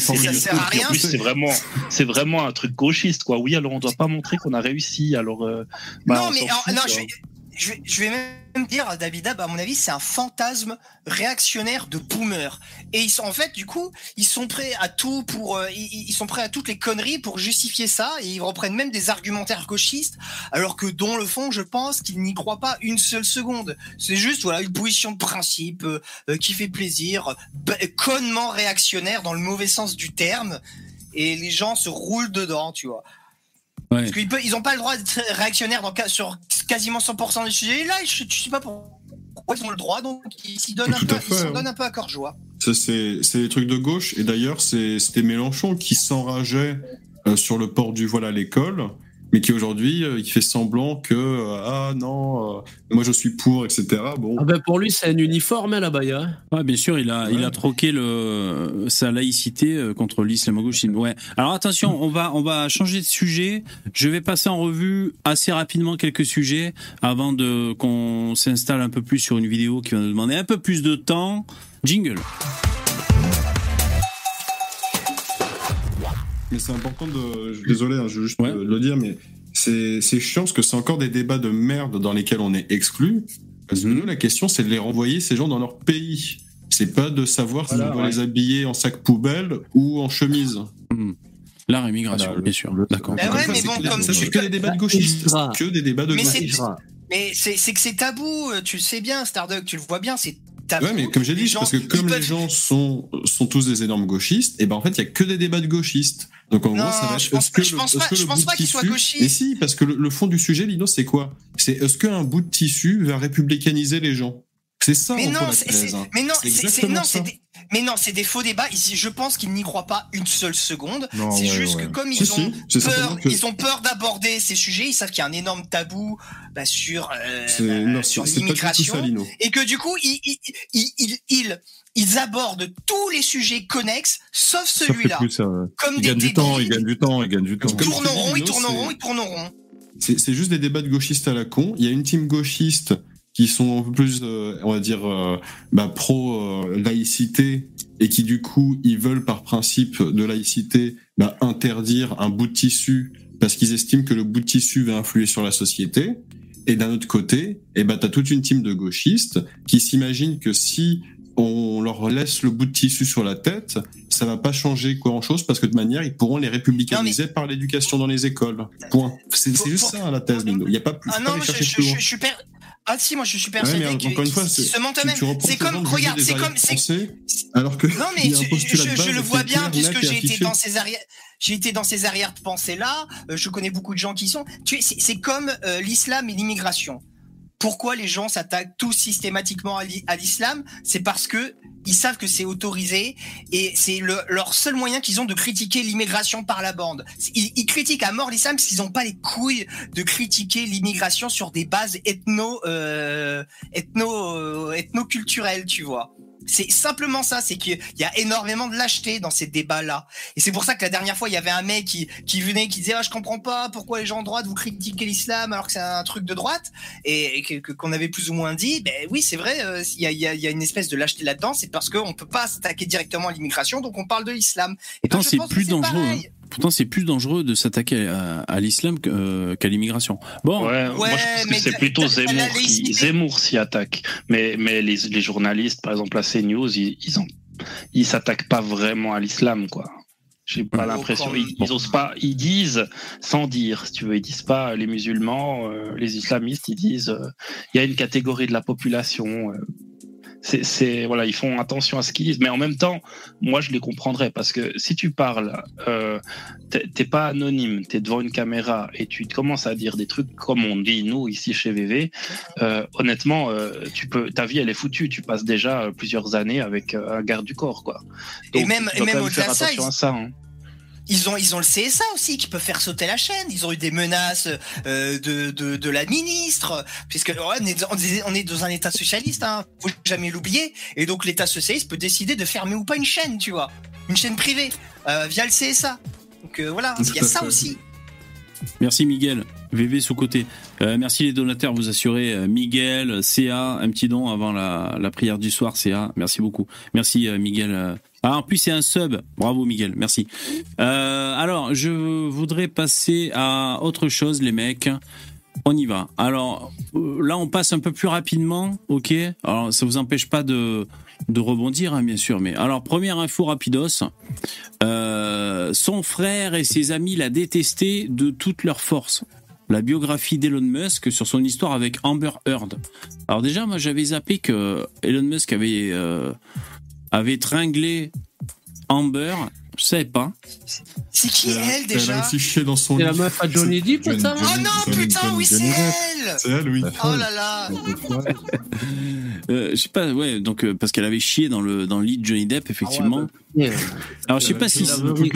N: c'est- vraiment, c'est vraiment un truc gauchiste, quoi. Oui, alors on doit pas montrer qu'on a réussi. Alors, euh, bah,
O: non,
N: on
O: mais
N: s'en
O: alors,
N: fout,
O: non,
N: quoi.
O: je vais, je, vais, je vais même dire, David Ab, à mon avis, c'est un fantasme réactionnaire de boomer. Et ils sont, en fait, du coup, ils sont prêts à tout pour, euh, ils, ils sont prêts à toutes les conneries pour justifier ça, et ils reprennent même des argumentaires gauchistes, alors que dans le fond, je pense qu'ils n'y croient pas une seule seconde. C'est juste, voilà, une position de principe euh, euh, qui fait plaisir, bah, connement réactionnaire dans le mauvais sens du terme, et les gens se roulent dedans, tu vois.
B: Ouais.
O: Parce qu'ils peuvent- ils ont pas le droit d'être réactionnaires dans, sur quasiment 100% des sujets. Et là, je, je sais pas pourquoi ils ont le droit, donc ils s'y donnent, un peu,
F: à
O: ils s'en
F: hein.
O: donnent un peu à corps joie.
F: Ça, c'est c'est des trucs de gauche. Et d'ailleurs, c'est- c'était Mélenchon qui s'enrageait euh, sur le port du voile à l'école, mais qui aujourd'hui, euh, il fait semblant que euh, ah non, euh, moi je suis pour, etc. Bon.
E: Ah ben pour lui, c'est un uniforme, hein, là-bas. Hein.
B: Ouais, bien sûr, il a, il a troqué le, sa laïcité contre l'islamo-gauchisme. Ouais. Alors attention, on va, on va changer de sujet. Je vais passer en revue assez rapidement quelques sujets avant de qu'on s'installe un peu plus sur une vidéo qui va nous demander un peu plus de temps. Jingle.
F: Mais c'est important de. Désolé, hein, je veux juste euh, le dire, mais c'est c'est chiant parce que c'est encore des débats de merde dans lesquels on est exclu. Parce que nous, la question, c'est de les renvoyer ces gens dans leur pays. C'est pas de savoir si on doit
B: ouais.
F: les habiller en sac poubelle ou en chemise.
B: L'art immigration, bien sûr. D'accord.
O: Ouais, mais bon, comme
F: Ça,
O: tu-
F: c'est que des débats de gauchistes. Que des débats de
O: Mais c'est,
F: gauchistes.
O: mais c'est, que c'est tabou. euh, Tu le sais bien, Starduck, tu le vois bien, c'est tabou.
F: Ouais, mais comme j'ai dit,
O: gens,
F: parce que comme les gens sont, sont tous des énormes gauchistes, et ben en fait, il y a que des débats de gauchistes. Donc en
O: Non,
F: gros, ça va
O: je pense
F: que
O: je
F: le-
O: pense pas-
F: que
O: je
F: le
O: pense pas
F: de
O: qu'il soit
F: tissu-
O: gauchiste.
F: Mais si, parce que le, le fond du sujet, Lino, c'est quoi? C'est est-ce qu'un bout de tissu va républicaniser les gens? C'est ça,
O: Mais non, c'est,
F: hein.
O: mais non,
F: C'est
O: non, c'est des, mais non, c'est des faux débats. Ici, je pense qu'ils n'y croient pas une seule seconde. C'est
F: ouais,
O: juste
F: ouais.
O: que comme ils
F: si,
O: ont peur,
F: que-
O: ils ont peur d'aborder ces sujets, ils savent qu'il y a un énorme tabou bah, sur euh, bah,
F: non,
O: sur l'immigration, et que du coup, ils, ils, ils, ils, ils, ils abordent tous les sujets connexes, sauf celui-là.
I: ouais.
O: Comme
I: il
O: des
I: gagne du temps, il gagne du temps, il gagne du temps.
O: Ils rond, ils rond, ils.
F: C'est c'est juste des débats de gauchistes à la con. Il y a une team gauchiste qui sont un peu plus, euh, on va dire, euh, bah, pro euh, laïcité et qui du coup, ils veulent par principe de laïcité bah, interdire un bout de tissu parce qu'ils estiment que le bout de tissu va influer sur la société. Et d'un autre côté, eh ben, tu as toute une team de gauchistes qui s'imaginent que si on leur laisse le bout de tissu sur la tête, ça va pas changer grand chose parce que de manière, ils pourront les républicaniser par l'éducation dans les écoles. Point. C'est juste ça, la thèse. Il n'y a pas plus.
O: Ah non,
F: pas
O: je suis per- Ah si, moi je suis
F: Ouais,
O: persuadé que
F: encore une fois,
O: se mentent
F: reprends
O: C'est
F: ces
O: comme, regarde, c'est comme, c'est
F: alors que
O: Non mais je, le vois bien puisque j'ai été dans ces arrières, j'ai été dans ces arrières de pensée là. je connais beaucoup de gens qui sont. Tu sais, c'est comme euh, l'islam et l'immigration. Pourquoi les gens s'attaquent tous systématiquement à l'i- à l'islam? C'est parce que ils savent que c'est autorisé et c'est le- leur seul moyen qu'ils ont de critiquer l'immigration par la bande. Ils, ils critiquent à mort l'islam parce qu'ils n'ont pas les couilles de critiquer l'immigration sur des bases ethno, euh, ethno, euh, ethno-culturelles, tu vois. C'est simplement ça, c'est qu'il y a énormément de lâcheté dans ces débats-là. Et c'est pour ça que la dernière fois, il y avait un mec qui, qui venait, qui disait, ah, je comprends pas pourquoi les gens de droite vous critiquez l'islam alors que c'est un truc de droite. Et, et qu'on avait plus ou moins dit, ben oui, c'est vrai, euh, il y, a, il y a- il y a une espèce de lâcheté là-dedans, c'est parce qu'on peut pas s'attaquer directement à l'immigration, donc on parle de l'islam. Et ben,
B: Pourtant,
O: je
B: c'est plus dangereux.
O: pareil.
B: hein. Pourtant, c'est plus dangereux de s'attaquer à, à l'islam euh, qu'à l'immigration. Bon.
N: Ouais, moi je pense que c'est plutôt Zemmour qui. Zemmour s'y attaque. Mais, mais les, les journalistes, par exemple à CNews, ils, ils, ont- ils s'attaquent pas vraiment à l'islam, quoi. J'ai pas l'impression. Ils, ils osent pas. Ils disent sans dire, si tu veux. Ils disent pas les musulmans, euh, les islamistes. Ils disent euh, il y a une catégorie de la population. euh, c'est, voilà, ils font attention à ce qu'ils disent, mais en même temps, moi je les comprendrais parce que si tu parles, euh, t'es pas anonyme, t'es devant une caméra et tu commences à dire des trucs comme on dit nous ici chez VV. euh, honnêtement, euh, tu peux, ta vie elle est foutue. Tu passes déjà euh, plusieurs années avec euh, un garde du corps, quoi.
O: Et même- et même
N: quand
O: au-delà de ça, ils-
N: à ça. hein.
O: Ils ont, ils ont le CSA aussi qui peut faire sauter la chaîne. Ils ont eu des menaces euh, de, de, de la ministre, puisque on, est, on dans un État socialiste, hein, faut jamais l'oublier. Et donc l'État socialiste peut décider de fermer ou pas une chaîne, tu vois, une chaîne privée euh, via le CSA. Donc euh, voilà, il y a ça
B: fait.
O: aussi.
B: Merci Miguel. VV sous côté. Euh, merci les donateurs, vous assurez euh, Miguel, CA, un petit don avant la, la prière du soir, CA. Merci beaucoup. Merci euh, Miguel. Ah, en plus c'est un sub. Bravo Miguel, merci. Euh, alors, je voudrais passer à autre chose, les mecs. On y va. Alors euh, là, on passe un peu plus rapidement, ok? Alors ça vous empêche pas de de rebondir, hein, bien sûr. Mais alors première info rapidos. Euh, son frère et ses amis l'a détesté de toute leur force. La biographie d'Elon Musk sur son histoire avec Amber Heard. Alors déjà, moi j'avais zappé que Elon Musk avait avait tringlé Amber. Je savais pas.
O: C'est qui elle déjà
F: Elle a aussi chié dans son
E: C'est
F: lit.
E: la meuf à Johnny Depp,
F: Johnny-
E: ça
O: Oh non, putain, oui, c'est elle
F: C'est elle, oui.
O: Oh là là
B: Euh, je sais pas, ouais, donc euh, parce qu'elle avait chié dans le dans le lit de Johnny Depp, effectivement.
E: Yeah.
B: Alors je sais pas
F: Euh,
B: si
F: c'est.
B: Ouais.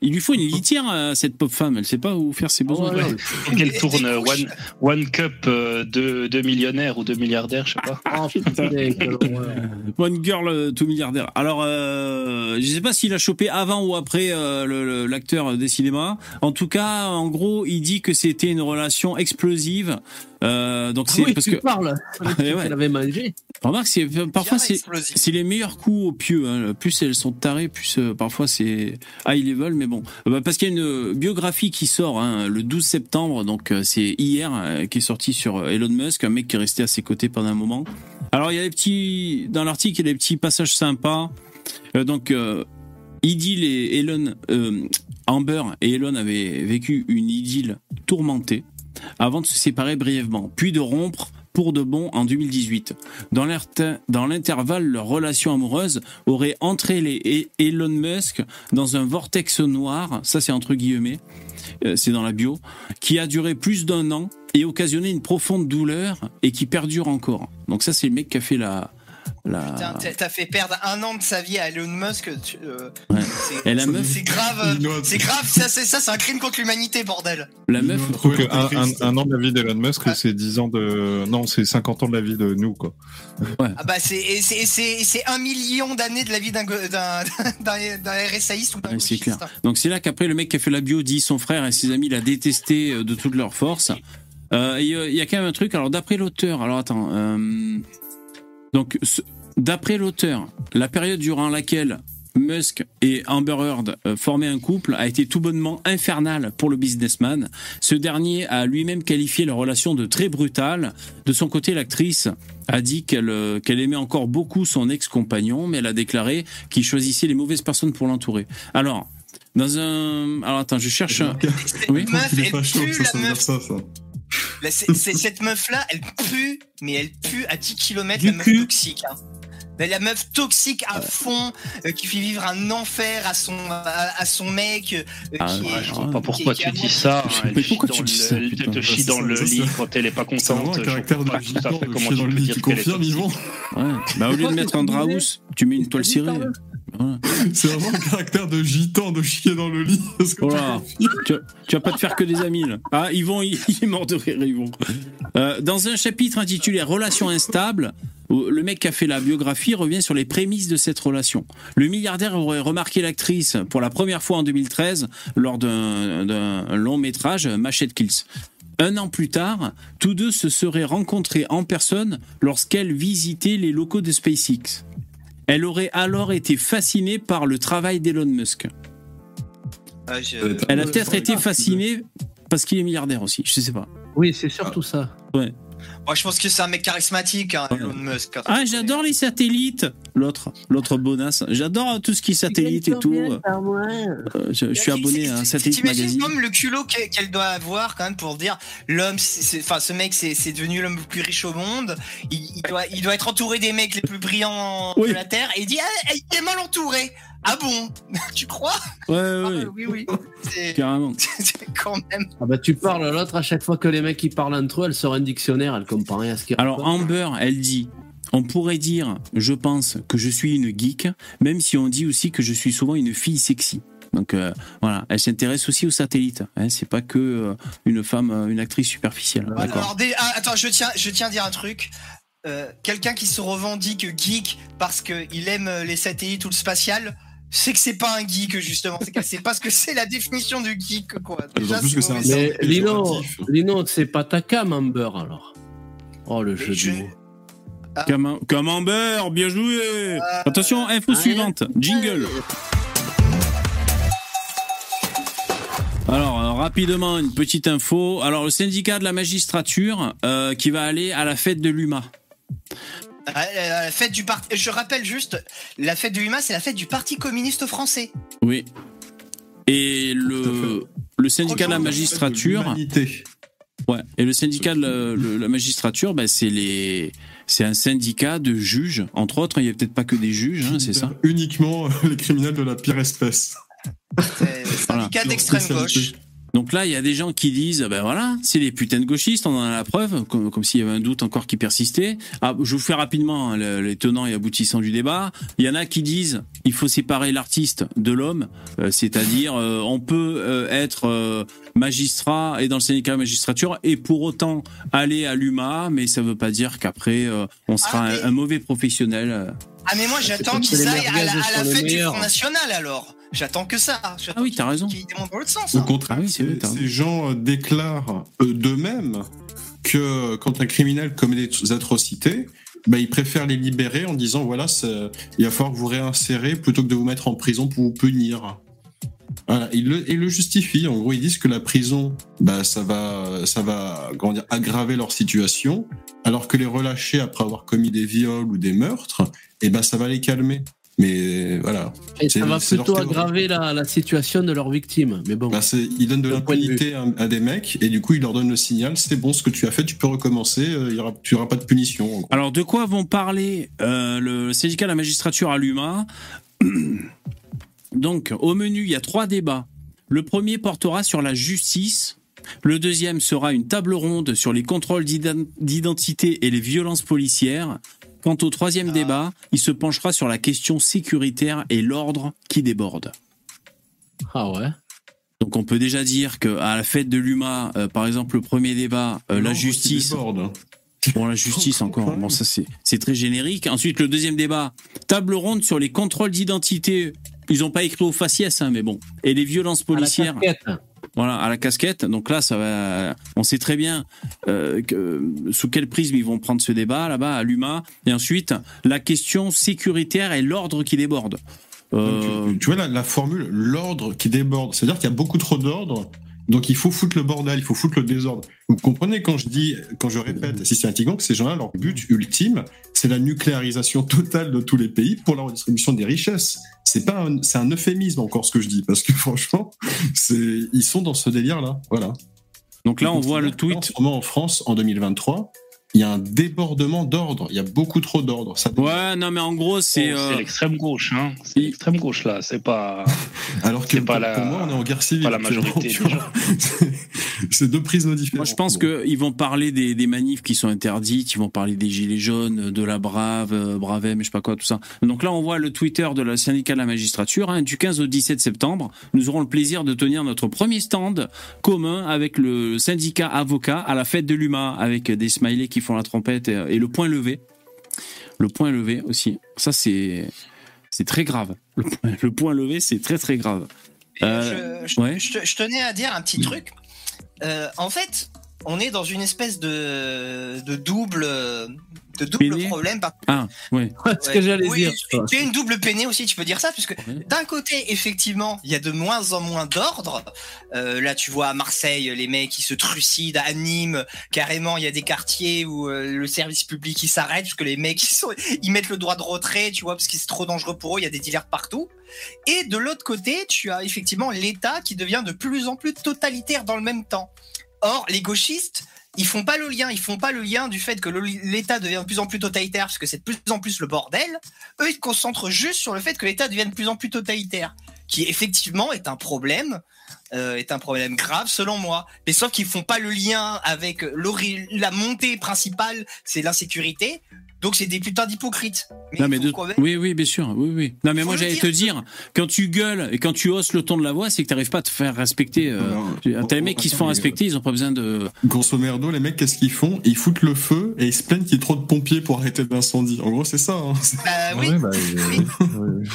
B: il lui faut une litière à cette pauvre femme. Elle sait pas où faire ses besoins.
E: ouais,
N: Faut qu'elle tourne One, one Cup de, de millionnaire ou de milliardaire, je sais pas.
E: Oh putain, horreur.
B: One girl tout milliardaire. Alors, euh, je sais pas s'il a chopé avant ou après euh, le- le- l'acteur des cinémas. En tout cas, en gros, il dit que c'était une relation explosive. Euh, donc
E: Ah
B: c'est
E: oui,
B: parce
E: tu
B: que
E: parles.
B: Eh ouais.
E: Elle avait mangé.
B: remarque, c'est parfois c'est les meilleurs coups au pieu. Hein. Plus elles sont tarées, plus euh, parfois c'est high level. Mais bon, Euh, bah, parce qu'il y a une biographie qui sort hein, le 12 septembre, donc euh, c'est hier, euh, qui est sortie sur Elon Musk, un mec qui est resté à ses côtés pendant un moment. Alors il y a des petits dans l'article, il y a des petits passages sympas. Euh, donc euh, idylle et Elon, euh, Amber et Elon avaient vécu une idylle tourmentée avant de se séparer brièvement, puis de rompre pour de bon en 2018. Dans l'inter- dans l'intervalle, leur relation amoureuse aurait entraîné E- Elon Musk dans un vortex noir, ça c'est entre guillemets, euh, c'est dans la bio, qui a duré plus d'un an et occasionné une profonde douleur et qui perdure encore. Donc ça c'est le mec qui a fait la... la...
O: Putain, t'as- fait perdre un an de sa vie à Elon Musk. tu- euh,
B: Ouais.
O: c'est-
B: Et la meuf,
O: C'est grave, c'est grave, ça c'est ça, c'est un crime contre l'humanité, bordel.
B: la meuf,
I: trouve que un, un-
F: triste.
I: un an de la vie d'Elon Musk, c'est 10 ans de. Non, c'est 50 ans de la vie de nous, quoi.
O: Ah bah c'est un million d'années de la vie d'un d'un RSAiste ou d'un
B: Ouais, c'est clair. Donc c'est là qu'après le mec qui a fait la bio dit son frère et ses amis l'a détesté euh, de toute leur force. Euh, euh, Il y a quand même un truc. Alors d'après l'auteur, alors attends. euh, donc d'après l'auteur, la période durant laquelle Musk et Amber Heard euh, formaient un couple a été tout bonnement infernale pour le businessman. Ce dernier a lui-même qualifié leur relation de très brutale. De son côté, l'actrice a dit qu'elle euh, qu'elle aimait encore beaucoup son ex-compagnon, mais elle a déclaré qu'il choisissait les mauvaises personnes pour l'entourer. Alors, dans un... Alors attends, je cherche... un- Oui
O: meuf,
F: il est
O: elle
F: pas chaud,
O: pue,
F: ça,
O: la meuf.
F: ça, ça.
O: Là, c'est- c'est- cette meuf là, elle pue, mais elle pue à 10 km
E: Du
O: la meuf
E: cul.
O: toxique. hein. Mais la meuf toxique à fond, euh, qui fait vivre un enfer à son à, à son mec. euh,
B: Ah,
O: qui
B: ouais,
O: est-
N: Je
B: ouais.
N: sais pas pourquoi tu dis ça. Hein, chie
B: pourquoi tu dis ça,
N: Elle te chie dans le lit quand elle est pas
F: C'est
N: contente.
F: un
N: Je
F: caractère de
N: comment tu peux dire qu'elle est
B: au lieu de mettre un draus, tu mets une toile cirée. Voilà.
F: C'est vraiment un caractère de gitan de chier dans le lit. Parce que
B: Oh là, tu, tu vas pas te faire que des amis là. Ah, Yvon, il, il est mort de rire, Yvon. Euh, dans un chapitre intitulé Relations instables, le mec qui a fait la biographie revient sur les prémices de cette relation. Le milliardaire aurait remarqué l'actrice pour la première fois en 2013 lors d'un d'un long métrage Machette Kills. Un an plus tard, tous deux se seraient rencontrés en personne lorsqu'elle visitait les locaux de SpaceX. Elle aurait alors été fascinée par le travail d'Elon Musk.
O: Ah, je-
B: Elle a peut-être été fascinée parce qu'il est milliardaire aussi, je sais pas.
E: Oui, c'est surtout ça.
B: Ouais.
O: Moi, je pense que c'est un mec charismatique, hein, Elon Musk. quand
B: Ah, j'adore les satellites l'autre, l'autre bonasse. J'adore tout ce qui est satellite et tout. Euh, je, je suis abonné à un satellite
O: T'imagines
B: magazine.
O: comme le culot qu'elle doit avoir quand même pour dire l'homme, enfin ce mec c'est devenu l'homme le plus riche au monde. Il, il doit, il doit être entouré des mecs les plus brillants de la terre et il dit ah, il est mal entouré. Ah bon? Tu crois?
B: Ouais,
O: Ah,
B: ouais,
O: Oui oui. C'est
B: carrément.
O: c'est quand même.
E: Ah bah tu parles à l'autre à chaque fois que les mecs ils parlent entre eux, elle sort un dictionnaire, elle comprend à ce
B: Alors Amber, elle dit on pourrait dire, je pense, que je suis une geek, même si on dit aussi que je suis souvent une fille sexy. Donc euh, voilà, elle s'intéresse aussi aux satellites. Hein, c'est pas que euh, une femme, euh, une actrice superficielle.
O: Alors des- ah, attends, je tiens, je tiens à dire un truc. Euh, Quelqu'un qui se revendique geek parce qu'il aime les satellites ou le spatial, c'est que c'est pas un geek justement. C'est qu'elle sait pas ce que c'est la définition du geek quoi. Déjà,
E: plus que. Mais Lino, Lino, c'est pas ta cam, Amber alors. Oh le jeu mots.
B: Cam- Camembert, bien joué Attention, info suivante, jingle Alors, euh, rapidement, une petite info. Alors, le syndicat de la magistrature euh, qui va aller à la fête de l'UMA.
O: Ah, euh, La fête du parti. Je rappelle juste, la fête de l'UMA, c'est la fête du Parti communiste français.
B: Oui. Et le, le syndicat de la magistrature. Ouais. Et le syndicat de la, le- la magistrature, bah, c'est les, c'est un syndicat de juges, entre autres. Il y a peut-être pas que des juges, hein, c'est ça.
F: Uniquement euh, les criminels de la pire espèce.
O: Syndicat d'extrême gauche.
B: Donc là, il y a des gens qui disent, ben voilà, c'est les putains de gauchistes, on en a la preuve, comme, comme s'il y avait un doute encore qui persistait. Ah, je vous fais rapidement hein, le- les tenants et aboutissants du débat. Il y en a qui disent, il faut séparer l'artiste de l'homme, euh, c'est-à-dire, euh, on peut euh, être magistrat et dans le syndicat de magistrature et pour autant aller à l'UMA, mais ça veut pas dire qu'après on sera un, un mauvais professionnel.
O: Ah mais moi j'attends qu'ils aillent à la, à la fête du. Front National alors. J'attends que ça.
B: Ah oui, t'as raison.
O: Qu'ils démontrent dans l'autre sens.
F: Au
O: hein.
F: contraire, ces- ces gens euh, déclarent euh, d'eux-mêmes que quand un criminel commet des atrocités, bah, ils préfèrent les libérer en disant voilà, il va falloir que vous réinsérez plutôt que de vous mettre en prison pour vous punir. Voilà, ils le, ils le justifient. En gros, ils disent que la prison, bah, ça va, ça va comment dire, aggraver leur situation, alors que les relâcher après avoir commis des viols ou des meurtres, et ben, ça va les calmer. Mais voilà.
E: Et ça va plutôt aggraver la, la situation de leurs victimes. Mais bon.
F: Bah, ils donnent de l'impunité à, à des mecs et du coup ils leur donnent le signal c'est bon ce que tu as fait tu peux recommencer euh, il y aura, tu n'auras pas de punition en gros.
B: Alors, de quoi vont parler euh, le syndicat de la magistrature à l'UMA? Donc, au menu, il y a trois débats. Le premier portera sur la justice. Le deuxième sera une table ronde sur les contrôles d'ident- d'identité et les violences policières. Quant au troisième débat, il se penchera sur la question sécuritaire et l'ordre qui déborde.
E: Ah ouais
B: Donc on peut déjà dire que à la fête de l'UMA, euh, par exemple, le premier débat, euh, la justice. Bon, la justice encore. Bon, ça c'est très générique. Ensuite, le deuxième débat, table ronde sur les contrôles d'identité. Ils ont pas écrit au faciès, hein, mais bon. Et les violences policières.
E: casquette.
B: Voilà, à la casquette. Donc là, ça va. On sait très bien euh, que, sous quel prisme ils vont prendre ce débat là-bas à l'UMA. Et ensuite, la question sécuritaire et l'ordre qui déborde. Euh,
F: tu, tu vois la, la formule l'ordre qui déborde c'est à dire qu'il y a beaucoup trop d'ordre donc il faut foutre le bordel il faut foutre le désordre. Vous comprenez quand je dis quand je répète systématiquement que ces gens-là leur but ultime c'est la nucléarisation totale de tous les pays pour la redistribution des richesses. C'est pas un, c'est un euphémisme encore ce que je dis parce que franchement c'est ils sont dans ce délire là voilà.
B: Donc là, on voit le tweet.
F: En France, en 2023, il y a un débordement d'ordre. Il y a beaucoup trop d'ordre.
B: Ouais, non, mais en gros, c'est.
N: Oh,
B: euh,
N: C'est l'extrême gauche, hein. C'est l'extrême gauche là. C'est pas.
F: Alors que
N: pas
F: pour,
N: la,
F: pour moi, on est en guerre civile.
N: pas la majorité.
F: C'est deux prismes différents.
B: Moi, je pense qu'ils vont parler des, des manifs qui sont interdites, ils vont parler des gilets jaunes, de la Brave, euh, Bravem, je sais pas quoi, tout ça. Donc là, on voit le Twitter de la syndicat de la magistrature. hein, du 15 au 17 septembre, nous aurons le plaisir de tenir notre premier stand commun avec le syndicat avocat à la fête de l'UMA, avec des smileys qui font la trompette et, et le point levé. Le point levé aussi. Ça, c'est c'est très grave. Le point, le point levé, c'est très très grave. Euh,
O: je, je-
B: ouais.
O: je te- je tenais à dire un petit truc. Euh, en fait, on est dans une espèce de, de double, de double
B: Peiné
O: problème. Par-
B: Ah, ouais.
E: ce que j'allais
O: Oui,
E: dire.
O: Tu as une double peinée aussi, tu peux dire ça, puisque d'un côté, effectivement, il y a de moins en moins d'ordre. Euh, là, tu vois à Marseille, les mecs qui se trucident, à Nîmes, carrément, il y a des quartiers où euh, le service public il s'arrête parce que les mecs ils, sont, ils mettent le droit de retrait, tu vois, parce que c'est trop dangereux pour eux. Il y a des dealers partout. Et de l'autre côté, tu as effectivement l'État qui devient de plus en plus totalitaire dans le même temps. Or, les gauchistes, ils font pas le lien, ils font pas le lien du fait que l'État devient de plus en plus totalitaire parce que c'est de plus en plus le bordel. Eux, ils se concentrent juste sur le fait que l'État devienne de plus en plus totalitaire, qui effectivement est un problème, euh, est un problème grave selon moi. Mais sauf qu'ils font pas le lien avec la montée principale, c'est l'insécurité. Donc c'est des putains d'hypocrites.
B: Non, mais de-
O: quand même-
B: Oui, oui, bien sûr. Oui, oui. Non, mais moi, j'allais te dire, quand tu gueules et quand tu hausses le ton de la voix, c'est que tu n'arrives pas à te faire respecter. euh, T'as les mecs qui se font respecter, ils ont pas besoin de.
F: Grosso merdo, les mecs, qu'est-ce qu'ils font? Ils foutent le feu et ils se plaignent qu'il y ait trop de pompiers pour arrêter l'incendie. En gros, c'est ça. hein.
O: Bah oui.
I: Ouais, bah,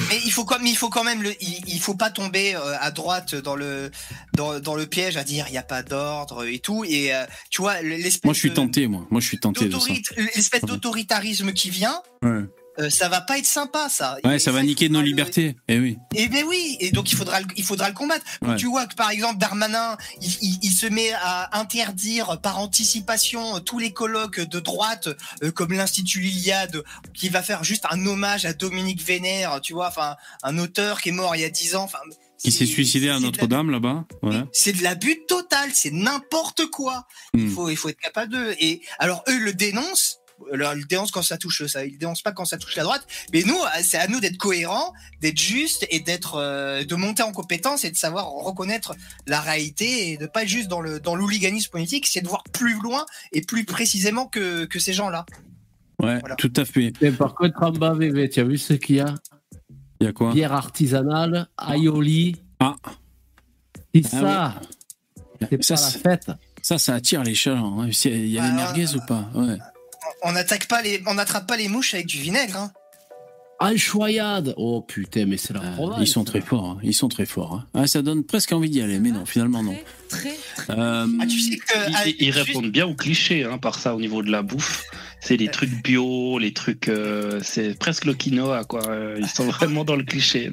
O: Mais il faut comme il faut quand même le il, il faut pas tomber euh, à droite dans le dans, dans le piège à dire il y a pas d'ordre et tout et euh, tu vois l'espèce
B: Moi, je suis tenté, moi. Moi, je suis tenté
O: l'espèce d'autoritarisme qui vient
B: Ouais.
O: euh, ça va pas être sympa ça.
B: Ouais,
O: Et
B: ça va niquer nos
O: le-
B: libertés. Eh oui.
O: et ben oui, et donc il faudra le, il faudra le combattre.
B: Ouais.
O: tu vois que par exemple Darmanin, il, il- il se met à interdire par anticipation tous les colloques de droite, euh, comme l'Institut Liliade, qui va faire juste un hommage à Dominique Vénère, tu vois, enfin un auteur qui est mort il y a 10 ans. Enfin,
B: Qui s'est suicidé à Notre-Dame, là-bas. Voilà.
O: c'est de l'abus total, c'est n'importe quoi. Il
B: Hmm.
O: faut, il faut être capable de. Et alors eux le dénoncent. Alors, ils le dénoncent quand ça touche ça, ils le dénoncent pas quand ça touche la droite. Mais nous, euh, c'est à nous d'être cohérents, d'être justes et d'être, euh, de monter en compétence et de savoir reconnaître la réalité et de pas être juste dans le dans l'hooliganisme politique, c'est de voir plus loin et plus précisément que que ces gens-là.
B: Ouais, tout à fait.
E: Et par contre, en bas, VV, tu as vu ce qu'il y a?
B: Il y a quoi?
E: Bière artisanale, aioli.
B: Ah.
E: C'est
B: Ah
E: ça. C'est pas la fête.
B: Ça, ça attire les chalands. hein. Il y a les
O: Ah,
B: merguez ou pas? Ouais.
O: On n'attaque pas les, on n'attrape pas les mouches avec du vinaigre. Hein.
E: Enchoyade. Oh putain, mais c'est la
B: Ah,
E: province.
B: ils sont très forts. hein. Ils sont très forts. hein. Ah, ça donne presque envie d'y aller, mais non, finalement non. Euh,
O: Ah, tu sais que
N: Ils,
O: ah,
N: ils
O: juste-
N: répondent bien aux clichés, hein, par ça, au niveau de la bouffe. C'est les trucs bio, les trucs. euh, c'est presque le quinoa, quoi. Euh, Ils sont vraiment dans le cliché.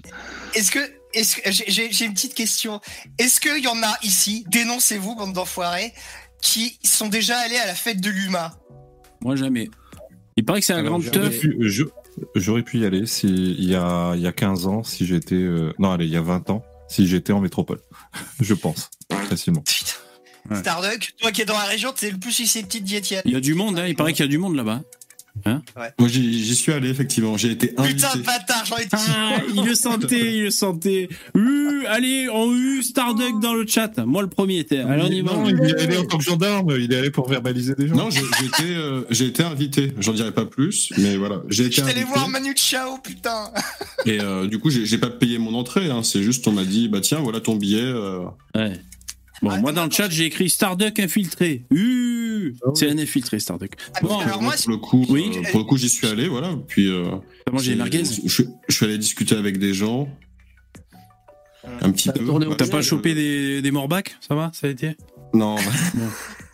O: Est-ce que, est-ce que j'ai- j'ai j'ai une petite question. Est-ce qu'il y en a ici, dénoncez-vous, bande d'enfoirés, qui sont déjà allés à la fête de l'UMA
B: Moi, jamais. Il paraît que c'est la
I: Alors,
B: grande
I: j'aurais
B: teuf.
I: pu- je- J'aurais pu y aller si, il, y a, il y a 15 ans, si j'étais. euh, non, allez, il y a 20 ans, si j'étais en métropole. je pense, facilement.
O: Starduck, toi qui es dans la région, t'es le plus susceptible d'y être.
B: Il y a du monde, hein. il paraît qu'il y a du monde là-bas. Hein
F: Moi, j'y suis allé, effectivement. J'ai été invité.
O: Putain de bâtard, j'en ai
B: Ah, il le sentait, il le sentait. Uh, allez, on eu Starduck dans le chat. Moi, le premier était. Alors, on y va.
I: non, il est allé en tant que gendarme, il est allé pour verbaliser des gens.
F: Non, j'ai j'ai été, euh, j'ai été invité. J'en dirai pas plus, mais voilà. J'ai été invité.
O: voir Manu Chao, putain
F: Et euh, du coup, j'ai j'ai pas payé mon entrée. Hein. C'est juste, on m'a dit, bah tiens, voilà ton billet. euh.
B: Ouais. Bon, moi, dans le chat, j'ai écrit Starduck infiltré. Uh, c'est un infiltré, Starduck. Bon,
O: alors moi,
F: pour le coup,
B: Oui.
F: euh, pour le coup, j'y suis allé, voilà. Puis. Euh, j'ai-
B: merguez?
F: je, je suis allé discuter avec des gens. Un petit peu.
B: T'as pas chopé des, des morbacs Ça va? Ça a été?
F: Non.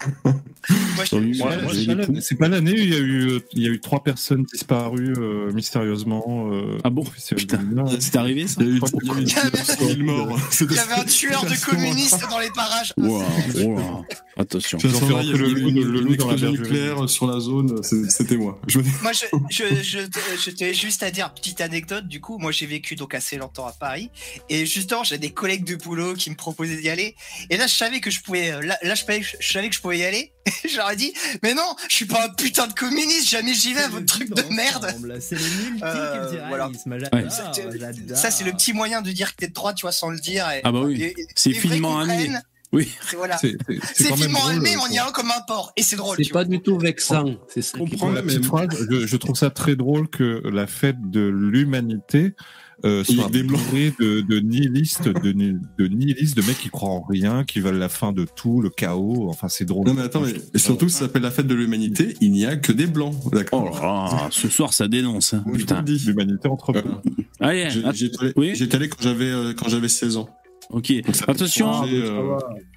I: c'est pas l'année- où il y a eu il y a eu trois personnes disparues euh, mystérieusement. euh,
B: Ah bon. C'est arrivé ça
F: Il y a eu
I: Je crois qu'il y a eu-
F: il y a eu 1000 morts.
O: Il y avait un tueur de communistes dans les parages.
B: Wow, wow. Attention.
F: Il y avait
I: le loup- le dans la
F: nucléaire sur la zone. C'était moi. Je...
O: Moi, je, je, je, t'ai juste à dire, petite anecdote, du coup, moi j'ai vécu donc assez longtemps à Paris, et justement, j'ai des collègues de boulot qui me proposaient d'y aller, et là, je savais que je pouvais, euh, là, je savais que je pouvais y aller, j'aurais dit, mais non, je suis pas un putain de communiste, jamais j'y vais, votre truc de merde.
P: C'est le
O: Euh, voilà.
B: Ouais.
O: Ça, c'est le petit moyen de dire que t'es de droite, tu vois, sans le dire. et-
B: Ah bah oui. C'est finement amené. Oui.
O: c'est- Voilà.
I: C'est-
O: finement
I: euh,
O: on y a un comme un porc, et c'est drôle.
E: C'est pas
O: vois.
E: du tout vexant. C'est est
I: la
E: drôle.
I: petite phrase. Je, je trouve ça très drôle que la fête de l'humanité euh, soit
F: des
I: de, de nihilistes, de, ni- de nihilistes, de mecs qui croient en rien, qui veulent la fin de tout, le chaos. Enfin, c'est drôle.
F: Non mais attends, mais et surtout, ça s'appelle la fête de l'humanité. Il n'y a que des blancs, d'accord.
B: Oh là ce soir ça dénonce. hein. Putain.
I: L'humanité entre
F: Voilà.
B: Allez, att-
F: J'étais allé,
B: oui.
F: j'étais allé quand j'avais euh, quand j'avais 16 ans.
B: Ok. Attention.
F: euh,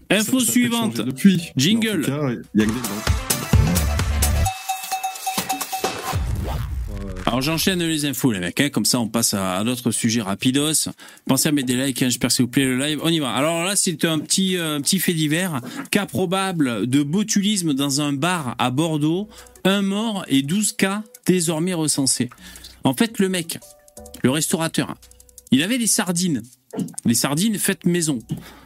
B: Info
F: ça- ça a
B: suivante.
F: depuis.
B: Jingle.
F: Il y a que des.
B: Alors j'enchaîne les infos les mecs, hein, comme ça on passe à, d'autres sujets rapidos. Pensez à mettre des likes, hein, j'espère s'il vous plaît le live. On y va. Alors là c'est un petit euh, petit fait divers. Cas probable de botulisme dans un bar à Bordeaux. Un mort et 12 cas désormais recensés. En fait le mec, le restaurateur, il avait des sardines. Les sardines faites maison,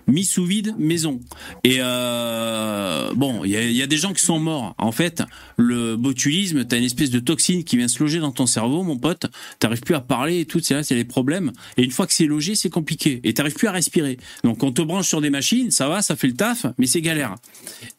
B: mis sous vide maison. Et euh, bon, il y a, des gens qui sont morts. En fait, le botulisme, t'as une espèce de toxine qui vient se loger dans ton cerveau, mon pote. T'arrives plus à parler et tout, c'est là, c'est les problèmes. Et une fois que c'est logé, c'est compliqué. Et t'arrives plus à respirer. Donc on te branche sur des machines, ça va, ça fait le taf, mais c'est galère.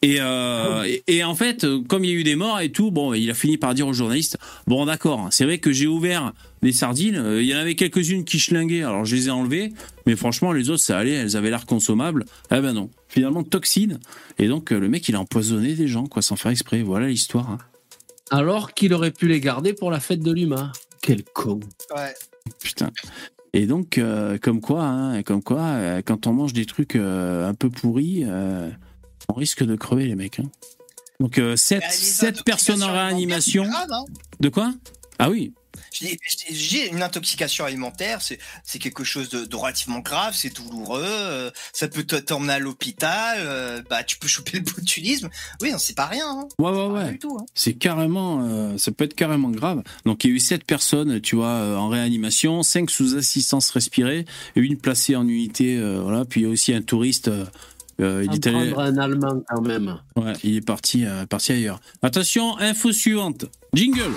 B: Et, euh, en fait, comme il y a eu des morts et tout, bon, il a fini par dire aux journalistes, bon d'accord, c'est vrai que j'ai ouvert des sardines, euh, il y en avait quelques-unes qui schlinguaient, alors je les ai enlevées, mais franchement les autres ça allait, elles avaient l'air consommables. Eh ben non, finalement toxine. Et donc euh, le mec il a empoisonné des gens, quoi, sans faire exprès. Voilà l'histoire. hein.
E: Alors qu'il aurait pu les garder pour la fête de l'humain. Quel con.
O: Ouais.
B: Putain. Et donc, euh, comme quoi, hein, comme quoi, euh, quand on mange des trucs euh, un peu pourris, euh, on risque de crever les mecs. hein. Donc, euh, sept,
O: Bah, les
B: sept personnes en réanimation.
O: grave, hein.
B: De quoi? Ah oui.
O: J'ai- une intoxication alimentaire, c'est c'est quelque chose de, de relativement grave, c'est douloureux, euh, ça peut te- t'emmener à l'hôpital, euh, bah tu peux choper le botulisme. Oui, non, c'est pas rien. hein.
B: Ouais, ouais, ouais.
O: hein.
B: C'est carrément, euh, ça peut être carrément grave. Donc il y a eu sept personnes, tu vois, euh, en réanimation, cinq sous assistance respirée, et une placée en unité, euh, voilà. Puis il y a aussi un touriste. euh, euh, il est allé-
E: un Allemand quand même.
B: Ouais, il est parti, euh, parti ailleurs. Attention, info suivante. Jingle.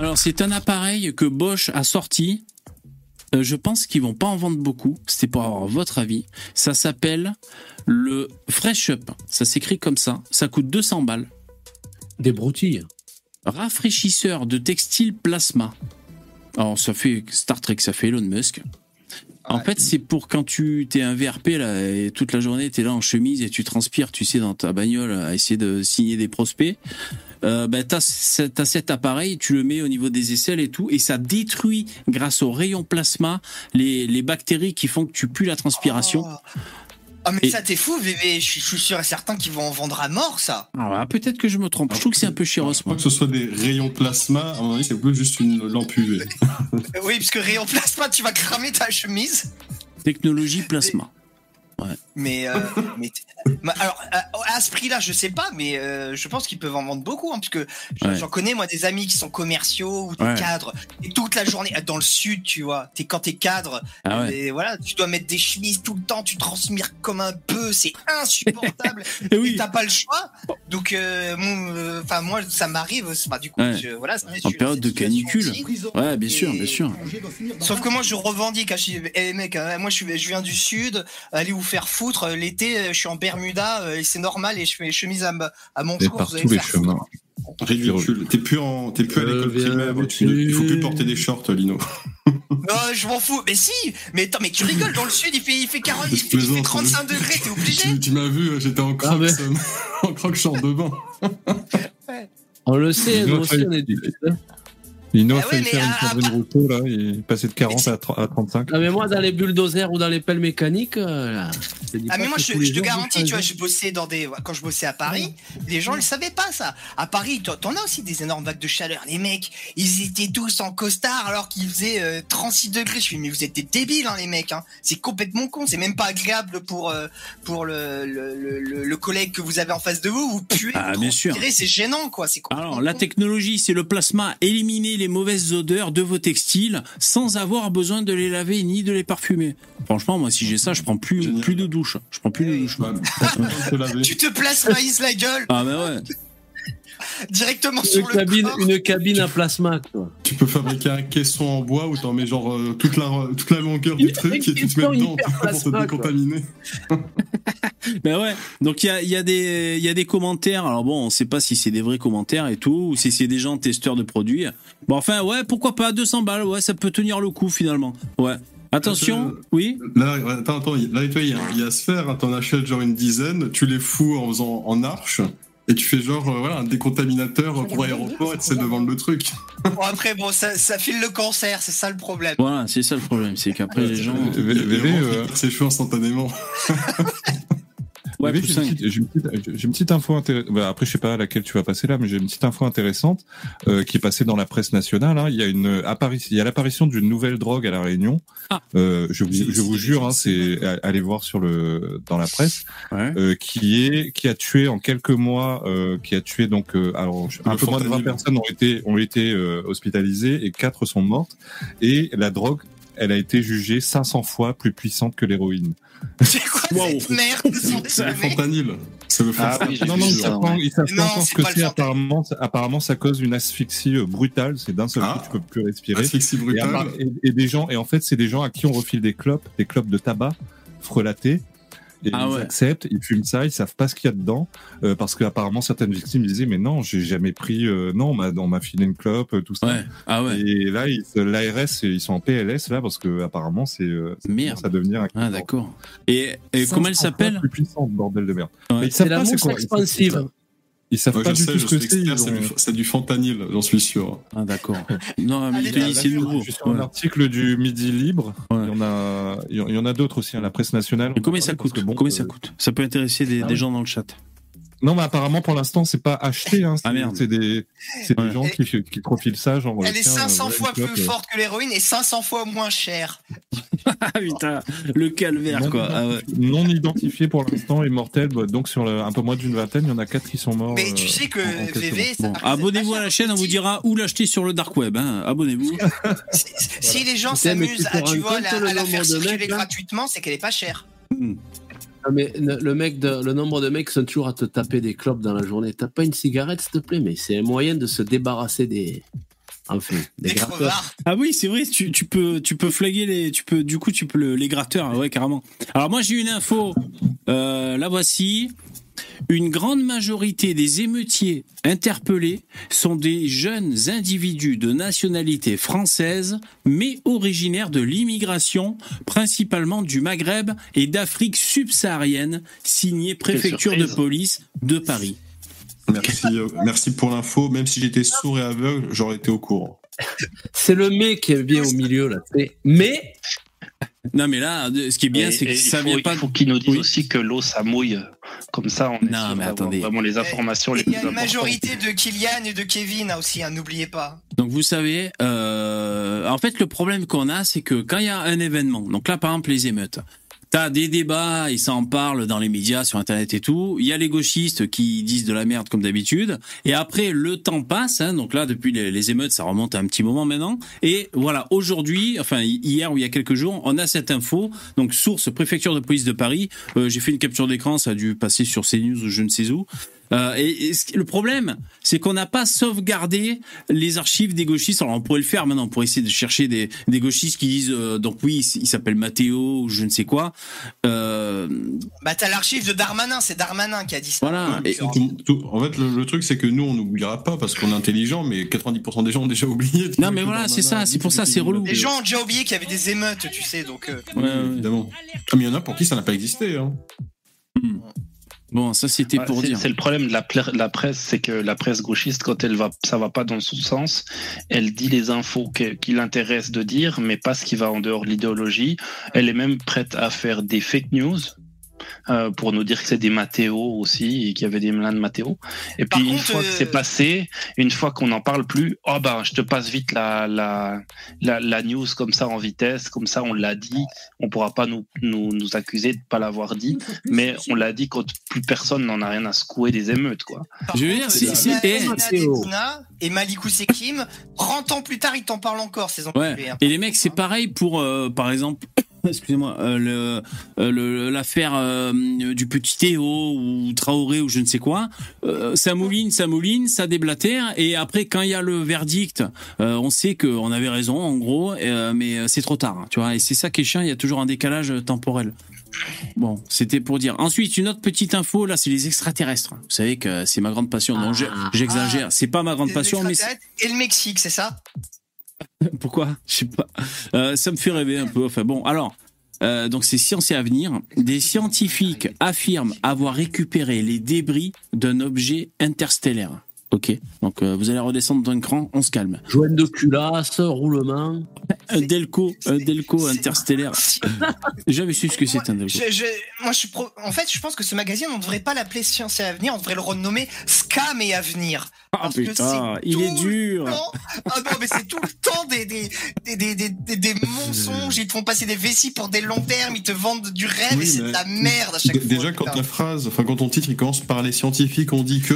B: Alors, c'est un appareil que Bosch a sorti. Euh, je pense qu'ils vont pas en vendre beaucoup. C'était pour avoir votre avis. Ça s'appelle le Fresh Up. Ça s'écrit comme ça. Ça coûte 200 balles.
E: Des broutilles.
B: Rafraîchisseur de textile plasma. Alors, ça fait Star Trek, ça fait Elon Musk. En fait, c'est pour quand tu t'es un VRP là et toute la journée t'es là en chemise et tu transpires, tu sais, dans ta bagnole à essayer de signer des prospects. Euh, ben t'as ce- t'as cet appareil, tu le mets au niveau des aisselles et tout, et ça détruit grâce au rayon plasma les, les bactéries qui font que tu pues la transpiration.
O: Ah mais
B: Et-
O: ça t'es fou, bébé. Je suis je suis sûr et certain qu'ils vont en vendre à mort, ça.
B: Alors là, peut-être que je me trompe. Je trouve que c'est un peu chéros,
F: Pas que ce soit des rayons plasma, à mon avis, c'est plus juste une lampe UV.
O: Oui, parce que rayon plasma, tu vas cramer ta chemise.
B: Technologie plasma. Ouais.
O: Mais, euh, mais alors à, à ce prix-là, je sais pas, mais euh, je pense qu'ils peuvent en vendre beaucoup, hein, parce que j'en
B: Ouais.
O: j'en connais moi des amis qui sont commerciaux ou des
B: Ouais.
O: cadres et toute la journée dans le sud, tu vois. T'es quand t'es cadre,
B: Ah
O: et voilà, tu dois mettre des chemises tout le temps, tu transpires comme un bœuf, c'est insupportable.
B: Et oui.
O: t'as pas le choix. Donc, euh, euh, enfin moi, ça m'arrive. Bah, du coup, je- voilà.
B: En période de canicule. Ouais, bien sûr, bien sûr.
O: Sauf que moi, je revendique. hein, je dis, eh, mec, hein, moi, je viens du sud. Allez vous faire foutre. euh, L'été, euh, je suis en Bermuda euh, et c'est normal. Et je fais chemise à, à mon
I: Et
O: jour.
I: par tous les chemins.
F: Ridicule. T'es plus, en, t'es plus à l'école primaire. tu il faut plus porter des shorts, Lino.
O: Non, je m'en fous. Mais si. Mais attends, mais tu rigoles. Dans le sud, il fait, il fait 40, il fait, il fait
F: plaisante,
O: 35
F: mais-
O: degrés. T'es obligé.
F: Tu, tu m'as vu, j'étais en crocs,
E: mais-
F: euh, en crocs short de bain.
E: On le sait, nous aussi, on est du hein.
I: Lino a
O: Ah ouais,
I: failli faire une Sandrine Rousseau, là. Il est passé de 40 à, 30 à 35.
E: Ah, mais moi, dans les bulldozers ou dans les pelles mécaniques, euh, là, je
O: Ah mais moi je, je te garantis,
E: je
O: tu vois, j'ai bossé dans des quand je bossais à Paris, les gens ils savaient pas ça. À Paris, t'en- t'en as aussi des énormes vagues de chaleur. Les mecs, ils étaient tous en costard alors qu'il faisait euh, 36 degrés. Je suis mais vous êtes des débiles hein, les mecs hein. C'est complètement con, c'est même pas agréable pour euh, pour le, le, le, le- le collègue que vous avez en face de vous, vous puez,
B: Ah,
O: vous
B: bien sûr.
O: c'est gênant quoi, c'est
B: Alors, la technologie, c'est le plasma. Éliminer les mauvaises odeurs de vos textiles sans avoir besoin de les laver ni de les parfumer. Franchement, moi, si j'ai ça, je prends plus, plus de douche. Je prends plus de douche.
O: Tu te plasmaïses la gueule
B: Ah, bah ouais.
O: directement
E: Une
O: sur le
E: cabine,
O: corps.
E: une cabine à plasma, quoi.
F: Tu peux fabriquer un caisson en bois où t'en mets genre euh, toute, la, toute la longueur du truc et tu te mets dedans pour te décontaminer.
B: Ben ouais. Donc il y a, il y a des il y a des commentaires. Alors bon, on sait pas si c'est des vrais commentaires et tout ou si c'est des gens testeurs de produits. Bon enfin ouais, pourquoi pas 200 balles. Ouais, ça peut tenir le coup finalement. Ouais. Attention. Oui.
F: Là, attends, attends, là, tu vois, il y, a- il y a hein, T'en achètes genre une dizaine, tu les fous en faisant en arche, et tu fais genre euh, voilà, un décontaminateur pour aéroport et tu sais de vendre le truc.
O: Bon, après, bon, ça, ça file le cancer, c'est ça le problème.
B: Voilà, c'est ça le problème, c'est qu'après les gens.
I: VV, euh,
F: C'est chaud instantanément.
B: Ouais,
I: j'ai une, une petite- j'ai une petite info intéressante. après, je sais pas à laquelle tu vas passer là, mais j'ai une petite info intéressante euh, qui est passée dans la presse nationale. hein. Il y a une apparition, il y a l'apparition d'une nouvelle drogue à la Réunion.
B: Ah.
I: Euh, je vous, je vous jure, hein, c'est allez voir sur le dans la presse,
B: Ouais.
I: euh, qui est qui a tué en quelques mois, euh, qui a tué donc euh, alors un
F: Le
I: peu moins de 20
F: fentanyl.
I: personnes ont été ont été euh, hospitalisées et quatre sont mortes. Et la drogue, elle a été jugée 500 fois plus puissante que l'héroïne.
O: C'est quoi cette merde
F: C'est le fentanyl. C'est le
I: Ah, non, non, ils savent pas
O: Non,
I: encore ce que c'est. Apparemment, ça- apparemment, ça cause une asphyxie euh, brutale. C'est d'un seul
F: Ah.
I: coup, tu peux plus respirer.
F: Asphyxie
I: Et,
F: brutale.
I: et- et des gens, et en fait, c'est des gens à qui on refile des clopes, des clopes de tabac frelatés. Et
B: Ah
I: ils
B: ouais.
I: acceptent, ils fument ça, ils savent pas ce qu'il y a dedans, euh, parce que apparemment certaines victimes disaient mais non, j'ai jamais pris, euh, non, on m'a filé une clope, euh, tout ça.
B: Ouais. Ah ouais.
I: Et là, l'ARS, ils sont en PLS là parce que apparemment c'est euh, ça devenir.
B: Ah d'accord. Et, et comment elle
I: 500 fois
B: s'appelle
I: Plus puissante, bordel de merde.
B: Ouais.
I: Mais ils
E: C'est
I: savent
E: la
I: pas c'est
E: mousse
I: quoi.
E: expansive.
I: Ils savent
F: Ouais,
I: pas
F: je
I: du
F: sais,
I: tout
F: je
I: ce que c'est.
F: c'est
I: ont-
F: du, fentanyl, j'en suis sûr.
B: Ah d'accord. Non, mais
O: Allez, allez,
B: c'est nouveau.
I: Sur un
B: Ouais.
I: article du Midi Libre.
B: Ouais.
I: Il y en a, il y en a d'autres aussi. hein, la presse nationale.
B: Et combien ça
I: Parce
B: coûte?
I: bon,
B: Combien
I: euh,
B: ça coûte? Ça peut intéresser des, des gens dans le chat.
I: Non, mais apparemment pour l'instant c'est pas acheté. Hein, c'est,
B: Ah, merde.
I: c'est des, c'est des
B: Ouais.
I: gens qui, qui profilent ça, genre.
O: Elle est
I: tiens,
O: 500
I: voilà,
O: fois plus
I: euh,
O: forte que l'héroïne et 500 fois moins chère.
B: Ah putain, le calvaire
I: non,
B: quoi. Ah ouais.
I: non identifié pour l'instant et mortel. bah, donc sur le- un peu moins d'une vingtaine, il y en a quatre qui sont morts.
O: Mais tu
I: euh,
O: sais que
I: en- en quelques
O: VV,
B: Bon, abonnez-vous à la chaîne, on vous dira où l'acheter sur le dark web. Hein. Abonnez-vous.
O: Si, si les gens s'amusent à, tu vois, à la faire circuler gratuitement, c'est qu'elle est pas chère.
E: Ah, mais le mec, de, le nombre de mecs qui sont toujours à te taper des clopes dans la journée. T'as pas une cigarette, s'il te plaît, mais c'est un moyen de se débarrasser des, enfin, des
O: Des
E: gratteurs.
B: Ah oui, c'est vrai, tu, tu peux tu peux flaguer les tu peux du coup tu peux le- les gratteurs, ouais carrément. Alors moi j'ai une info, euh, la voici. Une grande majorité des émeutiers interpellés sont des jeunes individus de nationalité française, mais originaires de l'immigration, principalement du Maghreb et d'Afrique subsaharienne, signé préfecture de police de Paris.
F: Merci, euh, merci pour l'info. Même si j'étais sourd et aveugle, j'aurais été au courant.
E: C'est le mec qui est bien au milieu, là. Mais,
B: Non mais là, ce qui est bien, c'est que ça vient
N: faut,
B: pas.
N: il faut qu'ils nous disent
B: Oui.
N: aussi que l'eau ça mouille. Comme ça, on est
B: Non, mais attendez.
N: vraiment les informations les
O: Il y
N: plus
O: a une majorité de Kylian et de Kevin hein, aussi, hein, n'oubliez pas.
B: Donc vous savez, euh, en fait le problème qu'on a, c'est que quand il y a un événement, donc là par exemple les émeutes, T'as des débats, ils s'en parlent dans les médias, sur Internet et tout. Il y a les gauchistes qui disent de la merde comme d'habitude. Et après, le temps passe. Hein, donc là, depuis les, émeutes, ça remonte à un petit moment maintenant. Et voilà, aujourd'hui, enfin hier ou il y a quelques jours, on a cette info. Donc source préfecture de police de Paris. Euh, J'ai fait une capture d'écran, ça a dû passer sur CNews ou je ne sais où. Euh, et, le problème, c'est qu'on n'a pas sauvegardé les archives des gauchistes. Alors on pourrait le faire maintenant, on pourrait essayer de chercher des, des gauchistes qui disent euh, donc oui, il s'appelle Mathéo ou je ne sais quoi. Euh,
O: Bah t'as l'archive de Darmanin, c'est Darmanin qui a dit ça.
B: Voilà.
F: Et tout- tout- en fait, le, le truc, c'est que nous, on n'oubliera pas parce qu'on est intelligent, mais 90% des gens ont déjà oublié.
B: Non, mais voilà, c'est ça, c'est pour ça, c'est relou.
O: Les gens ont déjà oublié qu'il y avait des émeutes, tu sais, donc. euh,
F: Ouais, évidemment. Ah, mais il y en a pour qui ça n'a pas existé. Hein.
B: Bon, ça c'était
N: Ouais,
B: pour
N: c'est-
B: dire.
N: C'est le problème de la, presse, c'est que la presse gauchiste, quand elle va, ça va pas dans son sens, elle dit les infos qui l'intéressent de dire, mais pas ce qui va en dehors de l'idéologie. Elle est même prête à faire des fake news. Euh, pour nous dire que c'est des Mathéo aussi et qu'il y avait des Milan de Mathéo. Et puis une
O: contre,
N: fois que
O: euh,
N: c'est passé, une fois qu'on n'en parle plus, oh ben je te passe vite la, la, la, la news comme ça en vitesse, comme ça on l'a dit, on pourra pas nous, nous, nous accuser de pas l'avoir dit, mais on l'a dit quand plus personne n'en a rien à secouer des émeutes quoi.
O: Par
B: Je veux dire, si-
O: Dina-
B: si- eh.
O: Et Malikou Sekim, 30 ans plus tard, ils t'en parlent encore, ces enculés.
B: Ouais.
O: hein.
B: Et les mecs, c'est pareil pour, euh, par exemple, excusez-moi, euh, euh, l'affaire euh, du petit Théo ou Traoré ou je ne sais quoi. Euh, ça mouline, ça mouline, ça déblatère. Et après, quand il y a le verdict, on sait qu'on avait raison, en gros, mais c'est trop tard, hein, tu vois. Et c'est ça qui est chiant. Il y a toujours un décalage temporel. Bon, c'était pour dire. Ensuite, une autre petite info, là, c'est les extraterrestres. Vous savez que c'est ma grande passion. Non, je- j'exagère. C'est pas ma grande passion, mais
O: Et le Mexique, c'est ça?
B: pourquoi? Je sais pas. Euh, ça me fait rêver un peu. Enfin bon, alors, euh, donc c'est Science et Avenir, des scientifiques affirment avoir récupéré les débris d'un objet interstellaire. Ok, donc euh, vous allez redescendre d'un cran, on se calme.
E: Joanne de culasse, roulement.
B: Un Delco, un Delco interstellaire. J'ai jamais su ce que c'est un Delco.
O: Je- je- moi, je suis pro- En fait, je pense que ce magazine, on ne devrait pas l'appeler Science et Avenir, on devrait le renommer Scam et Avenir.
B: Ah
O: Parce que
B: putain,
O: c'est
B: il est
O: tout le
B: dur.
O: temps- Ah non, mais c'est tout le temps des, des, des, des, des, des- des mensonges. Ils te font passer des vessies pour des longs termes, ils te vendent du rêve
F: Oui,
O: et c'est
F: mais
O: de la merde à chaque fois.
F: Déjà, quand
O: putain.
F: la phrase, enfin, quand ton titre, il commence par les scientifiques, on dit que,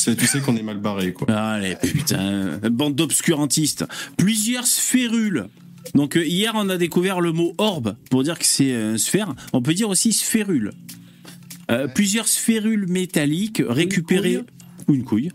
F: c'est, tu sais qu'on est mal barré, quoi.
B: Allez, putain, bande d'obscurantistes. Plusieurs sphérules. Donc euh, hier, on a découvert le mot orbe pour dire que c'est euh, sphère. On peut dire aussi sphérule. Euh, Plusieurs sphérules métalliques récupérées ou une couille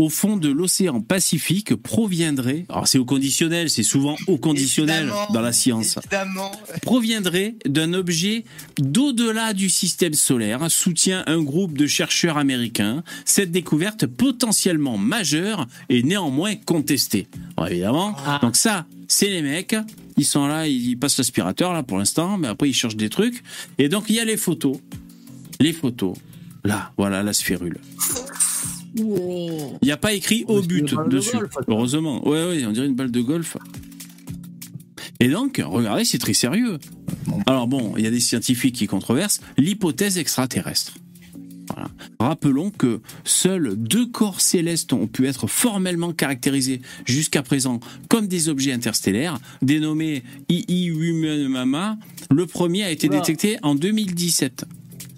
B: au fond de l'océan Pacifique proviendraient. Alors c'est au conditionnel, c'est souvent au conditionnel
O: Évidemment,
B: dans la science.
O: Évidemment.
B: proviendrait d'un objet d'au-delà du système solaire, soutient un groupe de chercheurs américains. Cette découverte potentiellement majeure est néanmoins contestée. Alors, évidemment, donc ça, c'est les mecs. Ils sont là, ils passent l'aspirateur là pour l'instant, mais après ils cherchent des trucs. Et donc il y a les photos, les photos. Là, voilà la sphérule. Il n'y a pas écrit au but
E: balle de
B: dessus.
E: golf.
B: Heureusement. Ouais, ouais, on dirait une balle de golf. Et donc, regardez, c'est très sérieux. Alors bon, il y a des scientifiques qui controversent l'hypothèse extraterrestre. Voilà. Rappelons que seuls deux corps célestes ont pu être formellement caractérisés jusqu'à présent comme des objets interstellaires, dénommés II-Mama. Le premier a été
E: Oula.
B: détecté en 2017.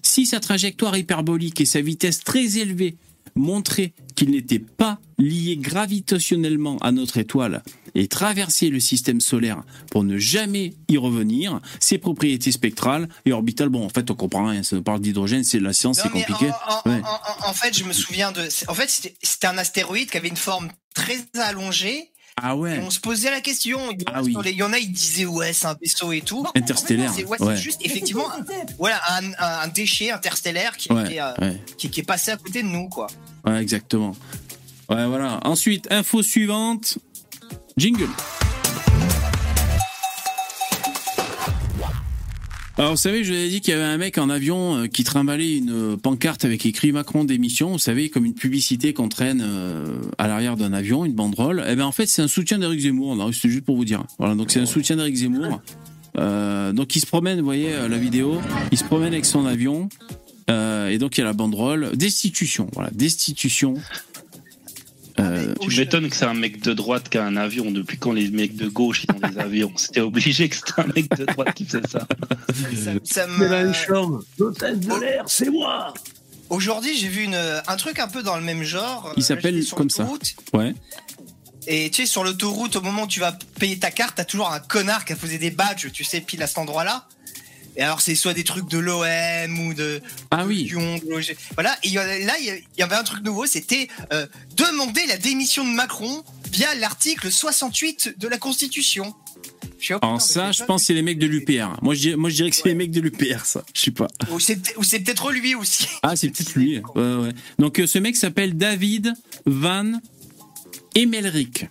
B: Si sa trajectoire hyperbolique et sa vitesse très élevée montraient qu'il n'était pas lié gravitationnellement à notre étoile et traverser le système solaire pour ne jamais y revenir, ses propriétés spectrales et orbitales, bon en fait on comprend rien, ça nous parle d'hydrogène, c'est la science, c'est compliqué.
O: En, en-
B: Ouais.
O: en- en fait, je me souviens de. En fait, c'était un astéroïde qui avait une forme très allongée.
B: Ah ouais.
O: Et on se posait la question. Il y en a,
B: Ah oui.
O: sur les- il y en a, ils disaient ouais, c'est un vaisseau et tout.
B: Interstellaire,
O: c'est ouais,
B: ouais.
O: c'est juste effectivement, un- voilà, un, déchet interstellaire qui,
B: Ouais,
O: euh, qui- qui est passé à côté de nous, quoi.
B: Ouais, exactement. Ouais, voilà. Ensuite, info suivante. Jingle. Alors, vous savez, je vous avais dit qu'il y avait un mec en avion euh, qui trimballait une euh, pancarte avec écrit Macron démission, vous savez, comme une publicité qu'on traîne euh, à l'arrière d'un avion, une banderole. Eh ben, en fait, c'est un soutien d'Éric Zemmour. C'est juste pour vous dire. Voilà, donc c'est un soutien d'Éric Zemmour. Donc il se promène, vous voyez la vidéo, il se promène avec son avion. et donc il y a la banderole destitution. Voilà, destitution. Euh,
N: Tu m'étonnes que c'est un mec de droite qui a un avion. Depuis quand les mecs de gauche ils ont des avions? C'était obligé que c'était un mec de droite qui faisait ça.
O: Ça me-
E: Mélenchon, l'hôtel de l'air, c'est moi
O: Aujourd'hui, j'ai vu une, un truc un peu dans le même genre.
B: il s'appelle comme ça.
O: l'autoroute,
B: Ouais.
O: Et tu sais, sur l'autoroute, au moment où tu vas payer ta carte, t'as toujours un connard qui a posé des badges, tu sais, pile à cet endroit-là. Et alors, c'est soit des trucs de l'OM ou de.
B: Ah oui.
O: De. Voilà. Et là, il y avait un truc nouveau, c'était euh, demander la démission de Macron via l'article 68 de la Constitution. Suis, oh, putain,
B: ça, je pense que c'est les mecs de l'UPR. Moi, je dirais, moi, je dirais que c'est les mecs de l'UPR, ça. Je sais pas.
O: Ou c'est ou c'est peut-être lui aussi.
B: Ah, c'est peut-être lui. Ouais, ouais. Donc, euh, ce mec s'appelle David Van Emelric.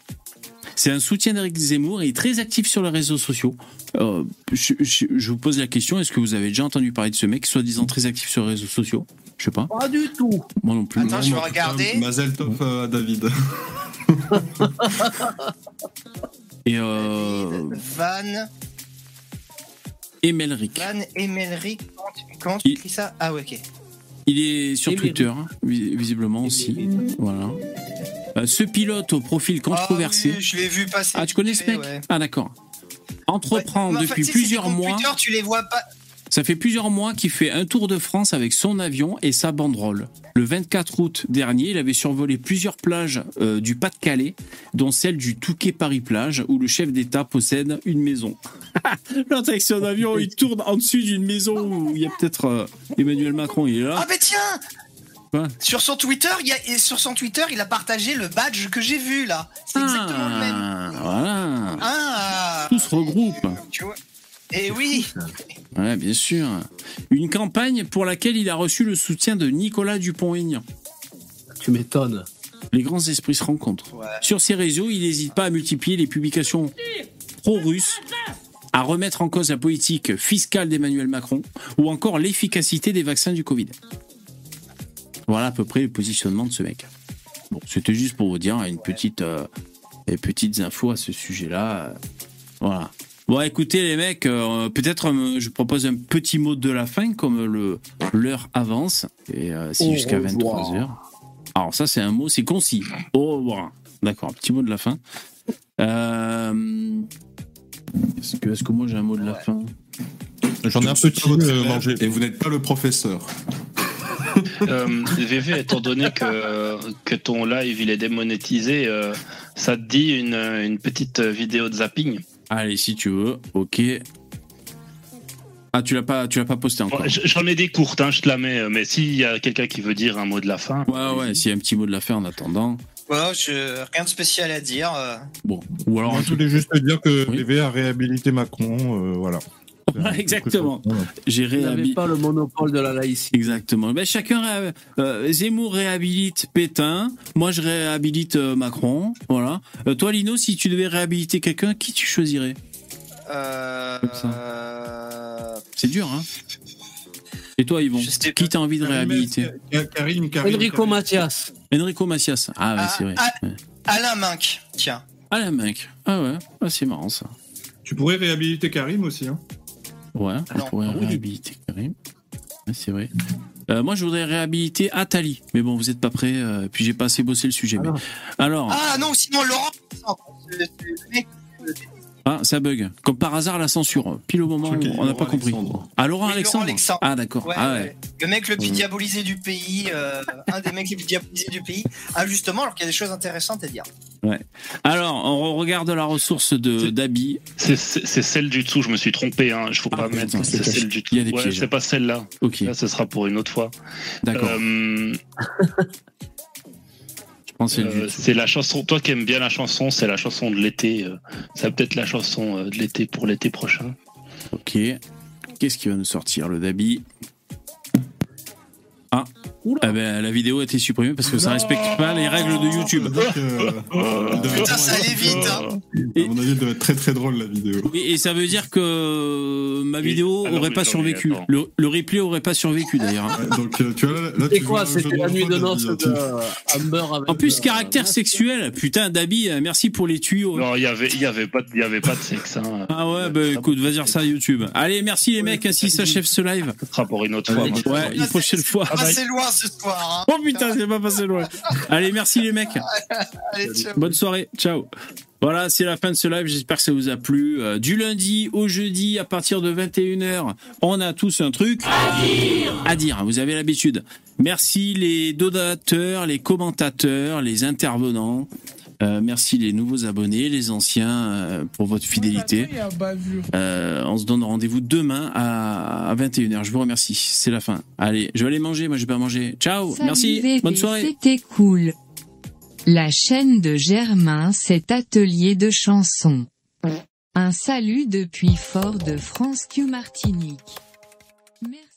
B: C'est un soutien d'Éric Zemmour et il est très actif sur les réseaux sociaux. Euh, je, je- je vous pose la question est-ce que vous avez déjà entendu parler de ce mec, soi-disant très actif sur les réseaux sociaux? Je sais pas.
E: Pas du tout.
B: Moi non plus.
O: Attends, je vais regarder.
F: Mazel tov euh, David.
B: Et euh,
O: Van,
B: Emelric.
O: Van Emelric. Comment tu, comment tu écris ça? Ah ouais, ok.
B: Il est sur. Twitter, hein, vis- visiblement aussi. Voilà. Euh, ce pilote au profil controversé.
O: Ah oui, je l'ai vu passer.
B: Ah, tu connais ce mec
O: ouais.
B: Ah, d'accord. Entreprend
O: Mais enfin,
B: depuis plusieurs mois.
O: Twitter, tu les vois pas.
B: Ça fait plusieurs mois qu'il fait un tour de France avec son avion et sa banderole. Le 24 août dernier, il avait survolé plusieurs plages euh, du Pas-de-Calais, dont celle du Touquet-Paris-Plage, où le chef d'État possède une maison. L'autre avec son avion, il tourne en dessus d'une maison où il y a peut-être euh, Emmanuel Macron, il est là.
O: Ah mais tiens
B: Quoi?
O: Sur son Twitter, il y a, sur son Twitter, il a partagé le badge que j'ai vu là. C'est exactement le même.
B: Ah, voilà.
O: Ah
B: Tout se regroupe.
O: Tu vois? Et oui
B: Ouais, bien sûr. Une campagne pour laquelle il a reçu le soutien de Nicolas Dupont-Aignan.
E: Tu m'étonnes.
B: Les grands esprits se rencontrent. Sur ses réseaux, il n'hésite pas à multiplier les publications pro-russes à remettre en cause la politique fiscale d'Emmanuel Macron ou encore l'efficacité des vaccins du Covid. Voilà à peu près le positionnement de ce mec. Bon, c'était juste pour vous dire une petite, euh, des petites infos à ce sujet-là. Voilà. Bon, écoutez les mecs, euh, peut-être euh, je propose un petit mot de la fin comme le l'heure avance et euh, c'est jusqu'à
E: revoir.
B: 23 heures. Alors ça c'est un mot, c'est concis. Au revoir. D'accord, petit mot de la fin. Euh, Est-ce que, moi j'ai un mot de la fin?
I: J'en ai un petit euh,
F: élève
I: mangé.
F: Et vous n'êtes pas le professeur.
N: Euh, VV, étant donné que, que ton live il est démonétisé, euh, ça te dit une, une petite vidéo de zapping?
B: Allez, si tu veux, ok. Ah, tu l'as pas, tu l'as pas posté encore.
N: Ouais, J'en ai des courtes, hein, je te la mets, euh, mais s'il y a quelqu'un qui veut dire un mot de la fin.
B: Ouais, ouais, s'il y a un petit mot de la fin en attendant.
O: Voilà, je... rien de spécial à dire. euh.
B: Bon, ou alors.
I: Moi, je voulais juste te dire que VV a réhabilité Macron, euh, voilà.
B: Exactement. J'ai réhabilité.
E: pas le monopole de la laïcité.
B: Exactement. Ben, chacun, ré- euh, Zemmour réhabilite Pétain. Moi, je réhabilite euh, Macron. Voilà. Euh, toi, Lino, si tu devais réhabiliter quelqu'un, qui tu choisirais?
O: Euh,
B: C'est dur, hein Et toi, Yvon Qui t'as envie de réhabiliter
F: Karim, Karim.
E: Enrico Mathias.
B: Enrico Macias. Ah, ouais, c'est vrai.
O: Ah,
B: Ouais.
O: Alain Minck, tiens.
B: Ah, la mec. Ah, ouais. Ah, c'est marrant, ça.
F: Tu pourrais réhabiliter Karim aussi. Hein.
B: Ouais, on pourrait réhabiliter Karim. Ouais, c'est vrai. Euh, moi, je voudrais réhabiliter Atali. Mais bon, vous n'êtes pas prêts. euh, puis, j'ai pas assez bossé le sujet. mais... Alors,
O: Ah non, sinon Laurent. Le mec,
B: ah, ça bug. Comme par hasard, la censure. Pile au moment où on n'a pas compris. Ah, Laurent
O: Oui,
B: Alexandre.
O: Laurent Alexandre.
B: Ah, d'accord.
O: Ouais,
B: ah,
O: ouais. Le mec le plus
B: Mm.
O: diabolisé du pays, euh, un des mecs les plus diabolisés du pays, injustement, alors qu'il y a des choses intéressantes à dire.
B: Ouais. Alors, on regarde la ressource de d'Abi.
N: C'est celle du dessous, je me suis trompé, hein. je faut pas mettre.
B: c'est
N: celle du
B: Il y a des
N: dessous. Ouais,
B: pièges.
N: c'est pas celle-là.
B: Ok.
N: Là, ce sera pour une autre fois.
B: D'accord.
N: Euh,
B: c'est
N: euh, c'est la chanson. Toi qui aimes bien la chanson, c'est la chanson de l'été. euh, C'est peut-être la chanson euh, de l'été pour l'été prochain.
B: Ok. Qu'est-ce qui va nous sortir, le Dabi? Ah. Ah ben, la vidéo a été supprimée parce que ça respecte pas les règles de YouTube.
O: Putain, ça allait vite, hein.
F: À mon avis, elle doit être très très drôle la vidéo.
B: Oui, et ça veut dire que ma vidéo
F: alors,
B: aurait pas survécu. Le, le replay aurait pas survécu d'ailleurs.
F: Donc euh, tu vois là, là
E: C'est
F: tu
E: quoi C'était la nuit de noces de Amber avec.
B: En plus,
E: euh,
B: caractère sexuel. Putain, Dabi, euh, merci pour les tuyaux.
N: Non, il y avait, il y avait pas, de- il y avait pas de sexe. Hein.
B: Ah ouais, bah écoute, va dire ça à YouTube. Allez, merci les mecs, ainsi s'achève ce live.
N: Ce sera pour une autre fois.
B: Ouais, une prochaine fois.
O: Assez loin ce soir. Hein.
B: Oh putain, c'est pas passé loin. Allez, merci les mecs.
O: Allez, ciao.
B: Bonne soirée. Ciao. Voilà, c'est la fin de ce live. J'espère que ça vous a plu. Euh, du lundi au jeudi, à partir de 21h, on a tous un truc à dire. À dire, vous avez l'habitude. Merci les donateurs, les commentateurs, les intervenants. Euh, merci les nouveaux abonnés, les anciens, euh, pour votre fidélité. Euh, on se donne rendez-vous demain à, à 21h. Je vous remercie. C'est la fin. Allez, je vais aller manger. Moi, je vais pas manger. Ciao.
A: Salut
B: Merci. Bonne soirée.
A: C'était cool. La chaîne de Germain, cet atelier de chansons. Un salut depuis Fort de France Q Martinique. Merci.